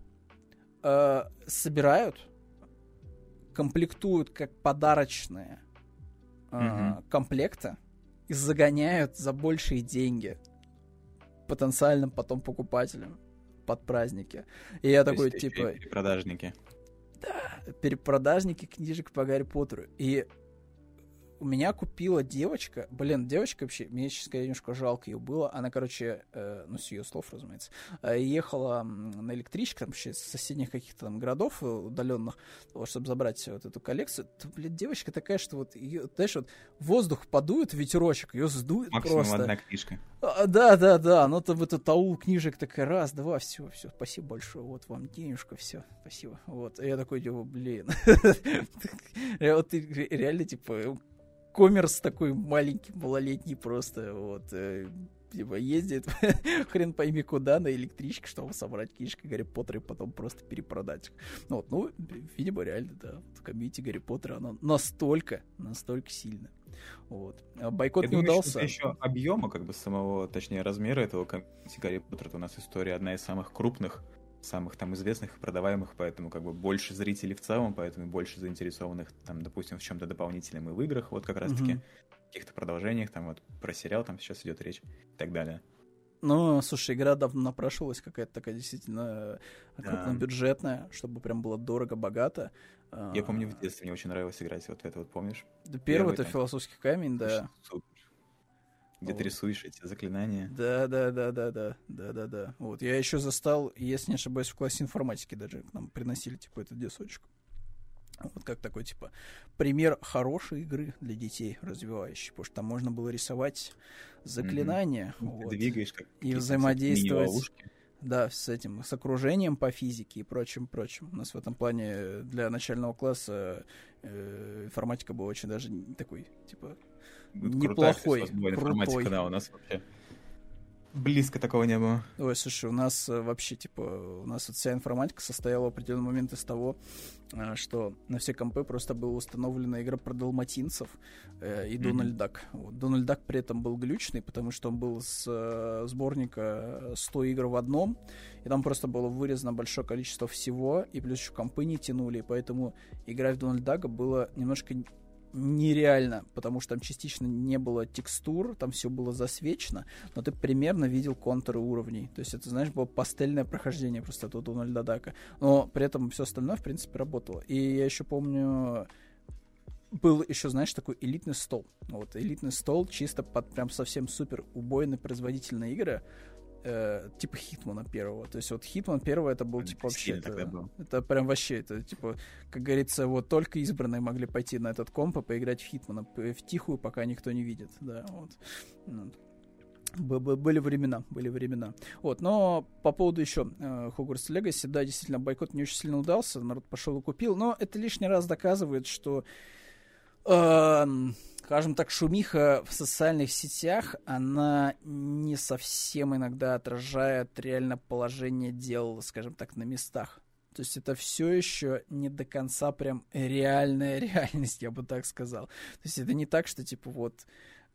Speaker 1: э, собирают, комплектуют как подарочные э, mm-hmm. комплекты и загоняют за большие деньги потенциальным потом покупателям под праздники. И я То такой, типа...
Speaker 2: Перепродажники.
Speaker 1: Да, перепродажники книжек по Гарри Поттеру. И у меня купила девочка, блин, девочка вообще, мне, честно говоря, немножко жалко ее было. Она, короче, э, ну, с ее слов, разумеется, э, ехала на электричке, там, вообще, с соседних каких-то там городов удаленных, вот, чтобы забрать вот эту коллекцию. То, блин, девочка такая, что вот ее, знаешь, вот воздух подует, ветерочек, ее сдует
Speaker 2: Максимум
Speaker 1: просто.
Speaker 2: одна книжка.
Speaker 1: А, да, да, да, ну там этот аул книжек такая, раз, два, все, все, спасибо большое, вот вам денежка, все, спасибо. Вот, и я такой, типа, блин. Вот реально, типа, коммерс такой маленький, малолетний просто, вот, э, типа, ездит хрен пойми куда на электричке, чтобы собрать книжки Гарри Поттера и потом просто перепродать их. Ну, вот, ну, видимо, реально, да, в комьюнити Гарри Поттера оно настолько, настолько сильно. Вот. А бойкот Я не думаю, удался.
Speaker 2: еще объема, как бы, самого, точнее, размера этого комьюнити Гарри Поттера, у нас история одна из самых крупных самых там известных и продаваемых, поэтому как бы больше зрителей в целом, поэтому больше заинтересованных там, допустим, в чем-то дополнительном и в играх, вот как раз-таки, mm-hmm. каких-то продолжениях, там вот про сериал там сейчас идет речь и так далее.
Speaker 1: Ну, слушай, игра давно напрашивалась, какая-то такая действительно да. крупнобюджетная, чтобы прям было дорого-богато.
Speaker 2: Я помню, в детстве мне очень нравилось играть вот это, вот помнишь?
Speaker 1: Да, первый, первый это там... философский камень, да.
Speaker 2: Супер где вот. ты рисуешь эти заклинания.
Speaker 1: Да, да, да, да, да, да, да, да. Вот я еще застал, если не ошибаюсь, в классе информатики даже нам приносили типа этот десочек. Вот как такой, типа, пример хорошей игры для детей развивающей, потому что там можно было рисовать заклинания. Mm-hmm. Вот,
Speaker 2: двигаешь как
Speaker 1: и взаимодействовать. Да, с этим, с окружением по физике и прочим, прочим. У нас в этом плане для начального класса э, информатика была очень даже такой, типа, неплохой, крутой.
Speaker 2: Да, у нас вообще близко такого не было.
Speaker 1: Ой, слушай, у нас э, вообще, типа, у нас вот вся информатика состояла в определенный момент из того, э, что на все компы просто была установлена игра про далматинцев э, и mm-hmm. Дональд Дак. Вот. Дональд Дак при этом был глючный, потому что он был с э, сборника 100 игр в одном, и там просто было вырезано большое количество всего, и плюс еще компы не тянули, и поэтому играть в Дональд Дага было немножко нереально, потому что там частично не было текстур, там все было засвечено, но ты примерно видел контуры уровней. То есть это, знаешь, было пастельное прохождение просто тут у Дадака. Но при этом все остальное, в принципе, работало. И я еще помню, был еще, знаешь, такой элитный стол. Вот, элитный стол чисто под прям совсем супер убойные производительные игры э, типа Хитмана первого. То есть вот Хитман первого это был типа вообще... Это, был. это прям вообще, это типа, как говорится, вот только избранные могли пойти на этот комп и поиграть в Хитмана в тихую, пока никто не видит. Да, вот. Ну, были времена, были времена. Вот, но по поводу еще э, Хогвартс Легаси, да, действительно, бойкот не очень сильно удался, народ пошел и купил, но это лишний раз доказывает, что э, скажем так, шумиха в социальных сетях, она не совсем иногда отражает реально положение дел, скажем так, на местах. То есть это все еще не до конца прям реальная реальность, я бы так сказал. То есть это не так, что типа вот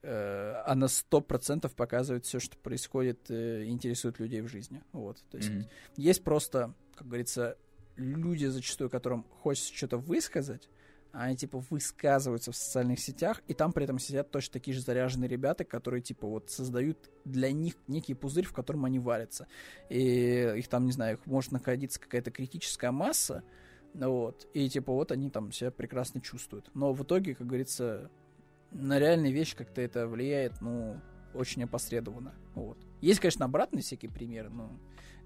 Speaker 1: э, она сто процентов показывает все, что происходит, э, интересует людей в жизни. Вот. То есть mm-hmm. есть просто, как говорится, люди зачастую, которым хочется что-то высказать, они, типа, высказываются в социальных сетях, и там при этом сидят точно такие же заряженные ребята, которые, типа, вот создают для них некий пузырь, в котором они варятся. И их там, не знаю, их может находиться какая-то критическая масса, Вот. И типа вот они там себя прекрасно чувствуют. Но в итоге, как говорится, на реальные вещи как-то это влияет, ну, очень опосредованно. Вот. Есть, конечно, обратные всякие примеры, но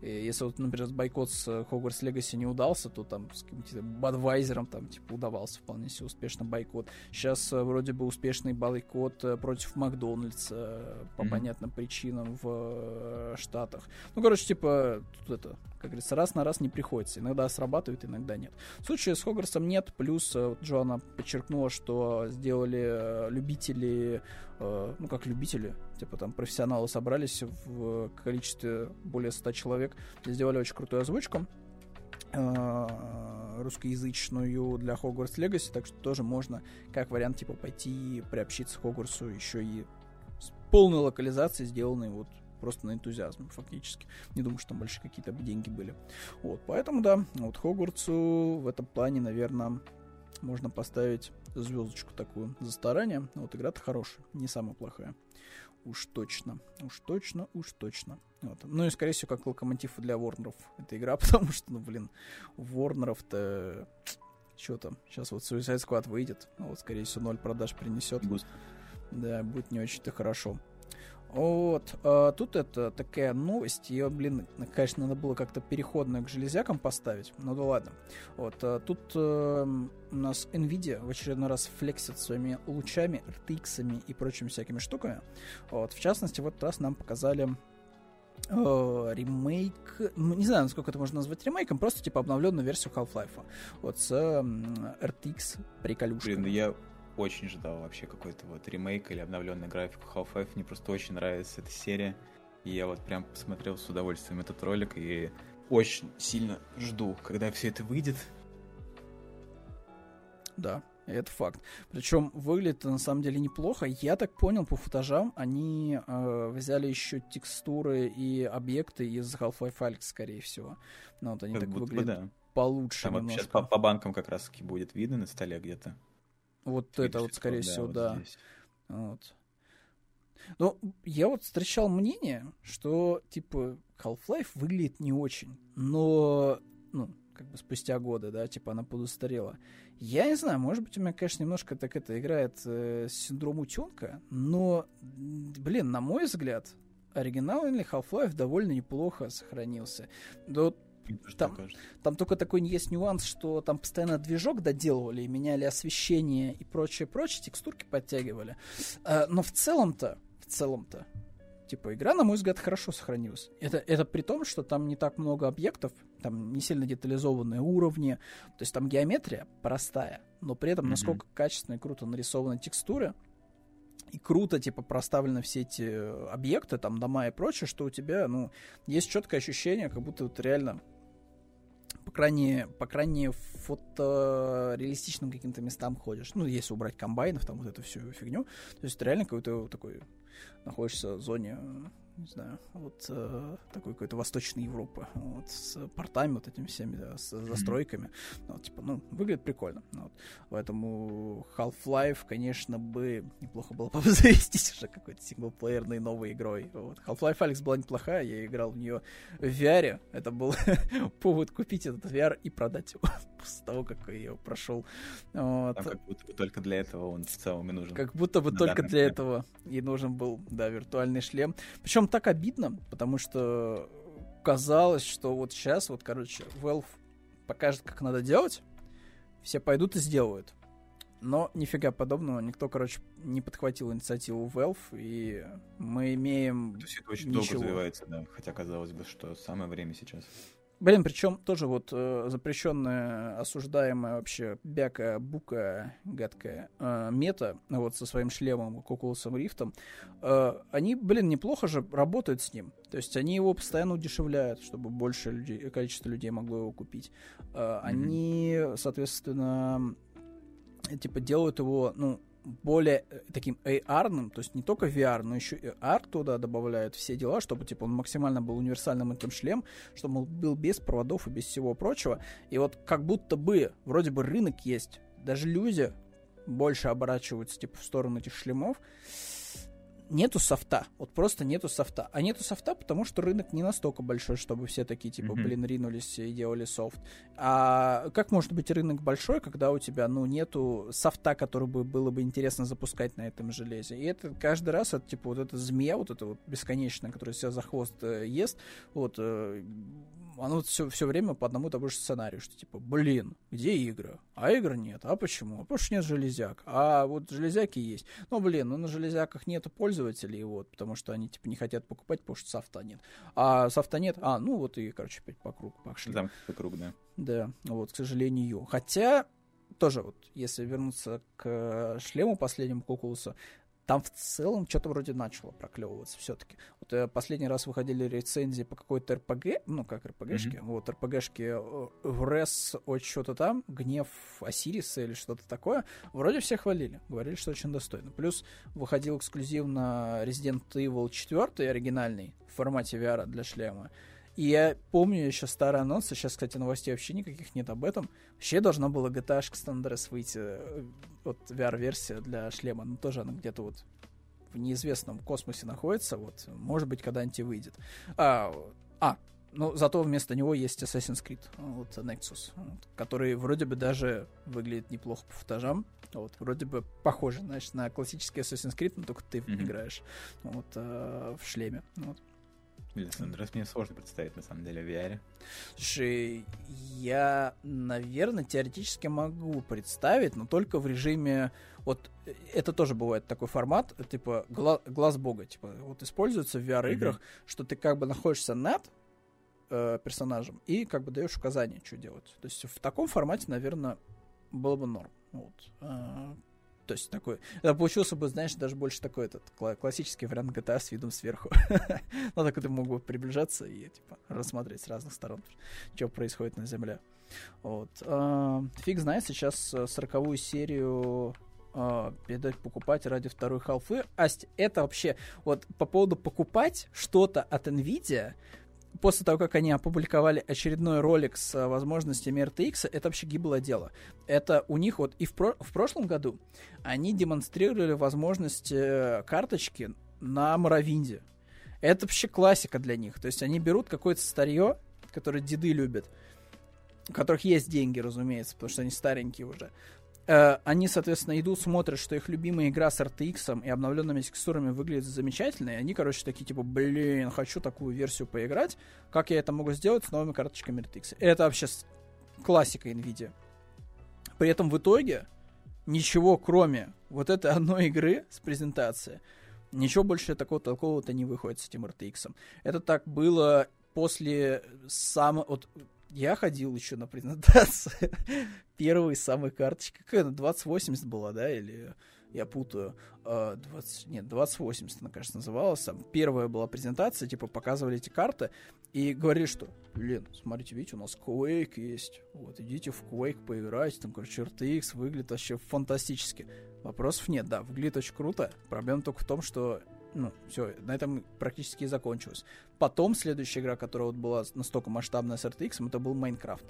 Speaker 1: если вот, например, бойкот с Hogwarts Legacy не удался, то там с каким-то Бадвайзером там, типа, удавался вполне себе успешно бойкот. Сейчас э, вроде бы успешный бойкот э, против Макдональдса э, по mm-hmm. понятным причинам в Штатах. Ну, короче, типа, тут это, как говорится, раз на раз не приходится. Иногда срабатывает, иногда нет. В случае с Хогвартсом нет, плюс вот Джоанна подчеркнула, что сделали любители Э, ну, как любители, типа там профессионалы собрались в количестве более 100 человек, сделали очень крутую озвучку э, русскоязычную для Hogwarts Legacy, так что тоже можно как вариант типа пойти приобщиться к Хогвартсу еще и с полной локализацией, сделанной вот просто на энтузиазме фактически. Не думаю, что там большие какие-то деньги были. Вот, поэтому да, вот Хогвартсу в этом плане, наверное, можно поставить звездочку такую за старание. Вот игра-то хорошая, не самая плохая. Уж точно, уж точно, уж точно. Вот. Ну и, скорее всего, как локомотив для Ворнеров эта игра, потому что, ну, блин, у Ворнеров-то... Что там? Сейчас вот Suicide Squad выйдет. Ну, вот, скорее всего, ноль продаж принесет. Да, будет не очень-то хорошо. Вот, а, тут это такая новость, ее, блин, конечно, надо было как-то переходно к железякам поставить, ну да ладно. Вот, а, тут а, у нас Nvidia в очередной раз флексит своими лучами, RTX и прочими всякими штуками. Вот, в частности, вот раз нам показали э, ремейк, ну, не знаю, насколько это можно назвать ремейком, просто типа обновленную версию Half-Life. Вот с э, RTX приколюшкой.
Speaker 2: Блин, я очень ждал вообще какой-то вот ремейк или обновленный графику Half-Life. Мне просто очень нравится эта серия. И я вот прям посмотрел с удовольствием этот ролик и очень сильно жду, когда все это выйдет.
Speaker 1: Да, это факт. Причем выглядит на самом деле неплохо. Я так понял по футажам, они э, взяли еще текстуры и объекты из Half-Life Alyx, скорее всего. Ну, вот они как так выглядят бы, да. получше
Speaker 2: Там немножко. сейчас по, по банкам как раз таки будет видно на столе где-то.
Speaker 1: Вот Фиг это вот, скорее да, всего, вот да. Вот. Но я вот встречал мнение, что, типа, Half-Life выглядит не очень, но, ну, как бы спустя годы, да, типа, она подустарела. Я не знаю, может быть, у меня, конечно, немножко так это играет э, синдром утенка, но, блин, на мой взгляд, оригинальный Half-Life довольно неплохо сохранился. Да вот там, там только такой есть нюанс, что там постоянно движок доделывали, меняли освещение и прочее, прочее, текстурки подтягивали. А, но в целом-то, в целом-то, типа, игра, на мой взгляд, хорошо сохранилась. Это, это при том, что там не так много объектов, там не сильно детализованные уровни, то есть там геометрия простая, но при этом mm-hmm. насколько качественно и круто нарисованы текстуры, и круто, типа, проставлены все эти объекты, там, дома и прочее, что у тебя, ну, есть четкое ощущение, как будто вот реально по крайней, по крайней фотореалистичным каким-то местам ходишь. Ну, если убрать комбайнов, там вот эту всю фигню. То есть реально какой-то такой находишься в зоне не знаю, вот э, такой какой-то восточной Европы, вот, с портами вот этими всеми, да, с застройками. Mm-hmm. Вот, типа, ну, выглядит прикольно. Вот. Поэтому Half-Life, конечно, бы неплохо было бы завестись уже какой-то синглплеерной новой игрой. Вот. Half-Life Alex была неплохая, я играл в нее в VR. Это был повод купить этот VR и продать его после того, как я его прошел.
Speaker 2: Вот. Там как будто бы только для этого он в целом и нужен.
Speaker 1: Как будто бы только для этого и нужен был, да, виртуальный шлем. Причем так обидно, потому что казалось, что вот сейчас, вот, короче, Valve покажет, как надо делать, все пойдут и сделают. Но нифига подобного, никто, короче, не подхватил инициативу Valve, и мы имеем
Speaker 2: То есть это очень ничего. долго развивается, да, хотя казалось бы, что самое время сейчас.
Speaker 1: Блин, причем тоже вот э, запрещенная, осуждаемая вообще бяка, бука, гадкая э, мета, вот со своим шлемом, Кокулусом Рифтом, э, они, блин, неплохо же работают с ним. То есть они его постоянно удешевляют, чтобы больше людей, количество людей могло его купить. Э, mm-hmm. Они, соответственно, типа делают его, ну, более э, таким AR-ным, то есть не только VR, но еще и AR туда добавляют все дела, чтобы типа он максимально был универсальным этим шлем, чтобы он был без проводов и без всего прочего. И вот как будто бы вроде бы рынок есть, даже люди больше оборачиваются типа в сторону этих шлемов. Нету софта, вот просто нету софта. А нету софта, потому что рынок не настолько большой, чтобы все такие, типа, mm-hmm. блин, ринулись и делали софт. А как может быть рынок большой, когда у тебя, ну, нету софта, который бы было бы интересно запускать на этом железе? И это каждый раз, это, типа, вот эта змея, вот эта вот бесконечная, которая себя за хвост э, ест, вот, э, оно все, все время по одному тому же сценарию, что типа, блин, где игры? А игр нет. А почему? А потому что нет железяк. А вот железяки есть. Ну, блин, ну на железяках нету пользователей, вот, потому что они типа не хотят покупать, потому что софта нет. А софта нет, а, ну вот и, короче, опять по кругу пошли.
Speaker 2: Замкнутый круг, да.
Speaker 1: Да, вот, к сожалению. Хотя, тоже вот, если вернуться к шлему последнему Кукулуса, там в целом что-то вроде начало проклевываться все-таки. Вот э, последний раз выходили рецензии по какой-то РПГ, ну как РПГшке, mm-hmm. вот РПГшки э, ВРС от что-то там, Гнев Осириса или что-то такое. Вроде все хвалили, говорили, что очень достойно. Плюс выходил эксклюзивно Resident Evil 4 оригинальный в формате VR для шлема. И я помню еще старые анонсы, сейчас, кстати, новостей вообще никаких нет об этом. Вообще должна была GTA San Andreas выйти, э, вот VR-версия для шлема, но тоже она где-то вот в неизвестном космосе находится, вот, может быть, когда-нибудь и выйдет. А, а, ну, зато вместо него есть Assassin's Creed, вот, Nexus, вот, который вроде бы даже выглядит неплохо по футажам, вот, вроде бы похоже, значит, на классический Assassin's Creed, но только ты mm-hmm. играешь, вот, э, в шлеме, вот.
Speaker 2: Блин, Сандерс мне сложно представить, на самом деле, в VR.
Speaker 1: Слушай, я, наверное, теоретически могу представить, но только в режиме... Вот это тоже бывает такой формат, типа гла- глаз бога, типа вот используется в VR-играх, mm-hmm. что ты как бы находишься над э, персонажем и как бы даешь указания, что делать. То есть в таком формате, наверное, было бы норм. Вот. То есть такой... Это получился бы, знаешь, даже больше такой этот классический вариант GTA с видом сверху. ну, так ты мог бы приближаться и, типа, рассмотреть с разных сторон, что происходит на Земле. Вот. А, фиг знает, сейчас э, сороковую серию Uh, передать покупать ради второй халфы. Асть, это вообще, вот по поводу покупать что-то от NVIDIA, после того, как они опубликовали очередной ролик с э, возможностями RTX, это вообще гиблое дело. Это у них вот и в, про в прошлом году они демонстрировали возможность э, карточки на Моровинде. Это вообще классика для них. То есть они берут какое-то старье, которое деды любят, у которых есть деньги, разумеется, потому что они старенькие уже. Э, они, соответственно, идут, смотрят, что их любимая игра с RTX и обновленными текстурами выглядит замечательно, и они, короче, такие, типа, блин, хочу такую версию поиграть, как я это могу сделать с новыми карточками RTX? Это вообще классика NVIDIA. При этом в итоге ничего, кроме вот этой одной игры с презентацией, ничего больше такого толкового-то не выходит с этим RTX. Это так было после самого... Вот я ходил еще на презентацию первой самой карточки. Какая она? 2080 была, да? Или я путаю. 20, а, нет, 2080 она, кажется, называлась. Там первая была презентация, типа, показывали эти карты и говорили, что, блин, смотрите, видите, у нас Quake есть. Вот, идите в Quake поиграйте. Там, короче, RTX выглядит вообще фантастически. Вопросов нет, да, выглядит очень круто. Проблема только в том, что ну, все, на этом практически и закончилось. Потом следующая игра, которая вот была настолько масштабная с RTX, это был Майнкрафт.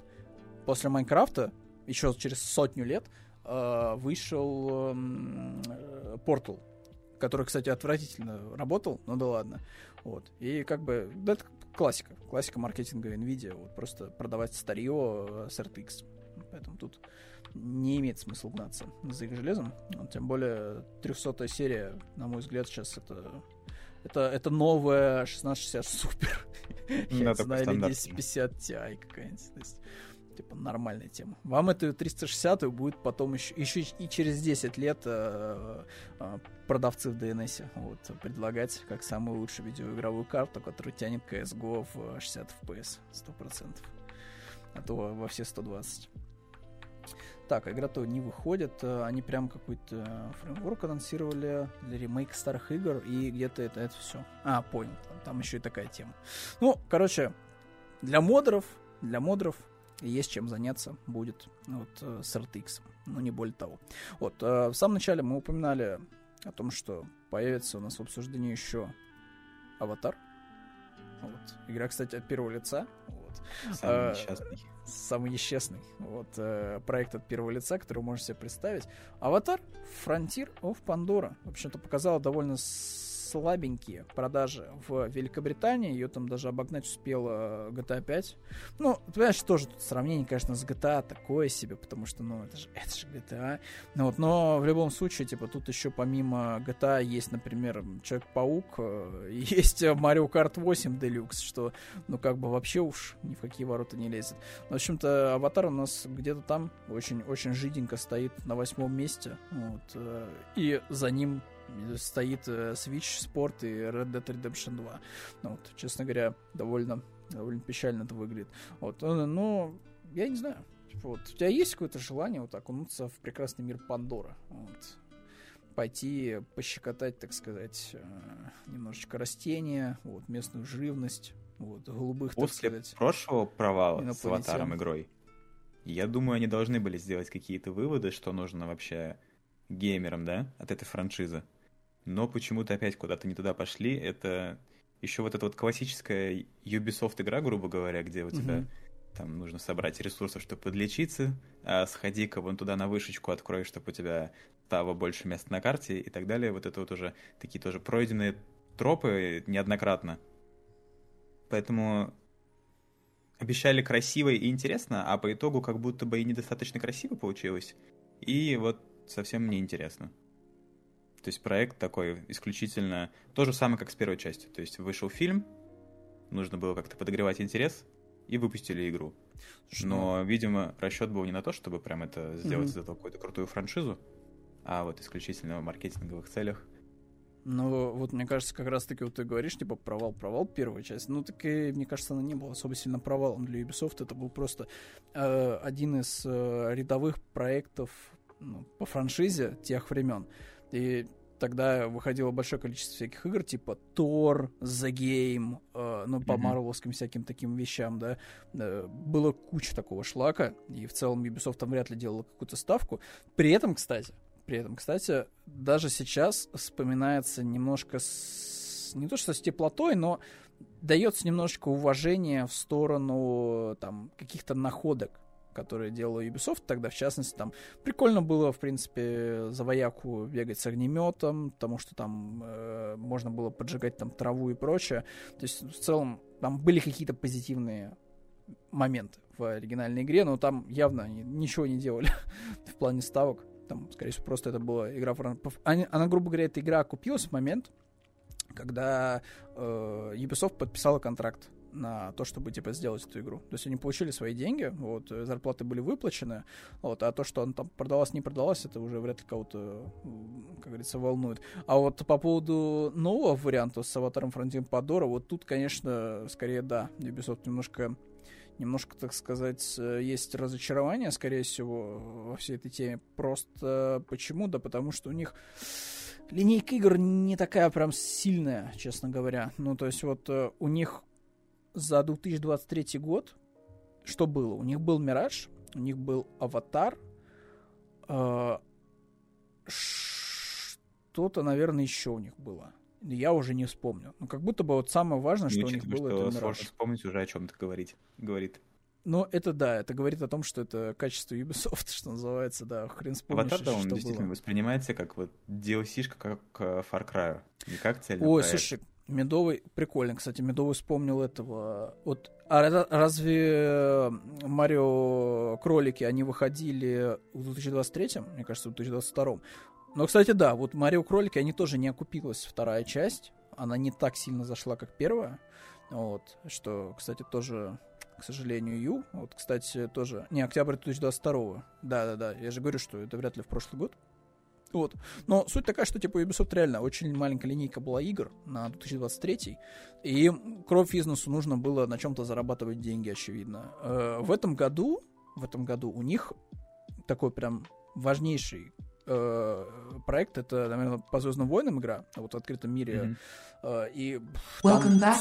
Speaker 1: После Майнкрафта, еще через сотню лет, э, вышел эм, э, который, кстати, отвратительно работал, но да ладно. Вот. И как бы, да, это классика, классика маркетинга NVIDIA, вот просто продавать старье э, с RTX. Поэтому тут не имеет смысла гнаться за их железом. Тем более 300 серия, на мой взгляд, сейчас это это, это новая 1660 супер. Ну, Я знаю, или 1050 Ti какая-нибудь. То есть, типа, нормальная тема. Вам эту 360 будет потом еще, еще и через 10 лет э, э, продавцы в DNS вот, предлагать как самую лучшую видеоигровую карту, которая тянет CSGO в 60 FPS 100%. А то во все 120 так, игра-то не выходит, э, они прям какой-то фреймворк анонсировали для ремейка старых игр, и где-то это, это все. А, понял, там, там еще и такая тема. Ну, короче, для модеров, для модеров есть чем заняться будет вот, э, с RTX, но не более того. Вот, э, в самом начале мы упоминали о том, что появится у нас в обсуждении еще Аватар. Вот. Игра, кстати, от первого лица. Вот.
Speaker 2: Самый несчастный
Speaker 1: самый несчастный вот, э, проект от первого лица, который вы можете себе представить. Аватар Frontier of Pandora. В общем-то, показала довольно слабенькие продажи в Великобритании. Ее там даже обогнать успела GTA 5. Ну, понимаешь, тоже тут сравнение, конечно, с GTA такое себе, потому что, ну, это же, это же GTA. Ну, вот, но в любом случае, типа, тут еще помимо GTA есть, например, Человек-паук, э, есть Mario Kart 8 Deluxe, что, ну, как бы вообще уж ни в какие ворота не лезет. В общем-то, Аватар у нас где-то там очень-очень жиденько стоит на восьмом месте. Вот, э, и за ним стоит э, Switch Sport и Red Dead Redemption 2. Ну, вот, честно говоря, довольно, довольно печально это выглядит. Вот, э, но я не знаю. Типа, вот, у тебя есть какое-то желание вот окунуться в прекрасный мир Пандора? Вот, пойти пощекотать, так сказать, э, немножечко растения, вот, местную живность, вот, голубых,
Speaker 2: После
Speaker 1: так сказать.
Speaker 2: прошлого провала с аватаром игрой, я думаю, они должны были сделать какие-то выводы, что нужно вообще геймерам, да, от этой франшизы. Но почему-то опять куда-то не туда пошли. Это еще вот эта вот классическая Ubisoft игра, грубо говоря, где у тебя mm-hmm. там нужно собрать ресурсов, чтобы подлечиться, а сходи-ка вон туда на вышечку, открой, чтобы у тебя стало больше мест на карте и так далее. Вот это вот уже такие тоже пройденные тропы неоднократно. Поэтому обещали красиво и интересно, а по итогу как будто бы и недостаточно красиво получилось. И вот совсем неинтересно. То есть проект такой исключительно то же самое, как с первой частью. То есть вышел фильм, нужно было как-то подогревать интерес, и выпустили игру. Но, ну видимо, расчет был не на то, чтобы прям это сделать mm-hmm. из этого какую-то крутую франшизу, а вот исключительно в маркетинговых целях.
Speaker 1: Ну, вот мне кажется, как раз-таки вот ты говоришь, типа, провал-провал первая часть. Ну, так и, мне кажется, она не была особо сильно провалом для Ubisoft. Это был просто э, один из э, рядовых проектов ну, по франшизе тех времен. И тогда выходило большое количество всяких игр, типа Thor, The Game, э, ну, по mm-hmm. марвеловским всяким таким вещам, да. Э, было куча такого шлака, и в целом Ubisoft там вряд ли делала какую-то ставку. При этом, кстати, при этом, кстати, даже сейчас вспоминается немножко с... не то что с теплотой, но дается немножечко уважения в сторону там каких-то находок которые делала Ubisoft тогда, в частности, там прикольно было, в принципе, за вояку бегать с огнеметом, потому что там э, можно было поджигать там траву и прочее. То есть, в целом, там были какие-то позитивные моменты в оригинальной игре, но там явно они ничего не делали в плане ставок. Там, скорее всего, просто это была игра... Она, она грубо говоря, эта игра окупилась в момент, когда э, Ubisoft подписала контракт на то, чтобы, типа, сделать эту игру. То есть они получили свои деньги, вот, зарплаты были выплачены, вот, а то, что он там продалась, не продалась, это уже вряд ли кого-то, как говорится, волнует. А вот по поводу нового варианта с аватаром Франтин Падора, вот тут, конечно, скорее, да, Ubisoft немножко немножко, так сказать, есть разочарование, скорее всего, во всей этой теме. Просто почему? Да потому что у них линейка игр не такая прям сильная, честно говоря. Ну, то есть вот э, у них за 2023 год что было? У них был Мираж, у них был Аватар, э, что-то, наверное, еще у них было. Я уже не вспомню. Ну, как будто бы вот самое важное, что у них было,
Speaker 2: это Мираж. вспомнить уже о чем-то говорить, говорит.
Speaker 1: Но это да, это говорит о том, что это качество Ubisoft, что называется, да, хрен вспомнишь,
Speaker 2: Аватар, да, он действительно было. воспринимается как вот DLC-шка, как Far Cry, не как цельный
Speaker 1: Ой,
Speaker 2: проект.
Speaker 1: слушай, Медовый, прикольно, кстати, Медовый вспомнил этого. Вот, а разве Марио Кролики, они выходили в 2023, мне кажется, в 2022? Но, кстати, да, вот Марио Кролики, они тоже не окупилась вторая часть. Она не так сильно зашла, как первая. Вот, что, кстати, тоже, к сожалению, Ю. Вот, кстати, тоже... Не, октябрь 2022. Да-да-да, я же говорю, что это вряд ли в прошлый год. Вот. Но суть такая, что типа Ubisoft реально очень маленькая линейка была игр на 2023, и кровь бизнесу нужно было на чем-то зарабатывать деньги, очевидно. Э, в этом году, в этом году у них такой прям важнейший э, проект, это, наверное, по Звездным войнам игра, вот в открытом мире, mm-hmm. э, и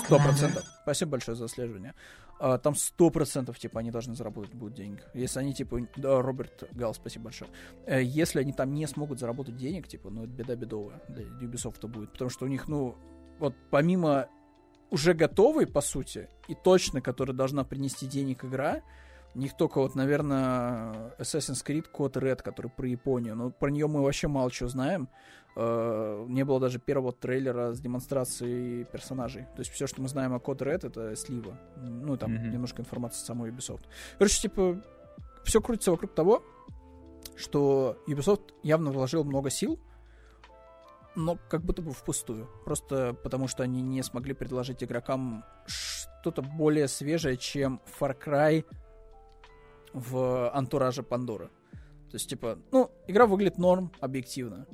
Speaker 1: сто процентов. Спасибо большое за отслеживание а, там сто процентов, типа, они должны заработать будут денег. Если они, типа, да, Роберт Гал, спасибо большое. Э, если они там не смогут заработать денег, типа, ну, это беда бедовая для Ubisoft будет. Потому что у них, ну, вот помимо уже готовой, по сути, и точно, которая должна принести денег игра, У них только вот, наверное, Assassin's Creed Code Red, который про Японию. Но про нее мы вообще мало чего знаем. Э, не было даже первого трейлера с демонстрацией персонажей. То есть все, что мы знаем о Code Red, это слива. Ну, там mm-hmm. немножко информации самой Ubisoft. Короче, типа, все крутится вокруг того, что Ubisoft явно вложил много сил, но как будто бы впустую. Просто потому, что они не смогли предложить игрокам что-то более свежее, чем Far Cry в антураже Пандоры. То есть, типа, ну, игра выглядит норм, объективно.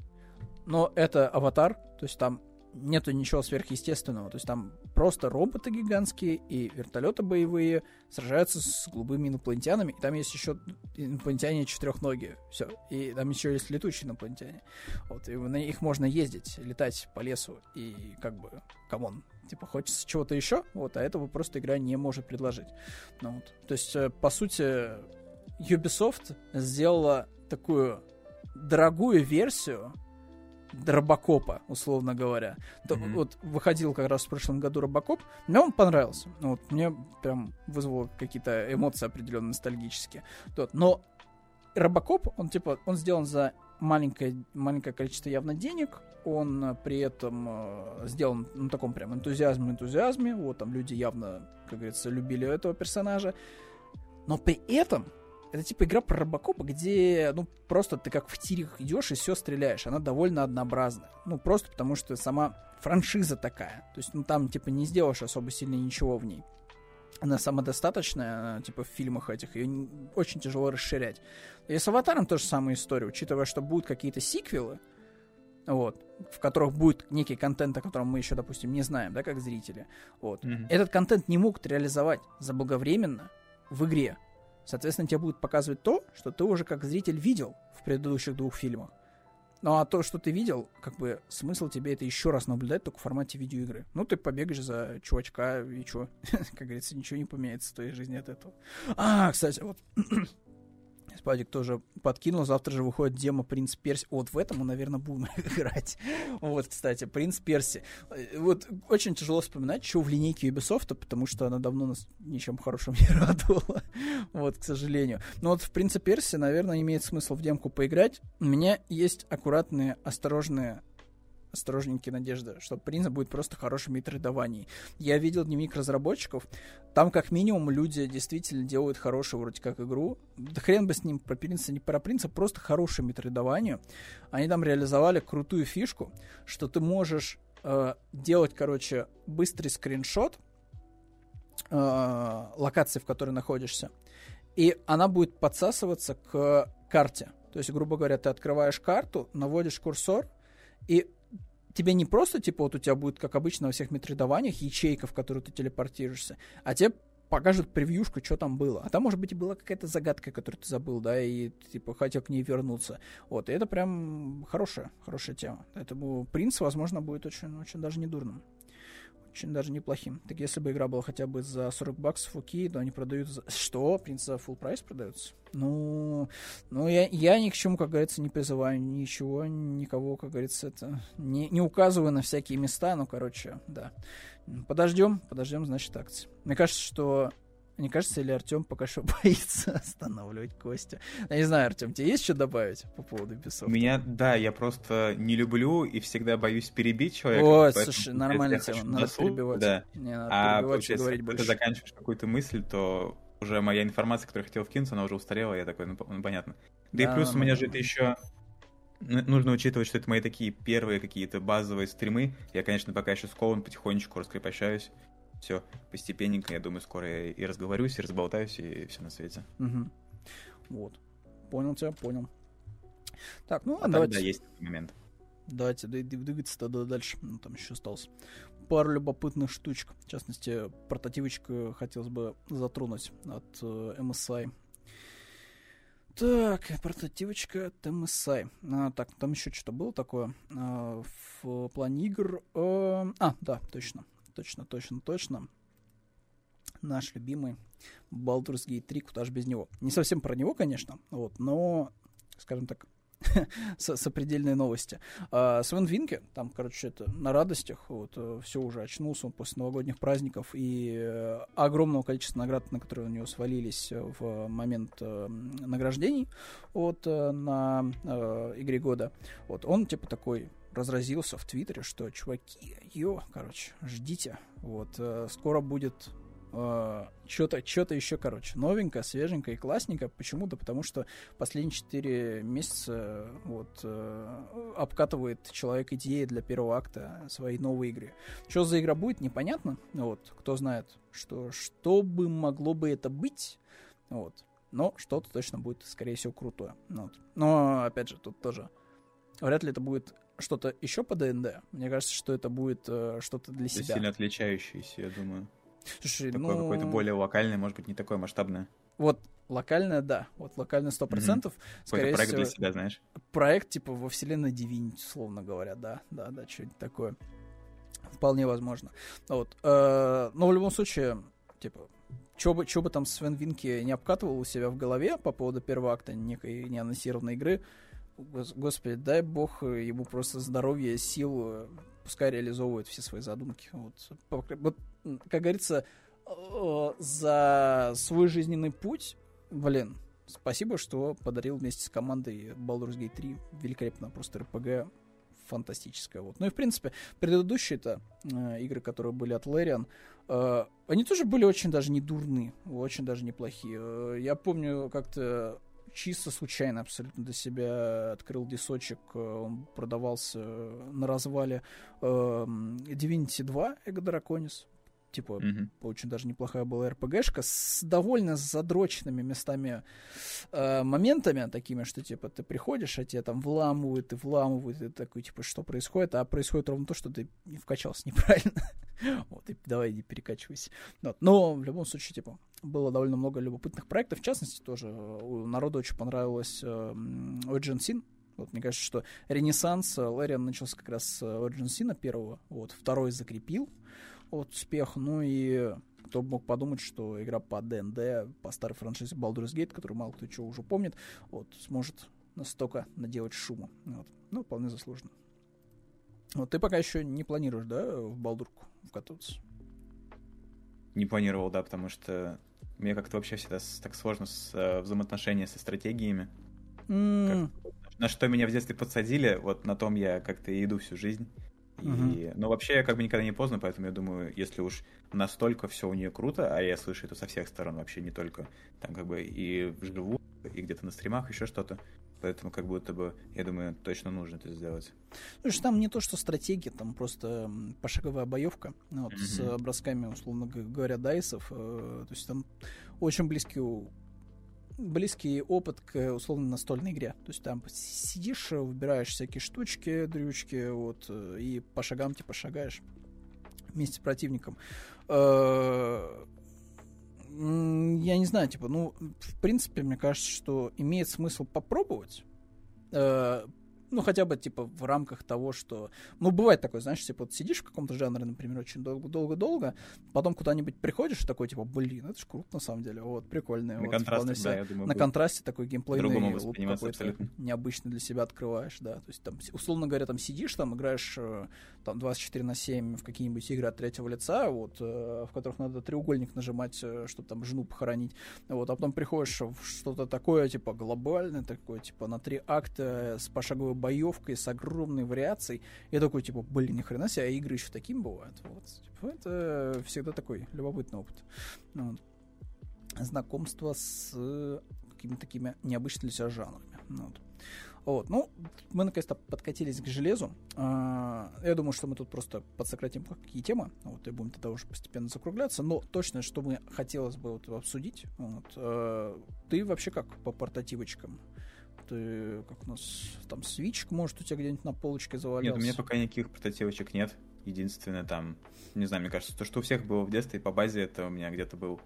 Speaker 1: Но это аватар, то есть там нету ничего сверхъестественного. То есть там просто роботы гигантские и вертолеты боевые сражаются с голубыми инопланетянами. И там есть еще инопланетяне четырехногие. Все. И там еще есть летучие инопланетяне. Вот. И на них можно ездить, летать по лесу. И как бы, come on, типа хочется чего-то еще, вот, а этого просто игра не может предложить. Ну, вот. То есть, э, по сути, Ubisoft сделала такую дорогую версию Робокопа, условно говоря. Mm-hmm. Вот выходил как раз в прошлом году Робокоп, мне он понравился. Ну, вот, мне прям вызвало какие-то эмоции определенно ностальгические. Вот. Но Робокоп, он типа, он сделан за маленькое, маленькое количество явно денег, он э, при этом э, сделан на таком прям энтузиазме-энтузиазме, вот там люди явно, как говорится, любили этого персонажа, но при этом это типа игра про Робокопа, где, ну, просто ты как в тирах идешь и все стреляешь. Она довольно однообразная. Ну, просто потому что сама франшиза такая. То есть, ну, там, типа, не сделаешь особо сильно ничего в ней. Она самодостаточная, типа, в фильмах этих. Ее очень тяжело расширять. И с Аватаром тоже самая история. Учитывая, что будут какие-то сиквелы, вот, в которых будет некий контент, о котором мы еще, допустим, не знаем, да, как зрители. Вот. Mm-hmm. Этот контент не могут реализовать заблаговременно в игре. Соответственно, тебе будут показывать то, что ты уже как зритель видел в предыдущих двух фильмах. Ну а то, что ты видел, как бы смысл тебе это еще раз наблюдать только в формате видеоигры. Ну, ты побегаешь за чувачка, и что? как говорится, ничего не поменяется в твоей жизни от этого. А, кстати, вот Спадик тоже подкинул. Завтра же выходит демо Принц Перси. Вот в этом мы, наверное, будем играть. Вот, кстати, Принц Перси. Вот очень тяжело вспоминать, что в линейке Ubisoft, потому что она давно нас ничем хорошим не радовала. Вот, к сожалению. Но вот в Принце Перси, наверное, имеет смысл в демку поиграть. У меня есть аккуратные, осторожные осторожненькие надежды, что принцип будет просто хорошим метродаванием. Я видел дневник разработчиков, там как минимум люди действительно делают хорошую вроде как игру. Да хрен бы с ним про принца, не про принца, просто хорошее метродавание. Они там реализовали крутую фишку, что ты можешь э, делать, короче, быстрый скриншот э, локации, в которой находишься, и она будет подсасываться к карте. То есть, грубо говоря, ты открываешь карту, наводишь курсор, и тебе не просто, типа, вот у тебя будет, как обычно во всех метридованиях, ячейка, в которую ты телепортируешься, а тебе покажут превьюшку, что там было. А там, может быть, и была какая-то загадка, которую ты забыл, да, и, типа, хотел к ней вернуться. Вот, и это прям хорошая, хорошая тема. Поэтому принц, возможно, будет очень, очень даже недурным очень даже неплохим. Так если бы игра была хотя бы за 40 баксов, окей, но они продают за... Что? Принц за full прайс продается? Ну, ну я, я ни к чему, как говорится, не призываю ничего, никого, как говорится, это... Не, не указываю на всякие места, ну, короче, да. Подождем, подождем, значит, акции. Мне кажется, что мне кажется, или Артем пока что боится останавливать Костя. Я не знаю, Артем, тебе есть что добавить по поводу Ubisoft?
Speaker 2: Меня, да, я просто не люблю и всегда боюсь перебить человека.
Speaker 1: О, слушай, нормальная тема, надо носу, перебивать.
Speaker 2: Да. Не, надо а перебивать, говорить больше. ты заканчиваешь какую-то мысль, то уже моя информация, которую я хотел вкинуть, она уже устарела, я такой, ну, ну понятно. Да, да и плюс у меня же это еще нужно учитывать, что это мои такие первые какие-то базовые стримы. Я, конечно, пока еще скован, потихонечку раскрепощаюсь все постепенненько, я думаю, скоро я и разговорюсь, и разболтаюсь, и все на свете.
Speaker 1: Угу. Вот. Понял тебя, понял. Так, ну
Speaker 2: а давайте... Да, есть момент.
Speaker 1: Давайте двигаться тогда дальше. Ну, там еще осталось пару любопытных штучек. В частности, портативочку хотелось бы затронуть от э, MSI. Так, портативочка от MSI. А, так, там еще что-то было такое а, в плане игр. А, а, да, точно точно, точно, точно. Наш любимый Baldur's Gate 3, куда же без него. Не совсем про него, конечно, вот, но, скажем так, сопредельные новости. А, Свен Винке, там, короче, это на радостях, вот, э, все уже очнулся он после новогодних праздников и э, огромного количества наград, на которые у него свалились в момент э, награждений вот, э, на э, игре года. Вот, он, типа, такой разразился в Твиттере, что, чуваки, ё, короче, ждите, вот, э, скоро будет Uh, что-то что еще, короче, новенькое, свеженькое и классненькое. Почему? Да потому что последние 4 месяца вот, uh, обкатывает человек идеи для первого акта своей новой игры. Что за игра будет, непонятно. Вот, кто знает, что, что бы могло бы это быть. Вот. Но что-то точно будет, скорее всего, крутое. Вот. Но, опять же, тут тоже вряд ли это будет что-то еще по ДНД. Мне кажется, что это будет uh, что-то для
Speaker 2: Это
Speaker 1: себя.
Speaker 2: сильно отличающееся, я думаю.
Speaker 1: Слушай,
Speaker 2: Такое
Speaker 1: ну...
Speaker 2: какое-то более локальное, может быть, не такое масштабное.
Speaker 1: Вот локальное, да. Вот локальное 100%. процентов Скорее
Speaker 2: проект
Speaker 1: всего,
Speaker 2: для себя, знаешь.
Speaker 1: проект типа во вселенной Divinity, условно говоря, да. Да, да, что-нибудь такое. Вполне возможно. Вот. э, Но в любом случае, типа, что бы, чё бы там Свен Винки не обкатывал у себя в голове по поводу первого акта некой неанонсированной игры, гос- господи, дай бог ему просто здоровья, сил, э, пускай реализовывает все свои задумки. Вот, как говорится, э, за свой жизненный путь, блин, спасибо, что подарил вместе с командой Baldur's Gate 3 великолепно просто РПГ фантастическое. Вот. Ну и, в принципе, предыдущие-то э, игры, которые были от Larian, э, они тоже были очень даже не дурны, очень даже неплохие. Э, я помню, как-то чисто случайно абсолютно для себя открыл дисочек, э, он продавался э, на развале э, Divinity 2 Эго Драконис. Типа,
Speaker 2: Мгм.
Speaker 1: очень даже неплохая была РПГшка с довольно задроченными местами э, моментами такими, что типа ты приходишь, а тебе там вламывают и вламывают, и ты такой типа что происходит, а происходит ровно то, что ты не вкачался неправильно. Вот, и давай не перекачивайся. Вот. Но в любом случае, типа, было довольно много любопытных проектов. В частности, тоже э, народу очень понравилось э, Origin Sin. Вот, мне кажется, что ренессанс э, Лэриан начался как раз с Origin Sin первого. Вот, второй закрепил вот, успех. Ну и кто бы мог подумать, что игра по ДНД, по старой франшизе Baldur's Gate, которую мало кто чего уже помнит, вот, сможет настолько наделать шума. Вот. Ну, вполне заслуженно. Вот ты пока еще не планируешь, да, в Балдурку вкатываться?
Speaker 2: Не планировал, да, потому что мне как-то вообще всегда так сложно с э, взаимоотношения со стратегиями.
Speaker 1: М,
Speaker 2: На что меня в детстве подсадили, вот на том я как-то и иду всю жизнь. И...
Speaker 1: Мгм.
Speaker 2: Но вообще как бы никогда не поздно, поэтому я думаю, если уж настолько все у нее круто, а я слышу это со всех сторон вообще, не только там как бы и вживую, и где-то на стримах, еще что-то. Поэтому как будто бы, я думаю, точно нужно это сделать.
Speaker 1: Слушай, там не то, что стратегия, там просто пошаговая боевка, ну, вот, с
Speaker 2: Мгм.
Speaker 1: бросками, условно говоря, дайсов. э, то есть там очень близкий, близкий опыт к условно настольной игре. То есть там с- сидишь, э, выбираешь всякие штучки, дрючки, вот, э, и по шагам типа шагаешь вместе с противником. Э, м, Я не знаю, типа, ну, в принципе, мне кажется, что имеет смысл попробовать. Э, ну, хотя бы, типа, в рамках того, что... Ну, бывает такое, знаешь, типа, вот сидишь в каком-то жанре, например, очень долго-долго-долго, потом куда-нибудь приходишь и такой, типа, блин, это ж круто, на самом деле, вот, прикольно.
Speaker 2: На
Speaker 1: вот,
Speaker 2: контрасте, да,
Speaker 1: себе
Speaker 2: я думаю,
Speaker 1: на контрасте такой геймплейный луп какой-то
Speaker 2: абсолютно.
Speaker 1: необычный для себя открываешь, да. То есть там, условно говоря, там сидишь, там играешь э, там 24 на 7 в какие-нибудь игры от третьего лица, вот, э, в которых надо треугольник нажимать, э, чтобы там жену похоронить. Вот, а потом приходишь в что-то такое, типа, глобальное, такое, типа, на три акта с пошаговой боевкой, с огромной вариацией. Я такой, типа, блин, ни хрена себе, а игры еще таким бывают. Вот, типа, это всегда такой любопытный опыт. Вот. Знакомство с какими-то такими необычными для себя жанрами. Вот. Вот, ну, мы наконец-то подкатились к железу. А, Я думаю, что мы тут просто подсократим какие темы, вот, и будем тогда уже постепенно закругляться. Но точно, что мне хотелось бы вот обсудить, вот, э, ты вообще как по портативочкам? Ты как у нас там свич, может, у тебя где-нибудь на полочке завалялся?
Speaker 2: Нет, у меня пока никаких портативочек нет. Единственное там, не знаю, мне кажется, то, что у всех было в детстве по базе, это у меня где-то был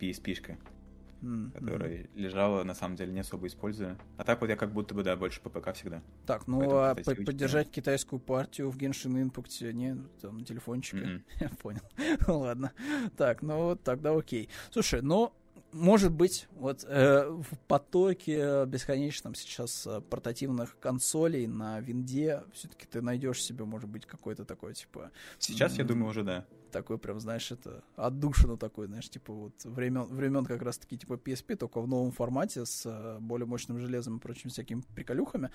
Speaker 2: PSP-шка,
Speaker 1: М,
Speaker 2: которая лежала, на самом деле, не особо используя. А так вот я как будто бы, да, больше по ПК всегда.
Speaker 1: Так, ну
Speaker 2: Поэтому
Speaker 1: а поддержать китайскую партию в Genshin Impact не там на телефончике.
Speaker 2: Мгм.
Speaker 1: Я понял. Ладно. Так, ну вот тогда окей. Слушай, ну может быть, вот э, в потоке бесконечном сейчас э, портативных консолей на винде все-таки ты найдешь себе, может быть, какой-то такой, типа...
Speaker 2: Сейчас, я думаю, уже да.
Speaker 1: Такой прям, знаешь, это отдушину такой, знаешь, типа вот времен, времен как раз-таки типа PSP, только в новом формате с э, более мощным железом и прочими всякими приколюхами.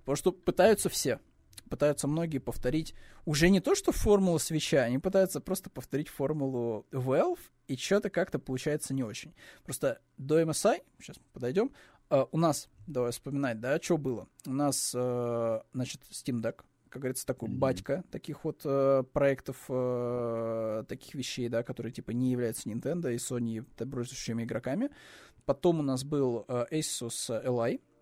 Speaker 1: Потому что пытаются все пытаются многие повторить уже не то, что формулу свеча, они пытаются просто повторить формулу Valve, и что-то как-то получается не очень. Просто до MSI, сейчас подойдем, uh, у нас, давай вспоминать, да, что было? У нас, uh, значит, Steam Deck, как говорится, такой mm-hmm. батька таких вот э, проектов, э, таких вещей, да, которые типа не являются Nintendo и Sony добросящими игроками. Потом у нас был э, Asus Li, Э,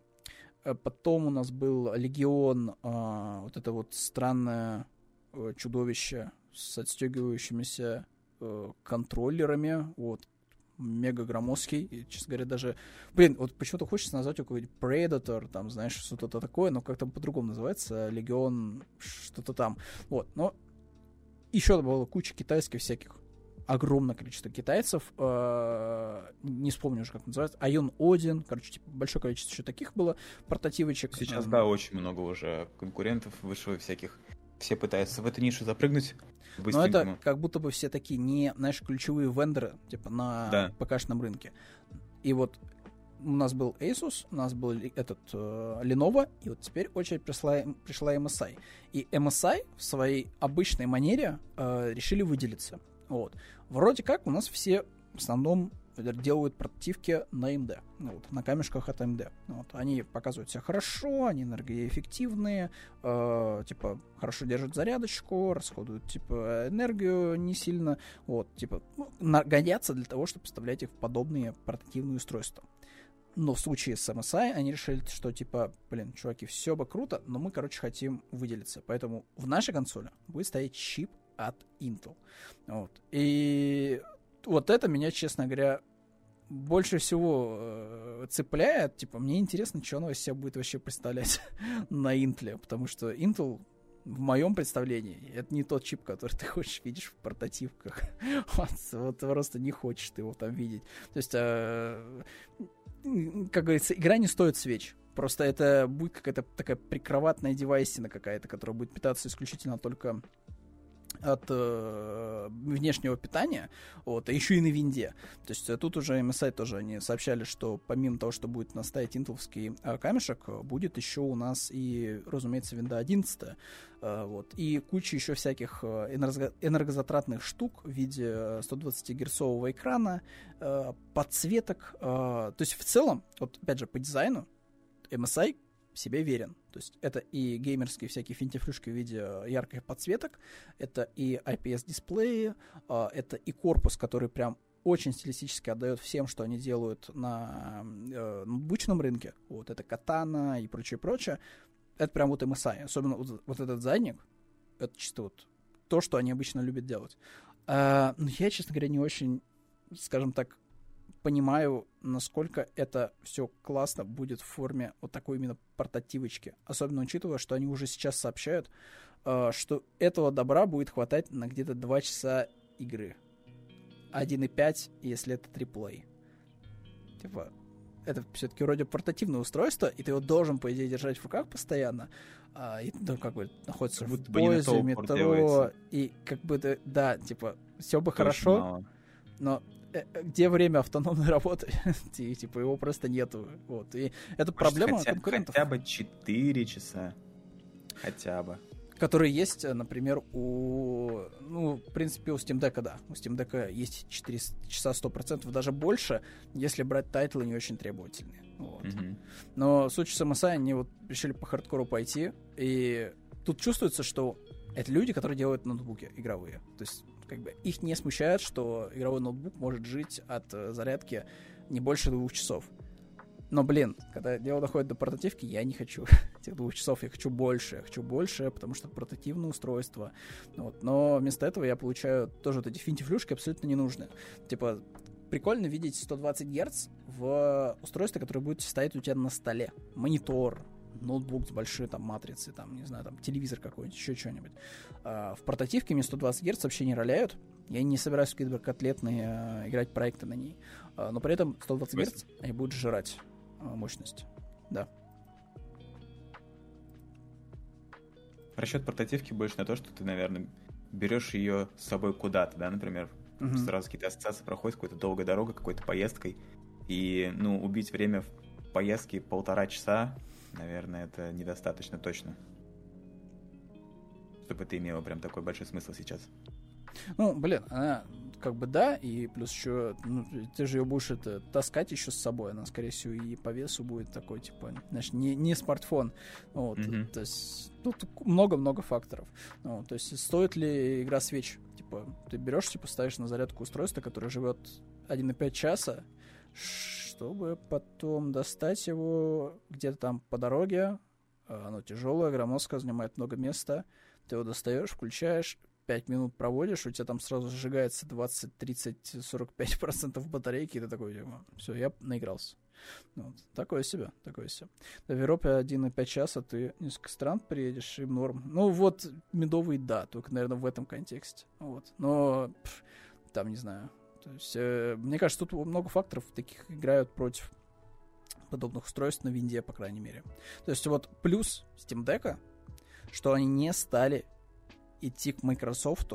Speaker 1: потом у нас был Легион, а, вот это вот странное э, чудовище с отстегивающимися э, контроллерами, вот, мега громоздкий, и, честно говоря, даже, блин, вот почему-то хочется назвать его какой-нибудь Predator, там, знаешь, что-то такое, но как-то по-другому называется, Легион, что-то там, вот, но еще было куча китайских всяких огромное количество китайцев, э, не вспомню уже, как называется, Айон Один, короче, типа, большое количество еще таких было портативочек.
Speaker 2: Сейчас, да, очень много уже конкурентов вышло всяких, все пытаются в эту нишу запрыгнуть.
Speaker 1: Но это как будто бы все такие не, знаешь, ключевые вендоры, типа, на да. ПКшном рынке. И вот у нас был Asus, у нас был этот э, Lenovo, и вот теперь очередь пришла, пришла MSI. И MSI в своей обычной манере э, решили выделиться. Вот. Вроде как у нас все в основном делают портативки на ну, вот, на камешках от AMD. Вот, они показывают себя хорошо, они энергоэффективные, э, типа хорошо держат зарядочку, расходуют типа энергию не сильно, вот, типа ну, годятся для того, чтобы поставлять их в подобные портативные устройства. Но в случае с MSI они решили, что типа, блин, чуваки, все бы круто, но мы, короче, хотим выделиться. Поэтому в нашей консоли будет стоять чип от Intel. Вот. И вот это меня, честно говоря, больше всего э, цепляет. Типа, мне интересно, что оно из себя будет вообще представлять на Intel, потому что Intel в моем представлении, это не тот чип, который ты хочешь видишь в портативках. вот, вот просто не хочешь ты его там видеть. То есть, э, как говорится, игра не стоит свеч. Просто это будет какая-то такая прикроватная девайсина какая-то, которая будет питаться исключительно только от э, внешнего питания, вот, а еще и на винде. То есть э, тут уже MSI тоже они сообщали, что помимо того, что будет наставить интеловский э, камешек, будет еще у нас и, разумеется, винда 11, э, вот, и куча еще всяких э, энерго энергозатратных штук в виде 120-герцового экрана, э, подсветок. Э, то есть в целом, вот опять же, по дизайну MSI себе верен. То есть это и геймерские всякие финтифлюшки в виде э, ярких подсветок, это и IPS-дисплеи, а, это и корпус, который прям очень стилистически отдает всем, что они делают на э, ноутбучном рынке. Вот это катана и прочее, прочее. Это прям вот MSI. Особенно вот, вот этот задник. Это чисто вот то, что они обычно любят делать. А, но я, честно говоря, не очень, скажем так, понимаю, насколько это все классно будет в форме вот такой именно портативочки. Особенно учитывая, что они уже сейчас сообщают, э, что этого добра будет хватать на где-то 2 часа игры. 1.5, если это триплей. Типа, это все-таки вроде портативное устройство, и ты его должен, по идее, держать в руках постоянно. А, и ну, как бы находится как в поезде, метро, и как бы, да, типа, все бы Очень хорошо, мало. но где время автономной работы, и, типа его просто нету. Вот. И это Может, проблема
Speaker 2: хотя, конкурентов. Хотя бы 4 часа. Хотя бы.
Speaker 1: Которые есть, э, например, у... Ну, в принципе, у Steam Deck, да. У Steam Deck есть 4 часа 100%, даже больше, если брать тайтлы не очень требовательные. Вот. Mm-hmm. Но в случае с MSI они вот решили по хардкору пойти, и тут чувствуется, что это люди, которые делают ноутбуки игровые. То есть как бы их не смущает, что игровой ноутбук может жить от э, зарядки не больше двух часов. Но, блин, когда дело доходит до портативки, я не хочу этих двух часов, я хочу больше, я хочу больше, потому что портативное устройство. Вот. Но вместо этого я получаю тоже вот эти финтифлюшки абсолютно ненужные. Типа, прикольно видеть 120 Гц в устройстве, которое будет стоять у тебя на столе. Монитор, ноутбук с большой там матрицей, там, не знаю, там, телевизор какой-нибудь, еще что-нибудь. А, в портативке мне 120 Гц вообще не роляют, Я не собираюсь в киберкотлетные э, играть проекты на ней. Э, но при этом 120 Гц они будут жрать э, мощность. Да.
Speaker 2: Расчет портативки больше на то, что ты, наверное, берешь ее с собой куда-то, да, например, угу. сразу какие-то ассоциации проходят, какой-то долгой дорогой, какой-то поездкой, и, ну, убить время в поездке полтора часа, наверное, это недостаточно точно, чтобы это имело прям такой большой смысл сейчас.
Speaker 1: Ну, блин, она как бы да, и плюс еще, ну, ты же ее будешь это таскать еще с собой, она, скорее всего, и по весу будет такой, типа, знаешь, не, не смартфон. Вот, mm-hmm. то есть тут много-много факторов. Ну, то есть стоит ли игра свеч? Типа, ты берешь, типа, ставишь на зарядку устройство, которое живет 1,5 часа, чтобы потом достать его где-то там по дороге. А, оно тяжелое, громоздкое, занимает много места. Ты его достаешь, включаешь, 5 минут проводишь, у тебя там сразу сжигается 20, 30, 45 процентов батарейки, и ты такой, типа, все, я наигрался. Ну вот. Такое себе, такое себе. В Европе 1,5 часа ты несколько стран приедешь, и норм. Ну вот, медовый, да, только, наверное, в этом контексте. Вот. Но, пф, там, не знаю. То есть, э, мне кажется, тут много факторов таких играют против подобных устройств на винде, по крайней мере. То есть вот плюс Steam Deck, что они не стали идти к Microsoft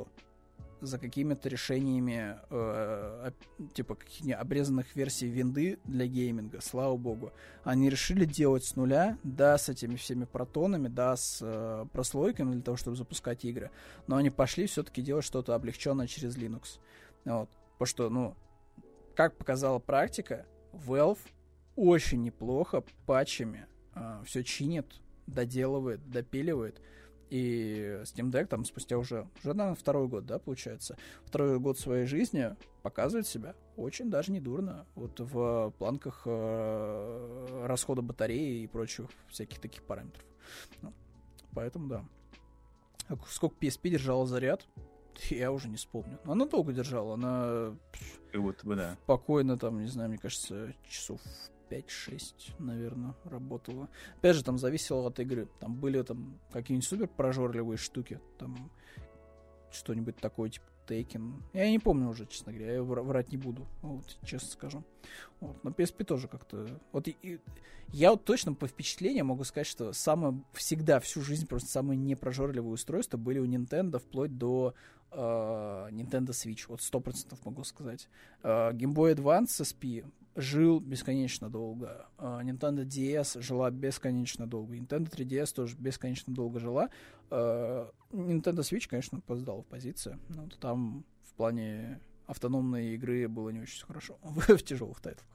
Speaker 1: за какими-то решениями э, типа каких-нибудь обрезанных версий винды для гейминга, слава богу. Они решили делать с нуля, да, с этими всеми протонами, да, с э, прослойками для того, чтобы запускать игры, но они пошли все-таки делать что-то облегченное через Linux. Вот. Потому что, ну, как показала практика, Valve очень неплохо патчами э, все чинит, доделывает, допиливает. И Steam Deck там спустя уже, уже, наверное, второй год, да, получается, второй год своей жизни показывает себя очень даже недурно. Вот в планках э, расхода батареи и прочих всяких таких параметров. Ну, поэтому да. А сколько PSP держала заряд, я уже не вспомню. Она долго держала, она...
Speaker 2: Как будто бы, да.
Speaker 1: Спокойно там, не знаю, мне кажется, часов 5-6, наверное, работало. Опять же, там зависело от игры. Там были там какие-нибудь супер прожорливые штуки. Там что-нибудь такое, типа Taken. Я не помню уже, честно говоря, я врать не буду, вот, честно скажу. Вот, на PSP тоже как-то... Вот и, и, я вот точно по впечатлениям могу сказать, что самое, всегда, всю жизнь просто самые непрожорливые устройства были у Nintendo вплоть до э, Nintendo Switch. Вот сто процентов могу сказать. Э, Game Boy Advance SP жил бесконечно долго. Uh, Nintendo DS жила бесконечно долго. Nintendo 3DS тоже бесконечно долго жила. Nintendo Switch, конечно, опоздал в позиции. Но ну, там в плане автономной игры было не очень хорошо в тяжелых тайтлах.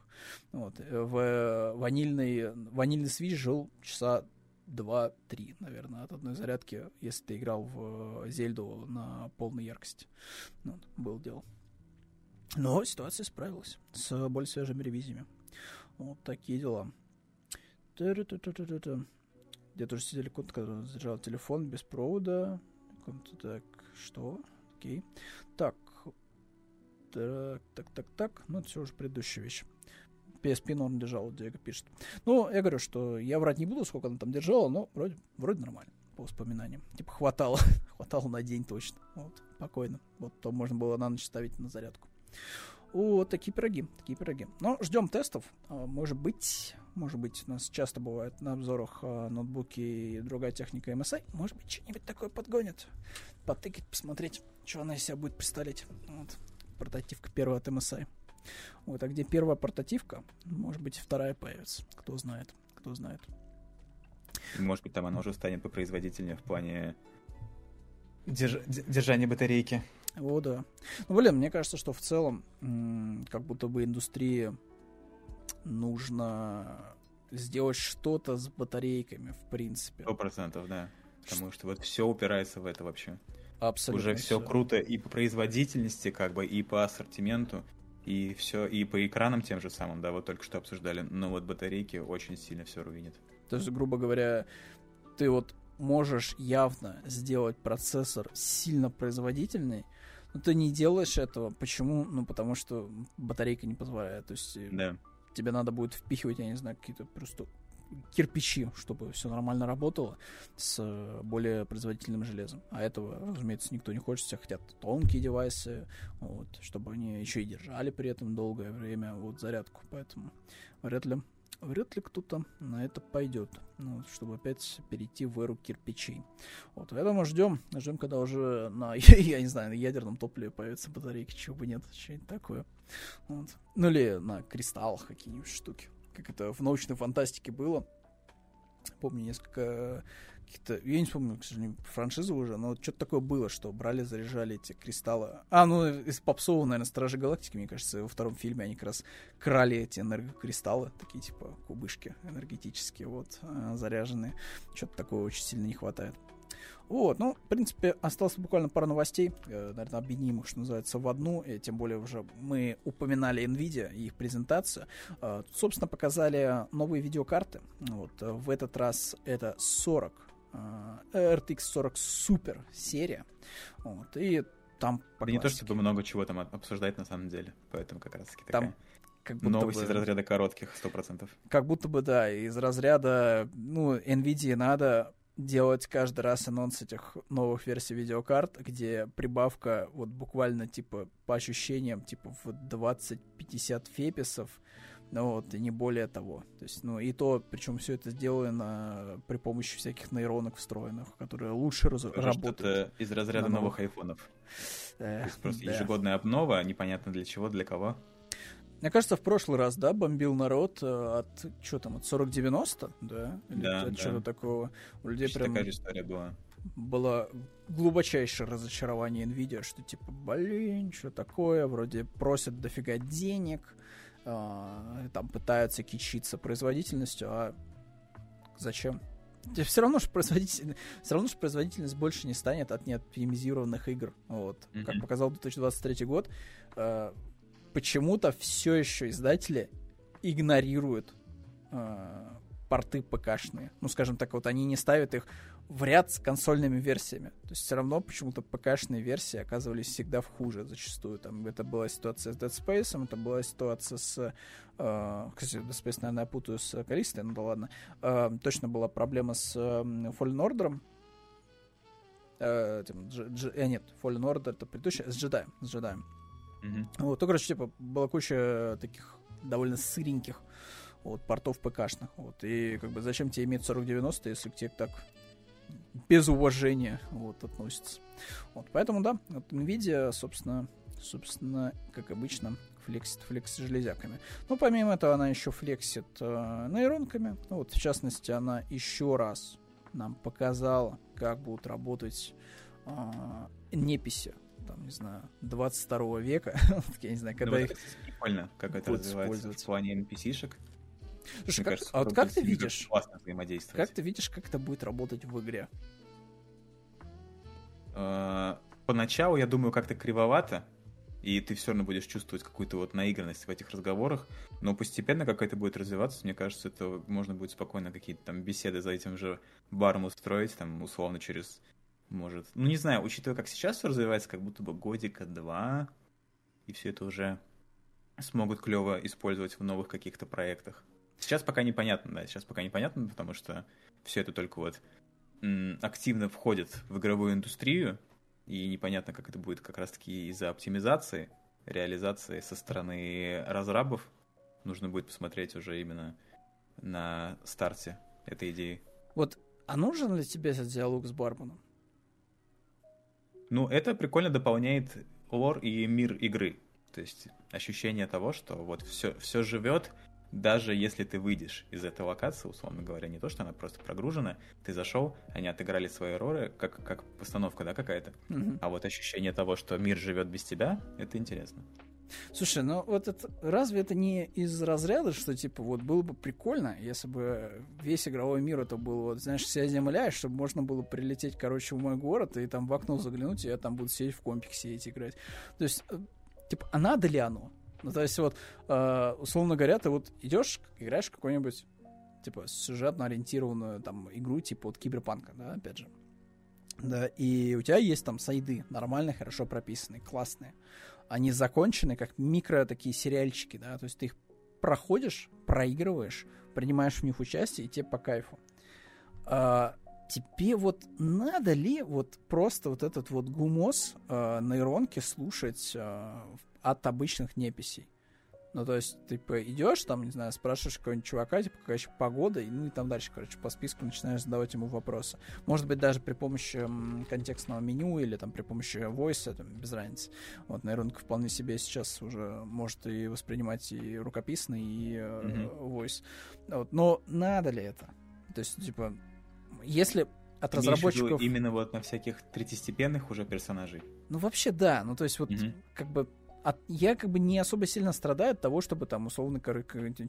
Speaker 1: Вот. В ванильный, ванильный Switch жил часа 2-3, наверное, от одной зарядки, если ты играл в Зельду на полной яркости. Ну, вот, был дело. Но ситуация справилась с более свежими ревизиями. Вот такие дела. Где тоже сидели кот, который заряжал телефон без провода. Так, что? Окей. Так. Так, так, так, так. Ну, это все уже предыдущая вещь. PSP норм держал, Диего пишет. Ну, я говорю, что я врать не буду, сколько она там держала, но вроде, вроде нормально, по воспоминаниям. Типа хватало, хватало на день точно. Вот, спокойно. Вот то можно было на ночь ставить на зарядку. Вот такие пироги, такие пироги. Но ждем тестов. А, может быть, может быть, у нас часто бывает на обзорах а, ноутбуки и другая техника MSI. Может быть, что-нибудь такое подгонит. Потыкать, посмотреть, что она из себя будет представлять. Вот. Портативка первая от MSI. Вот, а где первая портативка, может быть, вторая появится. Кто знает, кто знает.
Speaker 2: Может быть, там она уже станет попроизводительнее в плане держ... держания батарейки.
Speaker 1: О, да. Ну, блин, мне кажется, что в целом, как будто бы индустрии нужно сделать что-то с батарейками, в принципе.
Speaker 2: Сто процентов, да. Потому что вот все упирается в это вообще.
Speaker 1: Абсолютно.
Speaker 2: Уже все, все круто и по производительности, как бы, и по ассортименту, и все, и по экранам тем же самым, да, вот только что обсуждали. Но вот батарейки очень сильно все руинят.
Speaker 1: То есть, грубо говоря, ты вот можешь явно сделать процессор сильно производительный, но ты не делаешь этого. Почему? Ну, потому что батарейка не позволяет. То есть э,
Speaker 2: да.
Speaker 1: тебе надо будет впихивать, я не знаю, какие-то просто кирпичи, чтобы все нормально работало с более производительным железом. А этого, разумеется, никто не хочет, все хотят тонкие девайсы, вот, чтобы они еще и держали при этом долгое время вот зарядку, поэтому вряд ли вряд ли кто-то на это пойдет, ну, чтобы опять перейти в эру кирпичей. Вот, поэтому ждем, ждем, когда уже на, я не знаю, на ядерном топливе появятся батарейки, чего бы нет, что-нибудь такое. Вот. Ну или на кристаллах какие-нибудь штуки, как это в научной фантастике было. Помню несколько каких-то, я не помню, к сожалению, франшизы уже, но что-то такое было, что брали, заряжали эти кристаллы. А, ну, из попсового, наверное, Стражи Галактики, мне кажется, во втором фильме они как раз крали эти энергокристаллы, такие типа кубышки энергетические, вот, а, заряженные. Что-то такого очень сильно не хватает. Вот, ну, в принципе, осталось буквально пара новостей, э, наверное, объединим их, что называется, в одну, и тем более уже мы упоминали NVIDIA и их презентацию. Э, тут, собственно, показали новые видеокарты. Вот, э, в этот раз это 40 RTX 40 Super серия. Вот, и там
Speaker 2: по Не то, чтобы много чего там обсуждать на самом деле, поэтому как раз таки
Speaker 1: там
Speaker 2: как будто Новость бы, из разряда коротких, сто процентов.
Speaker 1: Как будто бы, да, из разряда, ну, NVIDIA надо делать каждый раз анонс этих новых версий видеокарт, где прибавка вот буквально, типа, по ощущениям, типа, в 20-50 феписов, ну вот, и не более того. То есть, ну, и то, причем все это сделано при помощи всяких нейронок встроенных, которые лучше раз- работают.
Speaker 2: Это из разряда на новых айфонов. Э, То есть просто да. ежегодная обнова, непонятно для чего, для кого.
Speaker 1: Мне кажется, в прошлый раз, да, бомбил народ э, от, что там, от 40-90, да?
Speaker 2: Или да, от
Speaker 1: да. чего-то такого. У людей
Speaker 2: Почти прям... такая история была.
Speaker 1: Было глубочайшее разочарование Nvidia, что типа, блин, что такое, вроде просят дофига денег, э, там пытаются кичиться производительностью, а зачем? Все равно же производительность, все равно же производительность больше не станет от неоптимизированных игр. Вот. Mm-hmm. Как показал 2023 год, э, почему-то все еще издатели игнорируют э, порты ПКшные. Ну, скажем так, вот они не ставят их в ряд с консольными версиями. То есть все равно почему-то ПК-шные версии оказывались всегда в хуже зачастую. Там это была ситуация с Dead Space, это была ситуация с... Э, кстати, Dead Space, наверное, я путаю с Калистой, ну да ладно. Э, точно была проблема с э, Fallen Order. Э, э, нет, Fallen Order это предыдущий, с Jedi, с Jedi. Mm-hmm. Вот, то, короче, типа, была куча таких довольно сыреньких вот, портов ПКшных. Вот, и как бы зачем тебе иметь 4090, если к тебе так без уважения вот, относится. Вот, поэтому, да, вот NVIDIA, собственно, собственно, как обычно, флексит флекс железяками. Но помимо этого она еще флексит э, нейронками. Ну, вот, в частности, она еще раз нам показала, как будут работать э, неписи, там, не знаю, 22 века. Я не знаю, когда ну, их...
Speaker 2: Прикольно, как это развивается в плане NPC-шек.
Speaker 1: Слушай, как, кажется, а вот как ты видишь, как ты видишь, как это будет работать в игре?
Speaker 2: А, поначалу, я думаю, как-то кривовато, и ты все равно будешь чувствовать какую-то вот наигранность в этих разговорах, но постепенно, как это будет развиваться, мне кажется, это можно будет спокойно какие-то там беседы за этим же баром устроить, там, условно, через, может, ну, не знаю, учитывая, как сейчас все развивается, как будто бы годика два, и все это уже смогут клево использовать в новых каких-то проектах. Сейчас пока непонятно, да, сейчас пока непонятно, потому что все это только вот активно входит в игровую индустрию, и непонятно, как это будет как раз-таки из-за оптимизации, реализации со стороны разрабов. Нужно будет посмотреть уже именно на старте этой идеи.
Speaker 1: Вот, а нужен ли тебе этот диалог с Барбаном?
Speaker 2: Ну, это прикольно дополняет лор и мир игры. То есть ощущение того, что вот все, все живет, даже если ты выйдешь из этой локации, условно говоря, не то, что она просто прогружена, ты зашел, они отыграли свои роли, как, как постановка, да, какая-то. Mm-hmm. А вот ощущение того, что мир живет без тебя, это интересно.
Speaker 1: Слушай, ну вот это, разве это не из разряда, что типа вот было бы прикольно, если бы весь игровой мир это был, вот, знаешь, вся земля, чтобы можно было прилететь, короче, в мой город и там в окно заглянуть, и я там буду сидеть в компик сидеть играть. То есть, э, типа, а надо ли оно? Ну, то есть, вот, э, условно говоря, ты вот идешь, играешь какой-нибудь, типа, сюжетно ориентированную там игру, типа, вот киберпанка, да, опять же. Да, и у тебя есть там сайды, нормальные, хорошо прописанные, классные. Они закончены, как микро такие сериальчики, да, то есть ты их проходишь, проигрываешь, принимаешь в них участие, и тебе по кайфу. А, тебе вот надо ли вот просто вот этот вот гумос э, нейронки слушать э, от обычных неписей? Ну, то есть, типа, идешь, там, не знаю, спрашиваешь какого-нибудь чувака, типа, какая еще погода, и, ну, и там дальше, короче, по списку начинаешь задавать ему вопросы. Может быть, даже при помощи м, контекстного меню или, там, при помощи voice, там, без разницы. Вот, нейронка вполне себе сейчас уже может и воспринимать и рукописный, и э, mm-hmm. voice. Вот, но надо ли это? То есть, типа, если от разработчиков...
Speaker 2: именно вот на всяких третьестепенных уже персонажей?
Speaker 1: Ну, вообще, да. Ну, то есть, вот, mm-hmm. как бы от, я как бы не особо сильно страдаю от того, чтобы там условно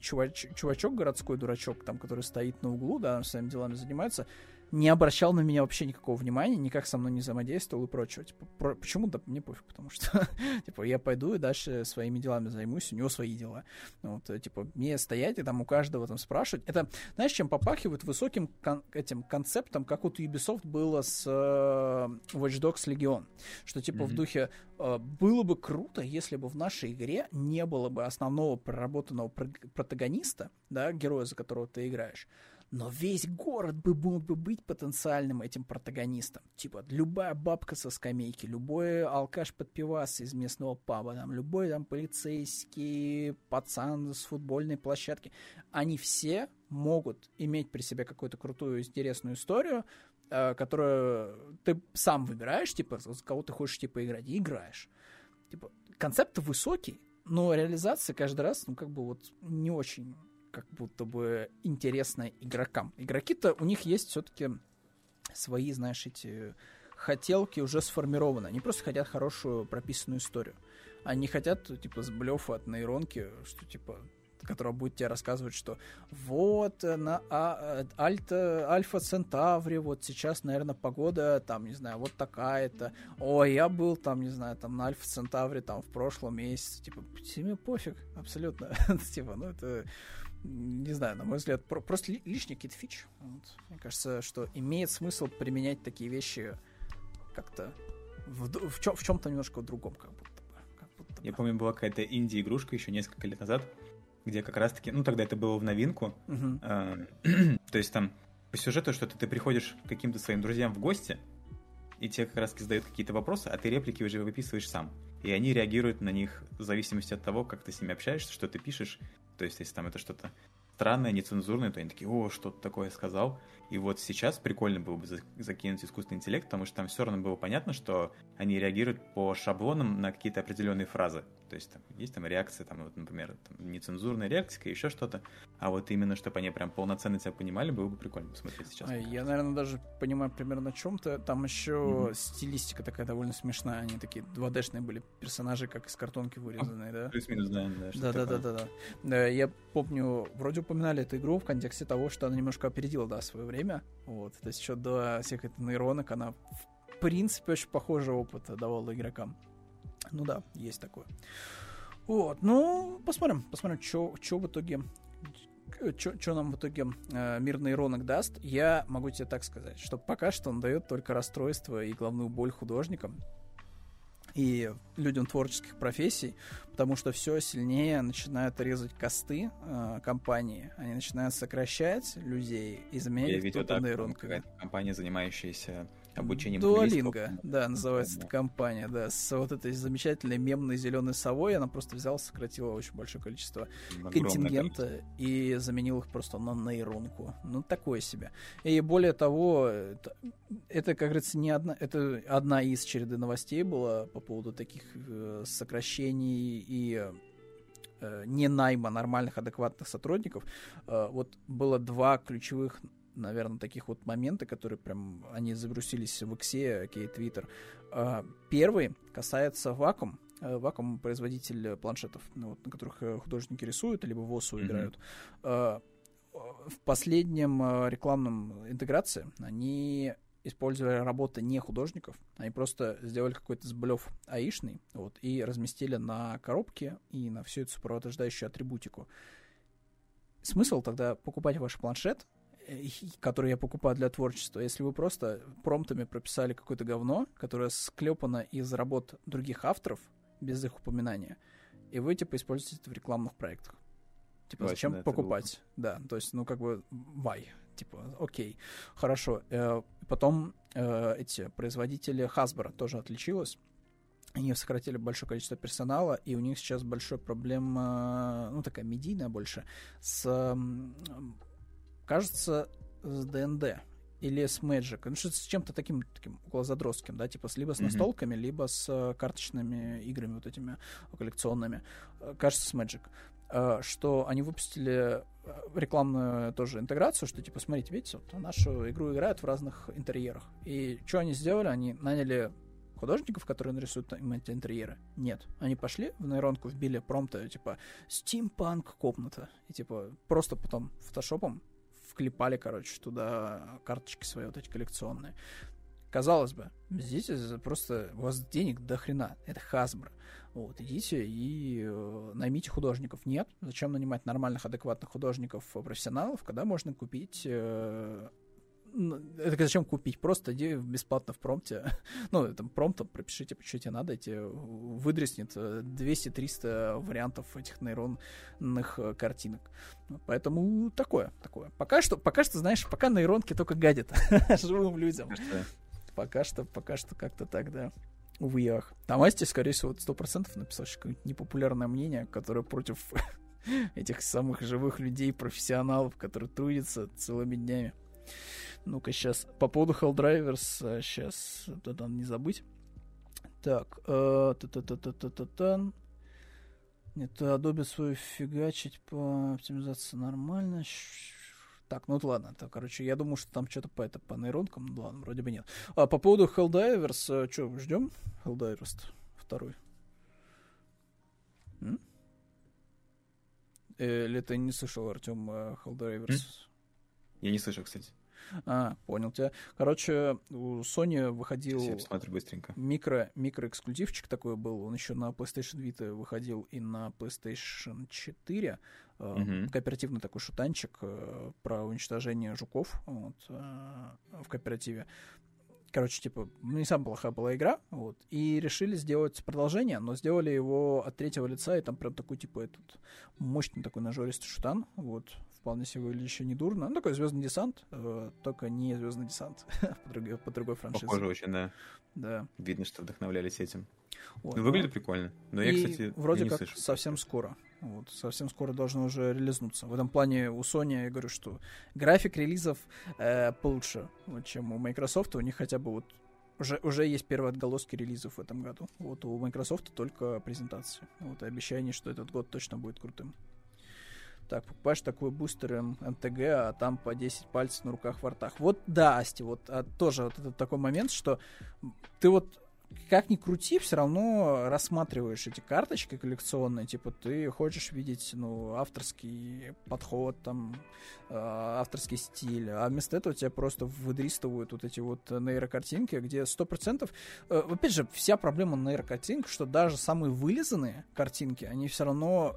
Speaker 1: чувач, чувачок городской дурачок, там, который стоит на углу, да, своими делами занимается, не обращал на меня вообще никакого внимания, никак со мной не взаимодействовал и прочего. Типа, про, почему? Да мне пофиг, потому что, типа, я пойду и дальше своими делами займусь, у него свои дела. Вот, э, типа, мне стоять и там у каждого там спрашивать. Это, знаешь, чем попахивает высоким кон- этим концептом, как вот у Ubisoft было с э, Watch Dogs Legion. Что, типа, mm-hmm. в духе, э, было бы круто, если бы в нашей игре не было бы основного проработанного пр- протагониста, да, героя, за которого ты играешь, но весь город бы мог бы быть потенциальным этим протагонистом. Типа, любая бабка со скамейки, любой алкаш под пивас из местного паба, там, любой там полицейский пацан с футбольной площадки, они все могут иметь при себе какую-то крутую, интересную историю, э, которую ты сам выбираешь, типа, с кого ты хочешь, типа, играть, и играешь. Типа, концепт высокий, но реализация каждый раз, ну, как бы вот не очень как будто бы интересно игрокам. Игроки-то, у них есть все-таки свои, знаешь, эти хотелки уже сформированы. Они просто хотят хорошую прописанную историю. Они хотят, типа, с блефа от нейронки, что, типа, которая будет тебе рассказывать, что вот на а, Альта, Альфа Центавре, вот сейчас, наверное, погода там, не знаю, вот такая-то. О, я был там, не знаю, там на Альфа Центавре там в прошлом месяце. Типа, тебе пофиг, абсолютно. типа, ну это не знаю, на мой взгляд, про- просто ли, лишний какие-то фич. Вот. Мне кажется, что имеет смысл применять такие вещи как-то в, в, чем, в чем-то немножко другом, как будто бы. Как
Speaker 2: будто бы. Я помню, была какая-то инди-игрушка еще несколько лет назад, где как раз-таки, ну тогда это было в новинку, э, то есть там по сюжету что-то ты приходишь к каким-то своим друзьям в гости, и тебе как раз задают какие-то вопросы, а ты реплики уже выписываешь сам. И они реагируют на них в зависимости от того, как ты с ними общаешься, что ты пишешь, то есть, если там это что-то странное, нецензурное, то они такие, о, что-то такое сказал. И вот сейчас прикольно было бы закинуть искусственный интеллект, потому что там все равно было понятно, что они реагируют по шаблонам на какие-то определенные фразы. То есть там есть там реакция, там, вот, например, там, нецензурная реакция, еще что-то. А вот именно, чтобы они прям полноценно тебя понимали, было бы прикольно посмотреть сейчас.
Speaker 1: Я, наверное, даже понимаю примерно о чем-то. Там еще mm-hmm. стилистика такая довольно смешная. Они такие 2D-шные были персонажи, как из картонки вырезанные, да?
Speaker 2: Плюс-минус, да.
Speaker 1: Да, да, да, да, да, да. Я помню, вроде упоминали эту игру в контексте того, что она немножко опередила, да, свое время. Вот. То есть еще до всех этих нейронок она в принципе очень похожий опыт давала игрокам. Ну да, есть такое. Вот, ну, посмотрим, посмотрим, что в итоге что нам в итоге э, мир нейронок даст, я могу тебе так сказать, что пока что он дает только расстройство и главную боль художникам и людям творческих профессий, потому что все сильнее начинают резать косты э, компании, они начинают сокращать людей и заменять
Speaker 2: их только нейронками. Компания, занимающаяся обучением
Speaker 1: Дуалинга, да, называется эта компания, да, с вот этой замечательной мемной зеленой совой, она просто взяла, сократила очень большое количество Огромное контингента количество. и заменила их просто на нейронку. Ну, такое себе. И более того, это, это как говорится, не одна, это одна из череды новостей была по поводу таких э, сокращений и э, не найма нормальных, адекватных сотрудников. Э, вот было два ключевых наверное, таких вот момента, которые прям, они загрузились в Иксе, окей, Твиттер. Первый касается вакуум. Э, вакуум производитель планшетов, ну, вот, на которых э, художники рисуют, либо в ОСУ mm-hmm. играют. В последнем э, рекламном интеграции они использовали работы не художников, они просто сделали какой-то сблев аишный, вот, и разместили на коробке и на всю эту сопровождающую атрибутику. Смысл тогда покупать ваш планшет, который я покупаю для творчества, если вы просто промптами прописали какое-то говно, которое склепано из работ других авторов, без их упоминания, и вы, типа, используете это в рекламных проектах. Типа,
Speaker 2: Точно,
Speaker 1: зачем покупать? Да, то есть, ну, как бы, why? Типа, окей, хорошо. Э, потом э, эти производители Hasbro тоже отличилось. Они сократили большое количество персонала, и у них сейчас большая проблема, ну, такая медийная больше, с, кажется, с ДНД или с Magic. Ну, что с чем-то таким, таким околозадростким, да, типа с, либо с настолками, либо с э, карточными играми вот этими коллекционными. Э, Кажется, с Magic. Э, Что они выпустили э, рекламную тоже интеграцию, что типа, смотрите, видите, вот нашу игру играют в разных интерьерах. И что они сделали? Они наняли художников, которые нарисуют им эти интерьеры? Нет. Они пошли в нейронку, вбили промпты, типа, стимпанк комната. И, типа, просто потом фотошопом вклепали, короче, туда карточки свои вот эти коллекционные. Казалось бы, за- просто у вас денег до хрена. Это Hasbro. Вот, идите и э, наймите художников. Нет, зачем нанимать нормальных, адекватных художников, э, профессионалов, когда можно купить... э, это зачем купить? Просто иди бесплатно в промпте. ну, там промптом пропишите, что тебе надо, тебе выдреснет э, 200-300 вариантов этих нейронных э, картинок. Поэтому такое, такое. Пока что, пока что, знаешь, пока нейронки только гадят живым людям. Пока что, пока что как-то так, да. Увы, ах. Там Асти, скорее всего, сто процентов написал что какое-нибудь непопулярное мнение, которое против этих самых живых людей, профессионалов, которые трудятся целыми днями. Ну-ка, сейчас по поводу Helldrivers, сейчас надо не забыть. Так, э, та-та-та-та-та-та. Нет, Adobe свою фигачить по оптимизации нормально. Так, ну ладно, то, короче, я думаю, что там что-то по, это, по нейронкам, ну ладно, вроде бы нет. А по поводу Helldivers, что, ждем Helldivers второй? М? Э, Или ты не слышал, Артем, э, Helldivers?
Speaker 2: Я не слышал, кстати.
Speaker 1: А, понял тебя. Короче, у Sony выходил
Speaker 2: Сейчас я посмотрю быстренько.
Speaker 1: микро, микроэксклюзивчик такой был. Он еще на PlayStation Vita выходил и на PlayStation 4. Э,
Speaker 2: Мгм.
Speaker 1: Кооперативный такой шутанчик э, про уничтожение жуков вот, э, в кооперативе. Короче, типа, не самая плохая была игра, вот, и решили сделать продолжение, но сделали его от третьего лица, и там прям такой, типа, этот мощный такой нажористый шутан, вот, вполне себе еще не дурно. Ну, такой звездный десант, э, только не звездный десант, по другой, по другой франшизе.
Speaker 2: Похоже очень, да.
Speaker 1: Да.
Speaker 2: Видно, что вдохновлялись этим.
Speaker 1: Вот,
Speaker 2: Ну, выглядит прикольно. Но я,
Speaker 1: и
Speaker 2: кстати,
Speaker 1: вроде
Speaker 2: я не
Speaker 1: как
Speaker 2: слышал.
Speaker 1: совсем скоро. Вот, совсем скоро должно уже релизнуться. В этом плане у Sony, я говорю, что график релизов э, получше, вот, чем у Microsoft. У них хотя бы вот уже, уже есть первые отголоски релизов в этом году. Вот у Microsoft только презентации. Вот и обещание, что этот год точно будет крутым. Так, покупаешь такой бустер МТГ, а там по 10 пальцев на руках во ртах. Вот да, Асти, вот а, тоже вот этот такой момент, что ты вот как ни крути, все равно рассматриваешь эти карточки коллекционные, типа ты хочешь видеть, ну, авторский подход, там, э, авторский стиль, а вместо этого тебя просто выдристывают вот эти вот нейрокартинки, где 100%... Э, опять же, вся проблема нейрокартинок, что даже самые вылизанные картинки, они все равно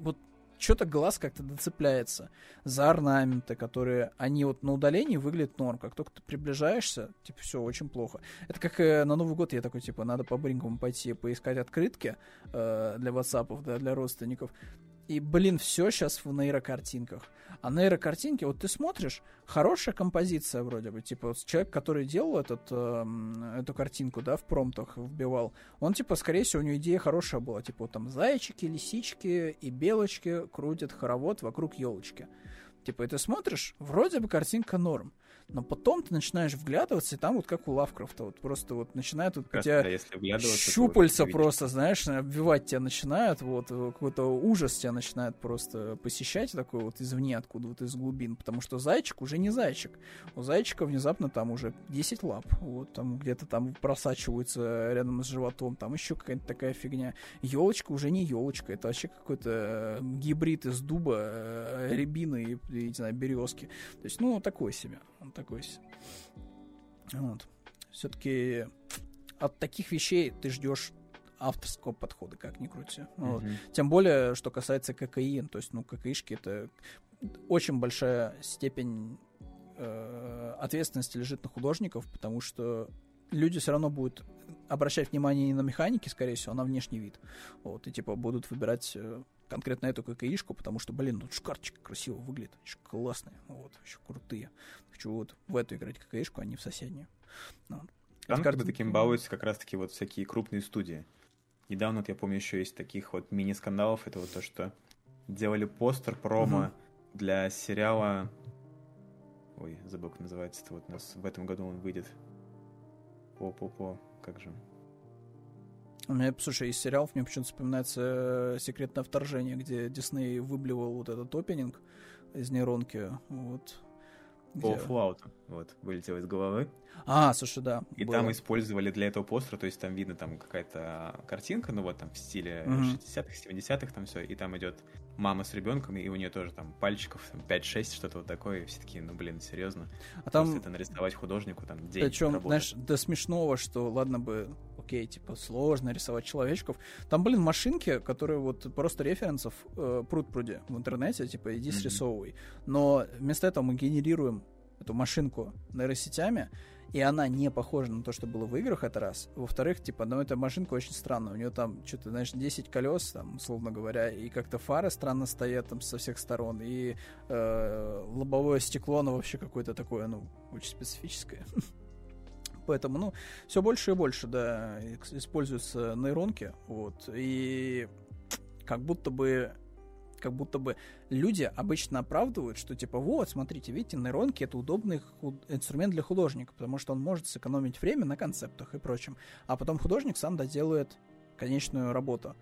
Speaker 1: вот что-то глаз как-то доцепляется за орнаменты, которые, они вот на удалении выглядят норм. Как только ты приближаешься, типа, все очень плохо. Это как э, на Новый год я такой, типа, надо по-быренькому пойти поискать открытки э, для ватсапов, да, для родственников. И, блин, все сейчас в нейрокартинках. А нейрокартинки, вот ты смотришь, хорошая композиция вроде бы. Типа, человек, который делал этот, эм, эту картинку, да, в промптах вбивал, он, типа, скорее всего, у него идея хорошая была. Типа, вот там зайчики, лисички и белочки крутят хоровод вокруг елочки. Типа, и ты смотришь, вроде бы картинка норм. Но потом ты начинаешь вглядываться, и там вот как у Лавкрафта, вот просто вот начинает вот у
Speaker 2: Как
Speaker 1: тебя
Speaker 2: то
Speaker 1: щупальца просто, знаешь, обвивать тебя начинают, вот, э, какой-то ужас тебя начинает просто посещать такой вот извне, откуда вот из глубин, потому что зайчик уже не зайчик. У зайчика внезапно там уже 10 лап, вот, там где-то там просачиваются рядом с животом, там еще какая-то такая фигня. Елочка уже не елочка, это вообще какой-то э, гибрид из дуба, э, рябины и, и, не знаю, березки. То есть, ну, такой себе, он такой. Вот. Все-таки от таких вещей ты ждешь авторского подхода, как ни крути. Вот.
Speaker 2: Мгм.
Speaker 1: Тем более, что касается ККИ, то есть, ну, ККИшки это очень большая степень э, ответственности лежит на художников, потому что люди все равно будут обращать внимание не на механики, скорее всего, а на внешний вид. Вот, и типа будут выбирать э, конкретно эту ККИшку, потому что, блин, тут карточка красиво выглядит, очень классные, вот, очень крутые. Хочу вот в эту играть ККИшку, а не в соседнюю.
Speaker 2: Ну, Там карты таким балуются как раз-таки вот всякие крупные студии. Недавно, вот я помню, еще есть таких вот мини-скандалов, это вот то, что делали постер промо угу. для сериала... Ой, забыл, как называется это вот у нас в этом году он выйдет. По-по-по, как же...
Speaker 1: У меня, слушай, из сериалов мне почему-то вспоминается э, «Секретное вторжение», где Дисней выблевал вот этот опенинг из нейронки, вот.
Speaker 2: Где... Fallout, вот, вылетел из головы.
Speaker 1: А, слушай, да.
Speaker 2: И было. там использовали для этого постера, то есть там видно там какая-то картинка, ну вот там в стиле mm-hmm. 60-х, 70-х там все, и там идет мама с ребенком, и у нее тоже там пальчиков там, 5-6, что-то вот такое, и все такие, ну блин, серьезно. А там... Просто это нарисовать художнику там день
Speaker 1: Причем, работы. знаешь, до смешного, что ладно бы, окей, типа сложно рисовать человечков. Там, блин, машинки, которые вот просто референсов э, пруд-пруди в интернете, типа иди срисовывай. Но вместо этого мы генерируем эту машинку нейросетями, и она не похожа на то, что было в играх, это раз. Во-вторых, типа, ну, эта машинка очень странная. У нее там, что-то, знаешь, 10 колес, там, условно говоря, и как-то фары странно стоят там со всех сторон, и э, лобовое стекло, оно вообще какое-то такое, ну, очень специфическое. Поэтому, ну, все больше и больше, да, используются нейронки, вот, и как будто бы как будто бы люди обычно оправдывают, что типа вот, смотрите, видите, нейронки это удобный инструмент для художника, потому что он может сэкономить время на концептах и прочем. А потом художник сам доделает конечную работу.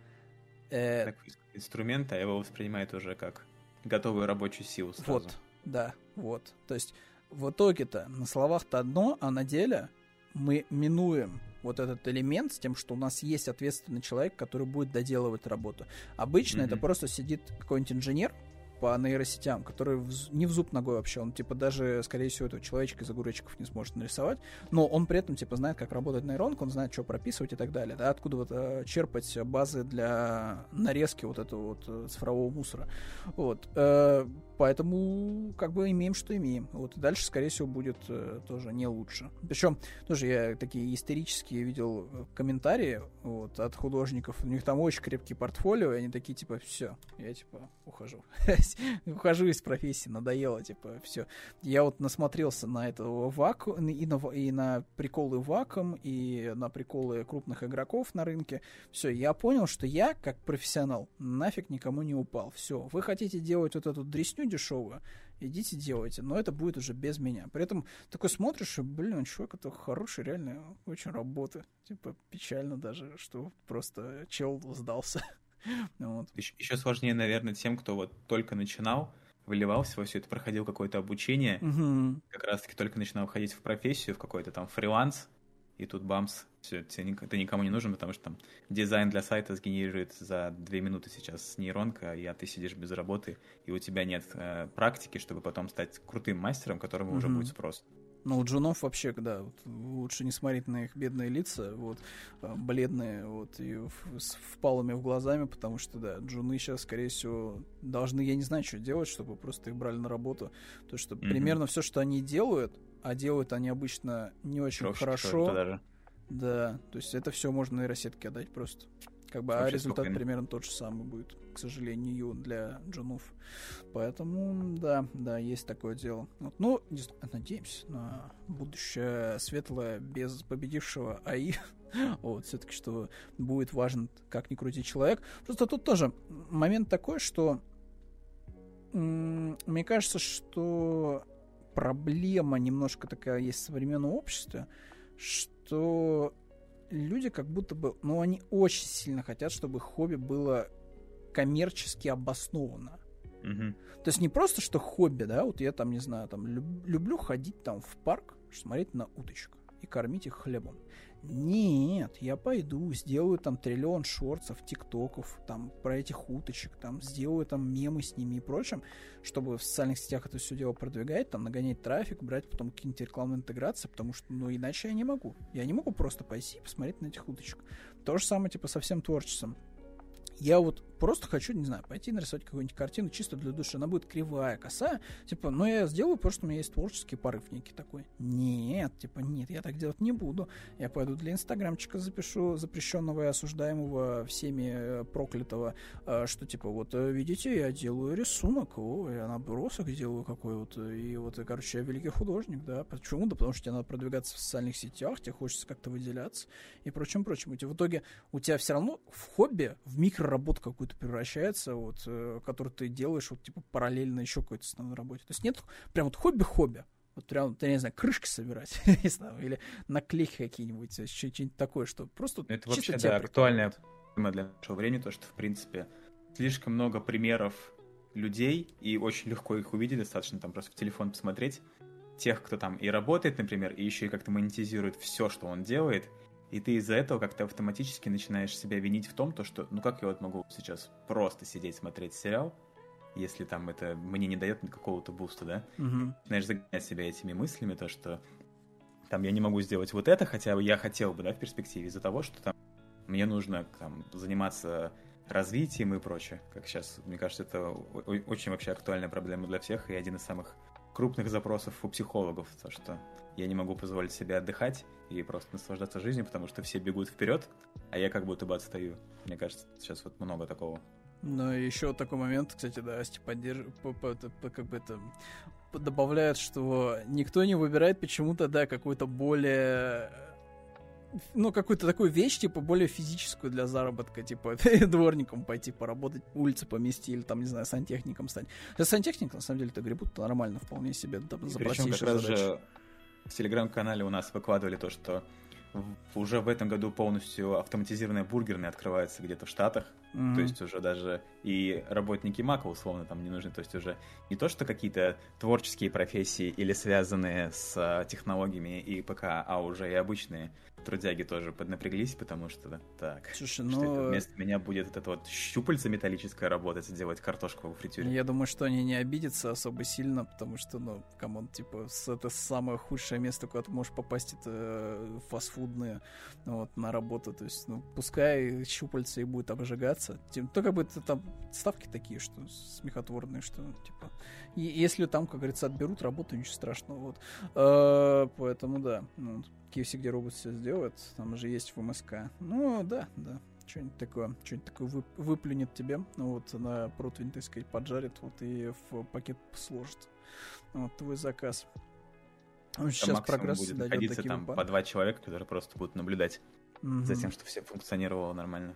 Speaker 2: Э... Так, инструмент, а его воспринимает уже как готовую рабочую силу сразу.
Speaker 1: Вот, да, вот. То есть в итоге-то на словах-то одно, а на деле мы минуем вот этот элемент с тем, что у нас есть ответственный человек, который будет доделывать работу. Обычно mm-hmm. это просто сидит какой-нибудь инженер, по нейросетям, который в, не в зуб ногой вообще, он типа даже, скорее всего, этого человечка из огуречков не сможет нарисовать, но он при этом типа знает, как работает нейронка, он знает, что прописывать и так далее, да, откуда вот э, черпать базы для нарезки вот этого вот э, цифрового мусора, вот, э, поэтому как бы имеем, что имеем, вот, и дальше, скорее всего, будет э, тоже не лучше, причем тоже я такие исторические видел комментарии вот от художников, у них там очень крепкие портфолио, и они такие типа, все, я типа ухожу. ухожу из профессии, надоело, типа, все. Я вот насмотрелся на этого ваку, и на, и на приколы ваком, и на приколы крупных игроков на рынке. Все, я понял, что я, как профессионал, нафиг никому не упал. Все, вы хотите делать вот эту дресню дешевую, идите делайте, но это будет уже без меня. При этом такой смотришь, и, блин, чувак, это хороший, реально очень работа. Типа печально даже, что просто чел сдался.
Speaker 2: Вот. Еще, сложнее, наверное, тем, кто вот только начинал, выливался во все это, проходил какое-то обучение, угу. как раз-таки только начинал ходить в профессию, в какой-то там фриланс, и тут бамс, все, ты никому не нужен, потому что там дизайн для сайта сгенерирует за две минуты сейчас нейронка, а ты сидишь без работы, и у тебя нет э, практики, чтобы потом стать крутым мастером, которому угу. уже будет спрос.
Speaker 1: Ну, джунов вообще, да, вот, лучше не смотреть на их бедные лица, вот, а, бледные, вот, и с впалыми в глазами, потому что, да, джуны сейчас, скорее всего, должны, я не знаю, что делать, чтобы просто их брали на работу. То, что mm-hmm. примерно все, что они делают, а делают они обычно не очень Кровь, хорошо. Даже. Да, то есть это все можно нейросетке отдать просто. Как бы, а результат примерно тот же самый будет, к сожалению, для джунов. Поэтому, да, да, есть такое дело. Вот, ну, надеемся на будущее светлое без победившего АИ. вот, все-таки, что будет важен, как ни крути человек. Просто тут тоже момент такой, что мне кажется, что проблема немножко такая есть в современном обществе, что люди как будто бы, ну, они очень сильно хотят, чтобы хобби было коммерчески обосновано. Угу. То есть не просто, что хобби, да, вот я там, не знаю, там люб, люблю ходить там в парк, смотреть на уточек и кормить их хлебом. Нет, я пойду, сделаю там триллион шорцев, тиктоков, там про этих уточек, там сделаю там мемы с ними и прочим, чтобы в социальных сетях это все дело продвигать, там нагонять трафик, брать потом какие-нибудь рекламные интеграции, потому что, ну, иначе я не могу. Я не могу просто пойти и посмотреть на этих уточек. То же самое, типа, со всем творчеством. Я вот просто хочу, не знаю, пойти нарисовать какую-нибудь картину чисто для души. Она будет кривая, косая. Типа, но я сделаю, потому что у меня есть творческий порыв некий такой. Нет, типа, нет, я так делать не буду. Я пойду для инстаграмчика запишу запрещенного и осуждаемого всеми э, проклятого, э, что типа, вот, э, видите, я делаю рисунок, о, я набросок делаю какой вот, и вот, короче, я великий художник, да. Почему? Да потому что тебе надо продвигаться в социальных сетях, тебе хочется как-то выделяться и прочим, прочим. И в итоге у тебя все равно в хобби, в микроработу какую-то превращается, вот, э, которую ты делаешь, вот, типа, параллельно еще какой-то основной работе. То есть нет прям вот хобби-хобби. Вот прям, ты не знаю, крышки собирать, не знаю, или наклейки какие-нибудь, что-нибудь такое, что просто
Speaker 2: Это вообще, да, актуальная тема для нашего времени, то, что, в принципе, слишком много примеров людей, и очень легко их увидеть, достаточно там просто в телефон посмотреть, тех, кто там и работает, например, и еще и как-то монетизирует все, что он делает, и ты из-за этого как-то автоматически начинаешь себя винить в том, то, что, ну как я вот могу сейчас просто сидеть смотреть сериал, если там это мне не дает какого-то буста, да?
Speaker 1: Угу.
Speaker 2: Начинаешь загонять себя этими мыслями, то, что там я не могу сделать вот это, хотя бы я хотел бы, да, в перспективе, из-за того, что там мне нужно там заниматься развитием и прочее. Как сейчас, мне кажется, это очень вообще актуальная проблема для всех и один из самых крупных запросов у психологов, то, что я не могу позволить себе отдыхать и просто наслаждаться жизнью, потому что все бегут вперед, а я как будто бы отстаю. Мне кажется, сейчас вот много такого.
Speaker 1: Ну, еще такой момент, кстати, да, Асти поддерж... как бы это добавляет, что никто не выбирает почему-то, да, какую-то более ну, какую-то такую вещь, типа, более физическую для заработка, типа, дворником пойти поработать, улицы помести, или там, не знаю, сантехником стать. Сейчас сантехник, на самом деле, то гребут нормально вполне себе, там,
Speaker 2: за Причем как раз же в телеграм-канале у нас выкладывали то, что уже в этом году полностью автоматизированная бургерная открывается где-то в Штатах. Mm-hmm. То есть уже даже и работники Мака условно там не нужны. То есть уже не то, что какие-то творческие профессии или связанные с а, технологиями и ПК, а уже и обычные трудяги тоже поднапряглись, потому что так,
Speaker 1: Слушай, ну...
Speaker 2: что вместо меня будет это вот щупальце металлическое работать делать картошку в фритюре.
Speaker 1: Я думаю, что они не обидятся особо сильно, потому что, ну, come on, типа, это самое худшее место, куда ты можешь попасть, это э, фастфудные, вот, на работу, то есть, ну, пускай щупальце и будет обжигаться, тем, то как бы это там ставки такие, что смехотворные, что, типа, и, если там, как говорится, отберут работу, ничего страшного, вот, э, поэтому, да, ну, KFC, где робот все сделает, там же есть в МСК. Ну, да, да. Что-нибудь такое, что-нибудь такое вып- выплюнет тебе, ну, вот на противень, так сказать, поджарит, вот и в пакет сложит. Вот твой заказ.
Speaker 2: Он сейчас прогресс будет находиться там по два человека, которые просто будут наблюдать угу. за тем, что все функционировало нормально.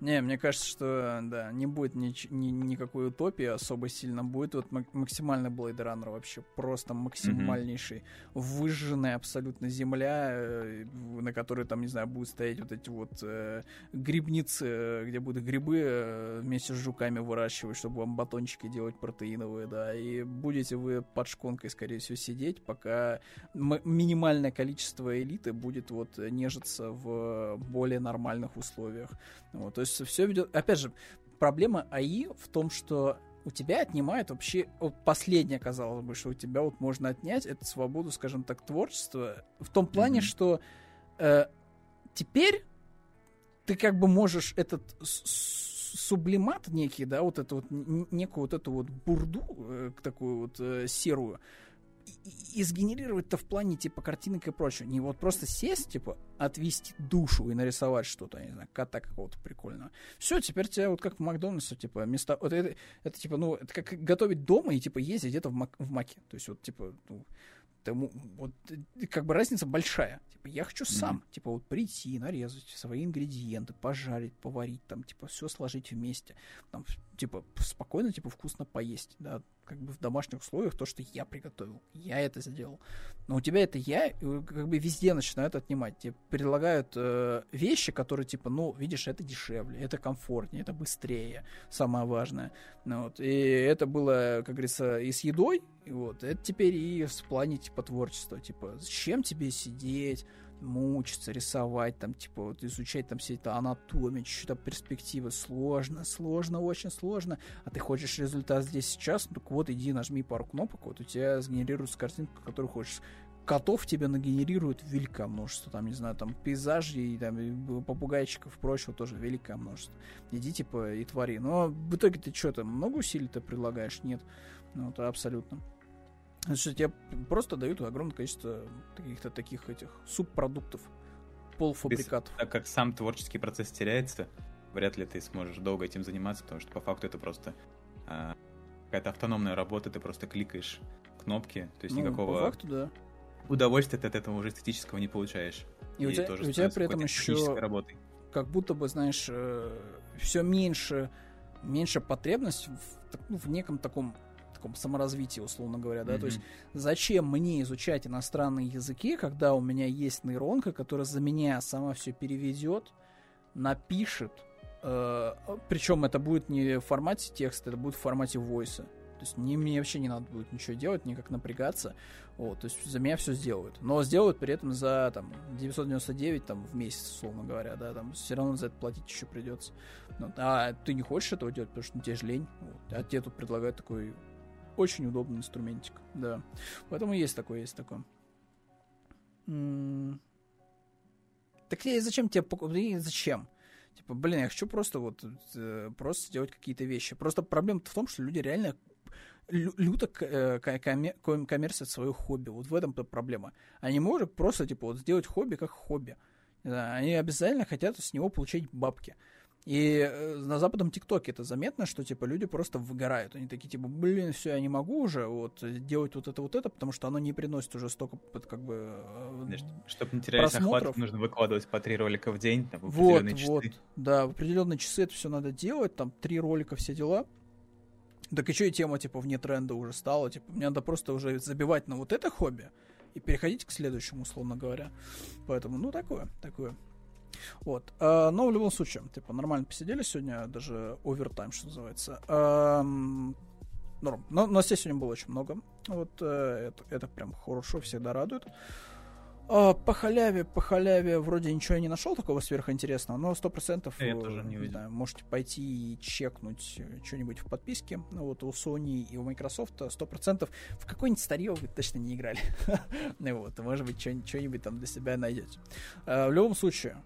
Speaker 1: Не, мне кажется, что, да, не будет ни, ни, никакой утопии особо сильно. Будет вот максимальный Blade Runner вообще. Просто максимальнейший. Mm-hmm. Выжженная абсолютно земля, э, на которой там, не знаю, будут стоять вот эти вот э, грибницы, э, где будут грибы э, вместе с жуками выращивать, чтобы вам батончики делать протеиновые, да. И будете вы под шконкой, скорее всего, сидеть, пока минимальное количество элиты будет вот нежиться в более нормальных условиях. Вот, то есть все ведет... Опять же, проблема АИ в том, что у тебя отнимает вообще... Вот последнее, казалось бы, что у тебя вот можно отнять, это свободу, скажем так, творчества. В том плане, mm-hmm. что э, теперь ты как бы можешь этот сублимат некий, да, вот эту вот некую вот эту вот бурду, э, такую вот э, серую, и сгенерировать-то в плане, типа, картинок и прочего. Не вот просто сесть, типа, отвести душу и нарисовать что-то, не знаю, кота какого-то прикольного. Все, теперь тебя вот как в Макдональдсе, типа, места... Вот это, это, типа, ну, это как готовить дома и, типа, ездить где-то в, мак... в Маке. То есть, вот, типа, ну, Тому, вот, как бы разница большая. Типа, я хочу сам, mm-hmm. типа, вот прийти, нарезать свои ингредиенты, пожарить, поварить, там, типа, все сложить вместе. Там, типа, спокойно, типа, вкусно поесть, да, как бы в домашних условиях то, что я приготовил, я это сделал. Но у тебя это я, как бы везде начинают отнимать. Тебе предлагают э, вещи, которые, типа, ну, видишь, это дешевле, это комфортнее, это быстрее, самое важное. Ну, вот. И это было, как говорится, и с едой, и вот. Это теперь и в плане, типа, творчества. Типа, зачем тебе сидеть, мучиться, рисовать, там, типа, вот, изучать там все это анатомию, что-то перспективы. Сложно, сложно, очень сложно. А ты хочешь результат здесь сейчас, ну так вот, иди, нажми пару кнопок, вот у тебя сгенерируется картинка, которую хочешь котов тебе нагенерируют великое множество. Там, не знаю, там пейзажей, там, попугайчиков и прочего тоже великое множество. Иди, типа, и твори. Но в итоге ты что, там много усилий-то предлагаешь? Нет. Ну, это абсолютно. Значит, тебе просто дают огромное количество каких-то таких этих субпродуктов, полуфабрикатов.
Speaker 2: Так как сам творческий процесс теряется, вряд ли ты сможешь долго этим заниматься, потому что по факту это просто а, какая-то автономная работа, ты просто кликаешь кнопки, то есть ну, никакого
Speaker 1: по факту, да.
Speaker 2: удовольствия ты от этого уже эстетического не получаешь.
Speaker 1: И, и у тебя, тоже у тебя при этом еще работой. как будто бы, знаешь, э, все меньше, меньше потребность в, ну, в неком таком таком саморазвитии, условно говоря, да, mm-hmm. то есть зачем мне изучать иностранные языки, когда у меня есть нейронка, которая за меня сама все переведет, напишет, э, причем это будет не в формате текста, это будет в формате войса. То есть не, мне вообще не надо будет ничего делать, никак напрягаться. Вот, то есть за меня все сделают. Но сделают при этом за там 999 там, в месяц, условно говоря, да, там все равно за это платить еще придется. Ну, а ты не хочешь этого делать, потому что ну, тебе же лень. Вот, а тебе тут предлагают такой очень удобный инструментик, да. Поэтому есть такое, есть такое. Так я зачем тебе покупать? Зачем? Типа, блин, я хочу просто вот э, просто сделать какие-то вещи. Просто проблема в том, что люди реально люто э, коммерсят свое хобби. Вот в этом проблема. Они могут просто, типа, вот сделать хобби как хобби. Они обязательно хотят с него получать бабки. И э, на западном ТикТоке это заметно, что типа люди просто выгорают. Они такие типа, блин, все, я не могу уже вот делать вот это вот это, потому что оно не приносит уже столько как бы
Speaker 2: э, Чтобы не терять охват, нужно выкладывать по три ролика в день, там, в
Speaker 1: вот, часы. Вот, да, в определенные часы это все надо делать, там три ролика, все дела. Так еще и тема типа вне тренда уже стала, типа мне надо просто уже забивать на вот это хобби и переходить к следующему, условно говоря. Поэтому, ну, такое, такое. Вот. А, но в любом случае, типа, нормально посидели сегодня, даже овертайм, что называется. Норм. Но новостей сегодня было очень много. Вот э, это, это прям хорошо, всегда радует. А, по халяве, по халяве вроде ничего я не нашел такого сверхинтересного, но сто процентов,
Speaker 2: знаю,
Speaker 1: можете пойти и чекнуть что-нибудь в подписке. Ну, вот у Sony и у Microsoft сто процентов в какой-нибудь старье вы точно не играли. ну вот, может быть, что-нибудь там для себя найдете. В любом случае,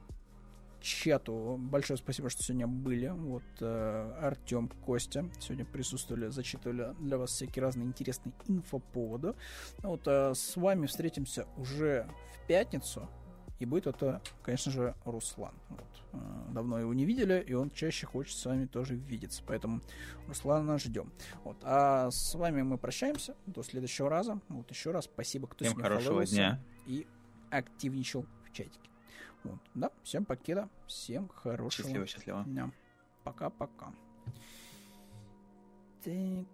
Speaker 1: чату. Большое спасибо, что сегодня были. Вот э, Артем, Костя сегодня присутствовали, зачитывали для вас всякие разные интересные инфоповоды. Вот э, с вами встретимся уже в пятницу. И будет это, конечно же, Руслан. Вот. Э, давно его не видели, и он чаще хочет с вами тоже видеться. Поэтому Руслана ждем. Вот. А с вами мы прощаемся до следующего раза. Вот еще раз спасибо, кто
Speaker 2: Всем хорошего дня.
Speaker 1: и активничал в чатике. Вот. Да, всем покеда, всем хорошего
Speaker 2: Счастливо, счастливо.
Speaker 1: дня. Пока-пока. Так.